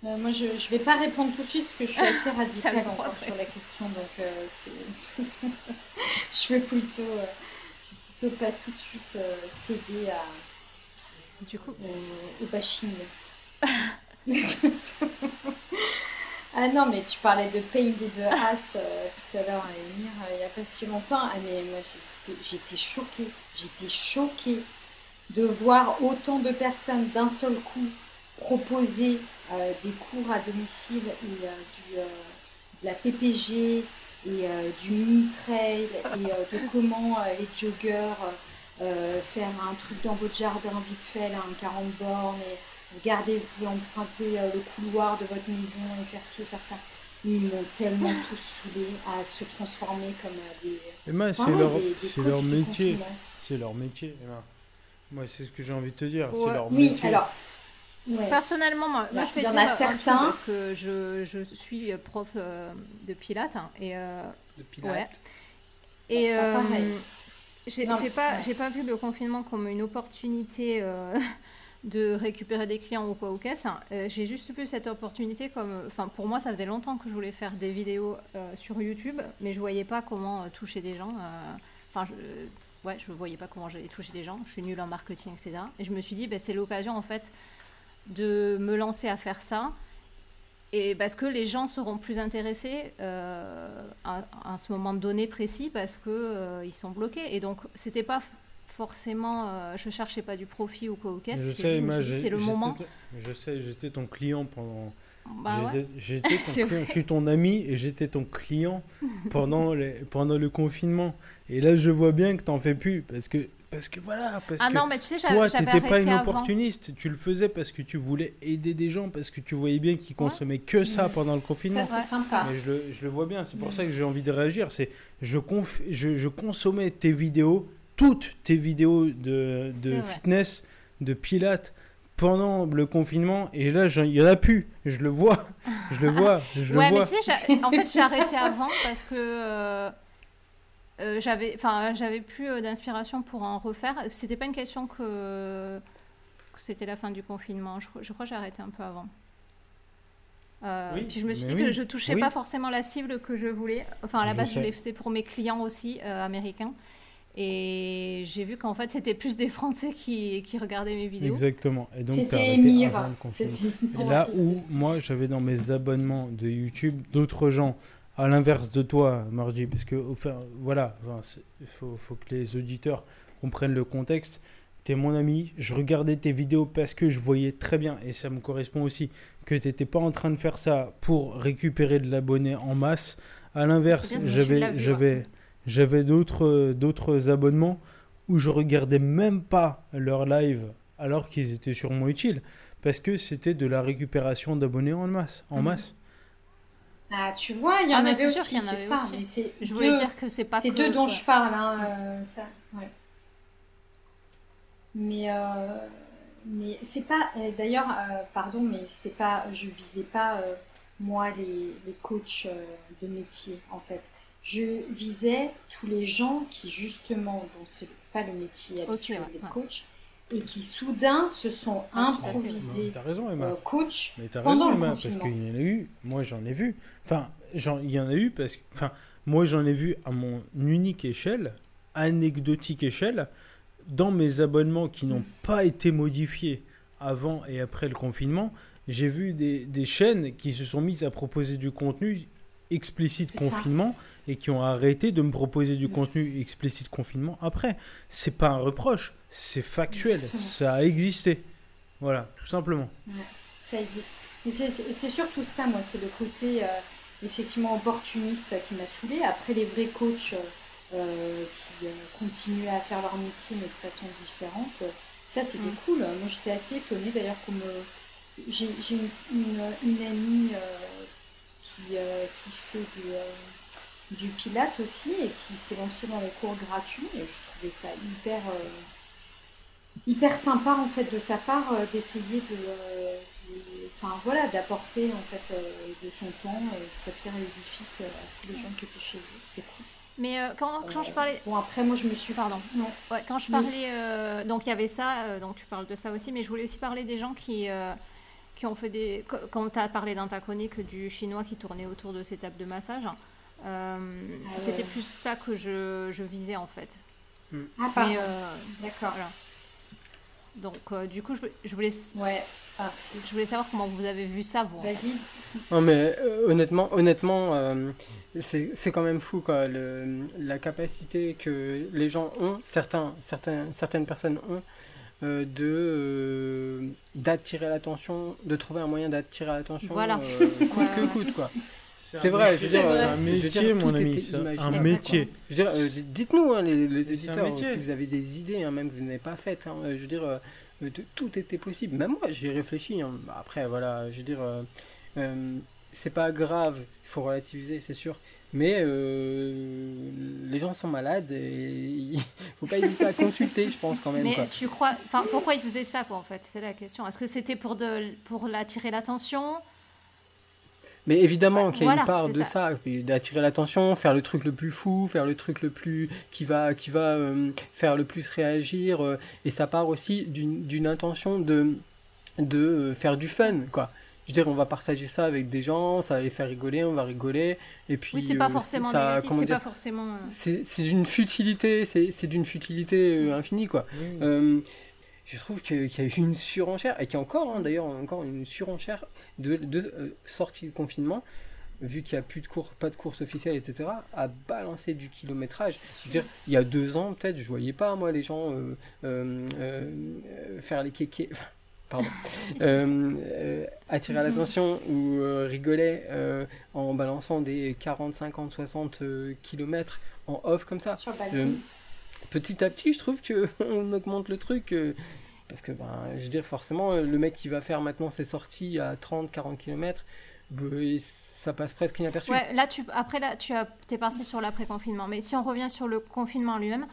Euh, moi, je ne vais pas répondre tout de suite parce que je suis assez *laughs* radicale encore sur la question. Donc, euh, *laughs* je vais plutôt, euh, plutôt pas tout de suite euh, céder à, Du coup, au, bashing. *laughs* ah non, mais tu parlais de Pain et de As euh, tout à l'heure, Émir, euh, il n'y a pas si longtemps. Ah, mais moi, j'étais choquée. J'étais choquée de voir autant de personnes d'un seul coup proposer euh, des cours à domicile et du, euh, de la PPG et euh, du mini-trail et de comment les joggeurs faire un truc dans votre jardin vite fait, là, un 40 bornes, et regardez, vous pouvez emprunter le couloir de votre maison et faire ci, faire ça. Ils m'ont tellement *laughs* tous saoulé à se transformer comme des, Emma, c'est vraiment leur, des- des c'est leur métier. C'est leur métier, Emma. Moi, c'est ce que j'ai envie de te dire. Ouais. C'est leur Oui, métier. alors. Ouais. personnellement, moi, moi, je vais il y en dire a un truc certains- parce que je, je suis prof euh, de pilates hein, et euh, De Pilates. Ouais. Et c'est pas euh, pareil. j'ai pas, ouais. pas vu le confinement comme une opportunité euh, *laughs* de récupérer des clients ou quoi ou qu'est-ce. Euh, j'ai juste vu cette opportunité comme. Enfin, pour moi, ça faisait longtemps que je voulais faire des vidéos euh, sur YouTube, mais je voyais pas comment euh, toucher des gens. euh, Enfin, je- ouais, je ne voyais pas comment j'allais toucher les gens. Je suis nulle en marketing, etc. Et je me suis dit, bah, c'est l'occasion en fait de me lancer à faire ça. Et parce que les gens seront plus intéressés euh, à, à, ce moment donné précis parce que euh, ils sont bloqués. Et donc, c'était pas forcément, euh, je cherchais pas du profit ou quoi ou qu'est-ce. Je c'est- sais, c'est le j'étais moment. ton- Je sais, j'étais ton client pendant. Bah j'étais-. *laughs* Je suis ton ami et j'étais ton client *laughs* pendant, les, pendant le confinement. Et là, je vois bien que t'en fais plus parce que parce que voilà parce Ah que non, mais tu sais, toi, t'étais pas une avant. opportuniste. Tu le faisais parce que tu voulais aider des gens parce que tu voyais bien qu'ils consommaient que ça Mhm. pendant le confinement. Ça, c'est sympa. Mais je le, je le vois bien, c'est pour Mm. ça que j'ai envie de réagir. C'est je, conf- je, je consommais tes vidéos, toutes tes vidéos de, fitness, de pilates pendant le confinement, et là, il y en a plus. Je le vois, je le vois, je Ouais, le mais vois. tu sais, en fait, j'ai arrêté avant parce que euh, euh, j'avais, enfin, j'avais plus euh, d'inspiration pour en refaire. C'était pas une question que, que c'était la fin du confinement. Je, crois- je crois que j'ai arrêté un peu avant. Euh, Oui, puis je me suis dit oui, que je touchais oui. pas forcément la cible que je voulais. Enfin, à la Je base, je sais. l'ai fait pour mes clients aussi euh, américains. Et j'ai vu qu'en fait, c'était plus des Français qui, qui regardaient mes vidéos. Exactement. Et donc, t'as C'était arrêté avant Emir. le confinement. C'était Et là où moi j'avais dans mes abonnements de YouTube d'autres gens, à l'inverse de toi, Margie, parce que enfin, voilà, enfin, il faut, faut que les auditeurs comprennent le contexte. T'es mon ami, je regardais tes vidéos parce que je voyais très bien, et ça me correspond aussi, que t'étais pas en train de faire ça pour récupérer de l'abonné en masse. À l'inverse, si tu j'avais j'avais d'autres d'autres abonnements où je regardais même pas leur live alors qu'ils étaient sûrement utiles parce que c'était de la récupération d'abonnés en masse. En Mhm. masse. Ah, tu vois, il y Ah, en avait aussi, c'est ça. aussi. Mais c'est Je voulais deux- dire que c'est pas C'est deux dont je parle, hein, euh, ça. ouais. Mais, euh, mais c'est pas. euh, D'ailleurs, euh, pardon, mais c'était pas. Je visais pas moi les, les coachs de métier en fait. Je visais tous les gens qui justement, dont c'est pas le métier habituel ouais, des ouais. coachs, et qui soudain se sont Ah, improvisés T'as raison, Emma. euh, coach Mais t'as pendant raison, le Emma, parce confinement. qu'il y en a eu. Moi, j'en ai vu. Enfin, il y en a eu parce que. Enfin, moi, j'en ai vu à mon unique échelle, anecdotique échelle, dans mes abonnements qui n'ont pas été modifiés avant et après le confinement. J'ai vu des, des chaînes qui se sont mises à proposer du contenu explicite ça. Et qui ont arrêté de me proposer du contenu explicite confinement après. C'est pas un reproche, c'est factuel, Exactement. ça a existé. Voilà, tout simplement. Ça existe. Mais c'est- surtout ça, moi, c'est le côté euh, effectivement opportuniste qui m'a saoulé. Après, les vrais coachs euh, qui euh, continuent à faire leur métier mais de façon différente, ça c'était Mm. cool. Moi j'étais assez étonnée d'ailleurs comme euh, j'ai j'ai une, une, une amie euh, qui, euh, qui fait du, euh, du pilate aussi et qui s'est lancée dans les cours gratuits et je trouvais ça hyper euh, hyper sympa en fait de sa part euh, d'essayer de, euh, de- enfin voilà d'apporter en fait de son temps et de sa pierre à l'édifice à tous les gens qui étaient chez lui c'était cool Mais quand, quand je parlais, bon après moi je me suis Pardon. Non. Ouais, quand je parlais, donc il y avait ça, donc tu parles de ça aussi, mais je voulais aussi parler des gens qui, qui ont fait des. Quand tu as parlé dans ta chronique du chinois qui tournait autour de ces tables de massage, euh, Ah c'était plus ça que je, je visais en fait. ah pardon euh, d'accord voilà. Donc euh, du coup, je, je, voulais, ouais ah, je voulais savoir comment vous avez vu ça, vous. vas-y Non mais euh, honnêtement, honnêtement, euh, c'est c'est quand même fou quoi, le, la capacité que les gens ont, certains, certains, certaines personnes ont, euh, de euh, d'attirer l'attention, de trouver un moyen d'attirer l'attention, Voilà. euh, coûte Ouais, que coûte quoi. C'est vrai, je veux dire, c'est un métier, mon ami. Un métier. Je veux dire, euh, d- dites-nous hein, les, éditeurs si vous avez des idées, hein, même que vous n'avez pas faites. hein, euh, je veux dire, euh, euh, tout- était possible. Même moi, j'y ai réfléchi. hein. Après, voilà, je veux dire, euh, euh, c'est pas grave. Il faut relativiser, c'est sûr. Mais euh, les gens sont malades et *laughs* il faut pas hésiter à consulter, je pense quand même. Mais quoi. tu crois, enfin, pourquoi ils faisaient ça, quoi, en fait? C'est la question. Est-ce que c'était pour de, pour l'attirer l'attention? Mais évidemment qu'il y a voilà, une part de ça. d'attirer l'attention, faire le truc le plus fou, faire le truc le plus qui va qui va euh, faire le plus réagir, euh, et ça part aussi d'une intention de de euh, faire du fun, quoi. je veux dire, on va partager ça avec des gens, ça va les faire rigoler, on va rigoler. Et puis, Oui, c'est pas forcément ça- négatif, c'est pas forcément. c'est d'une futilité, c'est c'est d'une futilité infinie, quoi. Je trouve qu'il y a eu une surenchère, et qu'il y a encore, hein, d'ailleurs, encore une surenchère de, de euh, sortie de confinement, vu qu'il n'y a plus de cours, pas de course officielle, etc., à balancer du kilométrage. Je veux dire, il y a deux ans, peut-être, je voyais pas, moi, les gens euh, euh, faire les kékés. *laughs* enfin, Pardon. *laughs* Euh, euh, attirer l'attention ou euh, rigoler en balançant des 40, 50, 60 kilomètres en off comme ça. Sur le petit à petit, je trouve que *laughs* on augmente le truc. euh, parce que, ben, je veux dire, forcément, euh, le mec qui va faire maintenant ses sorties à 30, 40 km, ça passe presque inaperçu. Ouais, là, tu, après, là, tu as, es parti sur l'après-confinement. Mais si on revient sur le confinement lui-même,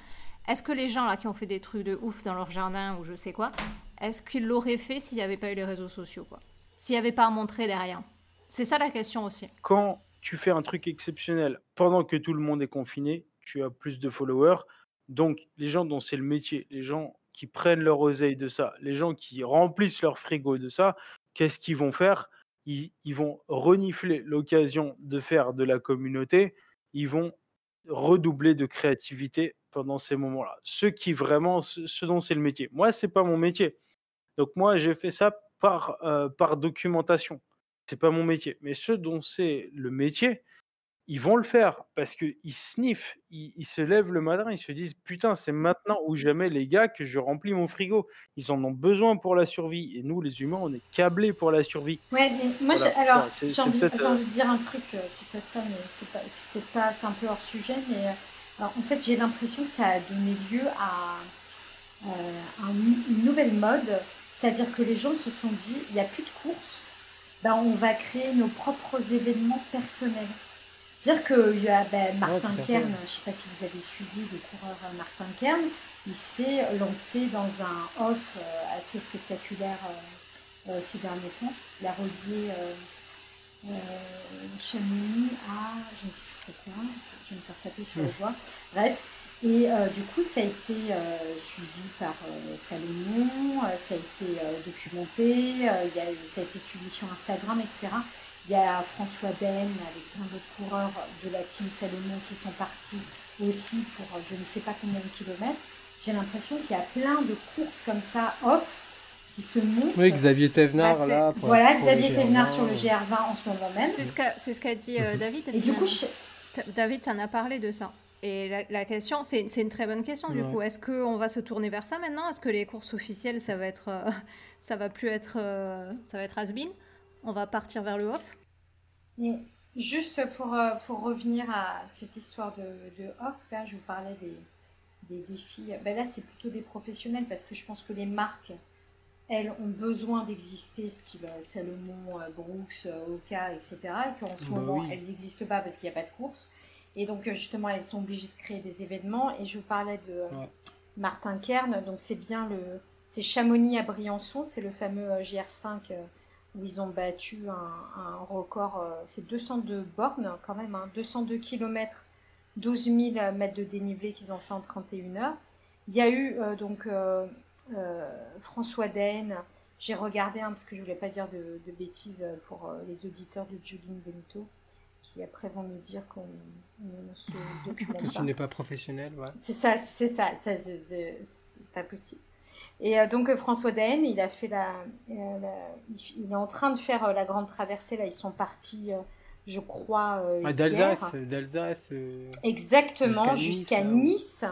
est-ce que les gens là qui ont fait des trucs de ouf dans leur jardin ou je sais quoi, est-ce qu'ils l'auraient fait s'il n'y avait pas eu les réseaux sociaux, quoi? S'il n'y avait pas à montrer derrière? C'est ça la question aussi. Quand tu fais un truc exceptionnel pendant que tout le monde est confiné, tu as plus de followers. Donc, les gens dont c'est le métier, les gens qui prennent leur oseille de ça, les gens qui remplissent leur frigo de ça, qu'est-ce qu'ils vont faire? Ils, vont renifler l'occasion de faire de la communauté, ils vont redoubler de créativité pendant ces moments-là. Ceux qui vraiment, ce, ce dont c'est le métier. Moi, c'est pas mon métier. Donc moi, j'ai fait ça par, euh, par documentation. C'est pas mon métier. Mais ceux dont c'est le métier, ils vont le faire parce qu'ils sniffent, ils, ils se lèvent le matin, ils se disent putain, c'est maintenant ou jamais les gars que je remplis mon frigo. Ils en ont besoin pour la survie. Et nous, les humains, on est câblés pour la survie. Ouais, mais moi, Voilà. alors, j'ai envie, euh, envie de dire un truc euh, suite à ça, mais c'est pas, pas, c'est un peu hors sujet, mais euh, alors, en fait, j'ai l'impression que ça a donné lieu à, euh, un- une nouvelle mode, c'est-à-dire que les gens se sont dit, il n'y a plus de courses, ben, on va créer nos propres événements personnels. Dire qu'il y a ben, Martin. Kern, je ne sais pas si vous avez suivi le coureur euh, Martin Kern, il s'est lancé dans un off euh, assez spectaculaire euh, euh, ces derniers temps. Il a relié euh, euh, Chamonix à je ne sais plus trop quoi, je vais me faire taper sur les doigts. Bref, et euh, du coup, ça a été euh, suivi par euh, Salomon, euh, ça a été euh, documenté, euh, il y a, ça a été suivi sur Instagram, etc. Il y a François Ben avec plein d'autres coureurs de la team Salomon qui sont partis aussi pour euh, je ne sais pas combien de kilomètres. J'ai l'impression qu'il y a plein de courses comme ça off qui se montent. Oui, Xavier Thévenard, Bah, là. pour- voilà, pour Xavier Thévenard GR20. sur le GR20 en ce moment même. C'est ce qu'a ce dit euh, David. Et du coup, je- David, tu en as parlé de ça. Et la, la question, c'est une très bonne question du coup. Est-ce qu'on va se tourner vers ça maintenant? Est-ce que les courses officielles, ça va être, euh, *laughs* ça va plus être, euh, ça va être has-been? On va partir vers le off Et juste pour, euh, pour revenir à cette histoire de, de off, là, je vous parlais des, des défis. Ben là, c'est plutôt des professionnels parce que je pense que les marques, elles, ont besoin d'exister, style euh, Salomon, euh, Brooks, Oka, etc. Et qu'en ce Bah moment, oui. elles n'existent pas parce qu'il n'y a pas de course. Et donc, justement, elles sont obligées de créer des événements. Et je vous parlais de Ouais. Martin Kern. Donc, c'est bien le. C'est Chamonix à Briançon, c'est le fameux euh, GR5 euh, où ils ont battu un, un record, euh, c'est 202 bornes quand même, hein, 202 km, 12 000 mètres de dénivelé qu'ils ont fait en 31 heures. Il y a eu euh, donc euh, François Den, j'ai regardé hein, parce que je voulais pas dire de, de bêtises pour les auditeurs de Jogging Benito qui après vont nous dire qu'on on se *laughs* Que documente tu pas. n'es pas professionnel, ouais. C'est ça, c'est ça, ça c'est pas possible. Et euh, donc euh, François Daen, il a fait la, euh, la- il, est en train de faire la grande traversée là. Ils sont partis, je crois, Ah. D'Alsace, d'Alsace. Exactement, Jusqu'à Nice,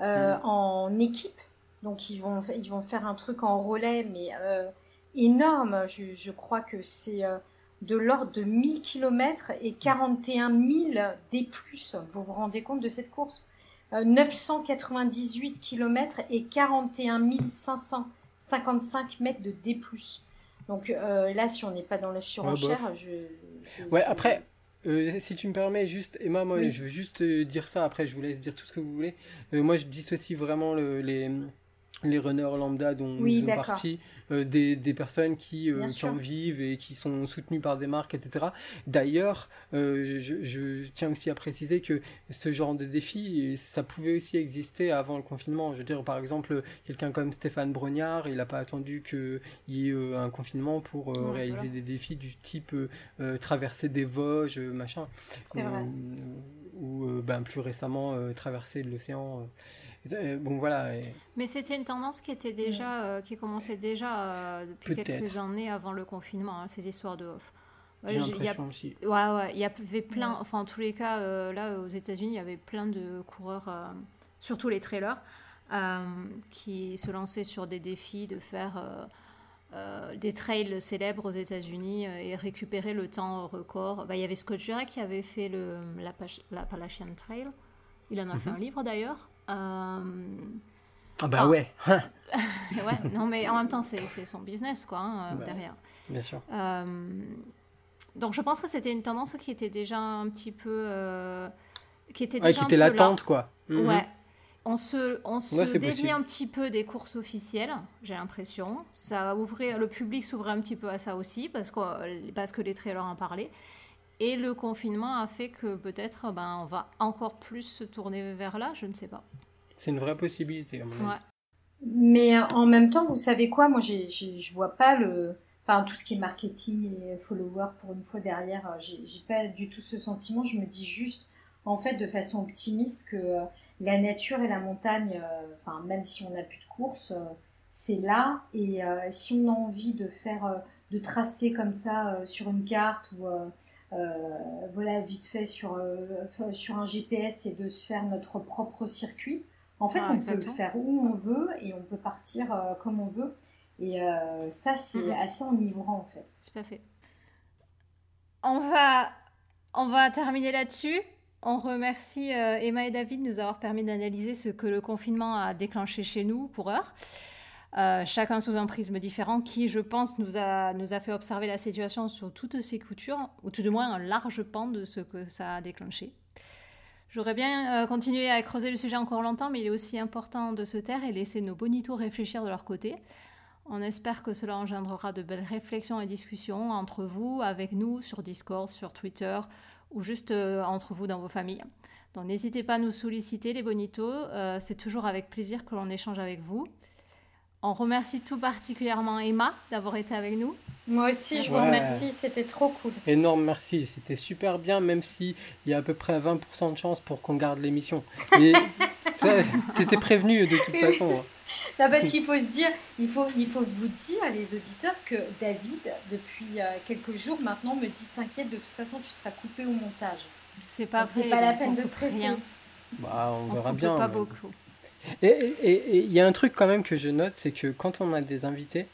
Mm. en équipe. Donc ils vont, ils vont faire un truc en relais, mais euh, énorme. Je, je crois que c'est euh, de l'ordre de 1000 km et 41 000 D+. Vous vous rendez compte de cette course? 998 km et 41 555 mètres de D+. Donc euh, là, si on n'est pas dans la surenchère, je, je- Ouais, je- après, euh, si tu me permets, juste, Emma, moi, Oui. je veux juste euh, dire ça, après, je vous laisse dire tout ce que vous voulez. Euh, moi, je dissocie vraiment le- les, les runners lambda dont Oui, nous faisons partie, euh, des, des personnes qui, euh, qui en vivent et qui sont soutenues par des marques, etc. D'ailleurs, euh, je, je tiens aussi à préciser que ce genre de défi, ça pouvait aussi exister avant le confinement. Je veux dire, par exemple, quelqu'un comme Stéphane Brognard, il n'a pas attendu qu'il y ait un confinement pour Ouais, réaliser voilà. des défis du type traverser des Vosges, machin. Ou, ou ben, plus récemment traverser l'océan. Euh. Bon voilà, et- Mais c'était une tendance qui était déjà, euh, qui commençait déjà euh, depuis quelques années avant le confinement, hein, ces histoires de off. Ouais, j'ai l'impression aussi. Ouais, ouais, il y avait plein, Ouais. enfin en tous les cas, euh, là aux États-Unis, il y avait plein de coureurs, surtout les trailers, qui se lançaient sur des défis de faire des trails célèbres aux États-Unis et récupérer le temps record. Bah, il y avait Scott Jurek qui avait fait le l'Appalachian Trail. Il en a fait Mhm. un livre d'ailleurs. Euh, Ah bah Ah. ouais, hein, *laughs* ouais, non mais en même temps c'est son business quoi hein, Ouais. derrière. bien sûr. Euh, donc je pense que c'était une tendance qui était déjà un petit peu... euh, qui était Ouais, déjà qui un était peu là. latente quoi. Mhm. Ouais. On se, on se Ouais, dévie possible. un petit peu des courses officielles, j'ai l'impression. Ça ouvrait, le public s'ouvrait un petit peu à ça aussi, parce que, parce que les trailers en parlaient. Et le confinement a fait que peut-être ben, on va encore plus se tourner vers là, je ne sais pas. C'est une vraie possibilité. à mon avis. Ouais. Mais euh, en même temps, vous savez quoi? Moi, j'ai- je vois pas le, enfin tout ce qui est marketing et followers pour une fois derrière. euh, J'ai, pas du tout ce sentiment. Je me dis juste, en fait, de façon optimiste, que euh, la nature et la montagne, euh, enfin même si on n'a plus de course, euh, c'est là. Et euh, si on a envie de faire, euh, de tracer comme ça euh, sur une carte ou euh, euh, voilà vite fait sur sur un GPS et de se faire notre propre circuit. En fait, Ah, on peut le faire où on veut et on peut partir comme on veut. Et ça, c'est Mhm. assez enivrant en fait. Tout à fait. On va, on va terminer là-dessus. On remercie Emma et David de nous avoir permis d'analyser ce que le confinement a déclenché chez nous pour heure. Euh, chacun sous un prisme différent qui, je pense, nous a, fait observer la situation sur toutes ses coutures, ou tout du moins un large pan de ce que ça a déclenché. J'aurais bien euh, continué à creuser le sujet encore longtemps, mais il est aussi important de se taire et laisser nos bonitos réfléchir de leur côté. On espère que cela engendrera de belles réflexions et discussions entre vous, avec nous, sur Discord, sur Twitter, ou juste euh, entre vous dans vos familles. Donc n'hésitez pas à nous solliciter, les bonitos. C'est toujours avec plaisir que l'on échange avec vous. On remercie tout particulièrement Emma d'avoir été avec nous. Moi aussi, je vous remercie, c'était trop cool. Énorme merci, c'était super bien, même si il y a à peu près 20% de chance pour qu'on garde l'émission. *laughs* Et ça, t'étais prévenu de toute façon. hein. *laughs* Non, parce *laughs* qu'il faut se dire, il faut, il faut vous dire, les auditeurs, que David, depuis euh, quelques jours maintenant, me dit T'inquiète, de toute façon, tu seras coupé au montage. C'est pas c'est vrai, pas la peine de stresser. rien. Bah, on On verra bien. pas mais- beaucoup. Et il y a un truc quand même que je note, c'est que quand on a des invités,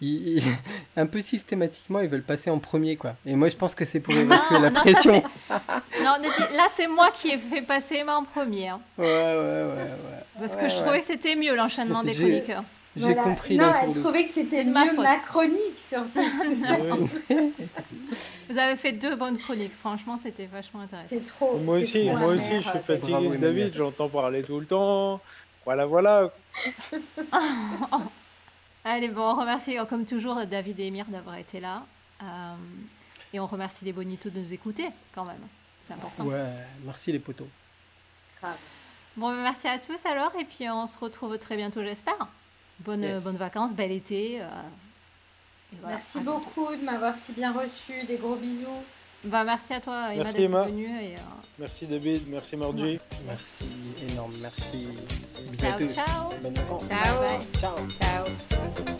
ils- ils- *laughs* un peu systématiquement, ils veulent passer en premier, quoi. Et moi, je pense que c'est pour *laughs* évacuer Non, la non, pression. *laughs* Non, là c'est moi qui ai fait passer Emma en premier. hein, Ouais, ouais, ouais, ouais. parce Ouais, que je ouais. trouvais que c'était mieux l'enchaînement des chroniqueurs. J'ai Voilà. compris Non, elle de- trouvait que c'était de ma mieux faute. ma chronique, surtout. Vous avez fait deux bonnes chroniques, franchement c'était vachement intéressant. C'est trop. Moi aussi, trop moi aussi, je suis fatigué. David, j'entends parler tout le temps. Voilà, voilà. *laughs* Allez, bon, on remercie euh, comme toujours David et Emir d'avoir été là. Euh, et on remercie les bonitos de nous écouter quand même. C'est important. Ouais, merci les potos. Grave. Bon, ben, merci à tous alors. Et puis on se retrouve très bientôt, j'espère. Bonne, Yes. bonnes vacances, bel été. euh, voilà. Merci beaucoup de m'avoir si bien reçu. Des gros bisous. Bah, merci à toi, Emma, Merci, d'être Emma. venue. Et, euh, Merci David, merci Margie. Merci, énorme, merci. Ciao, tous. ciao. Ciao. Bye. Ciao. Ciao.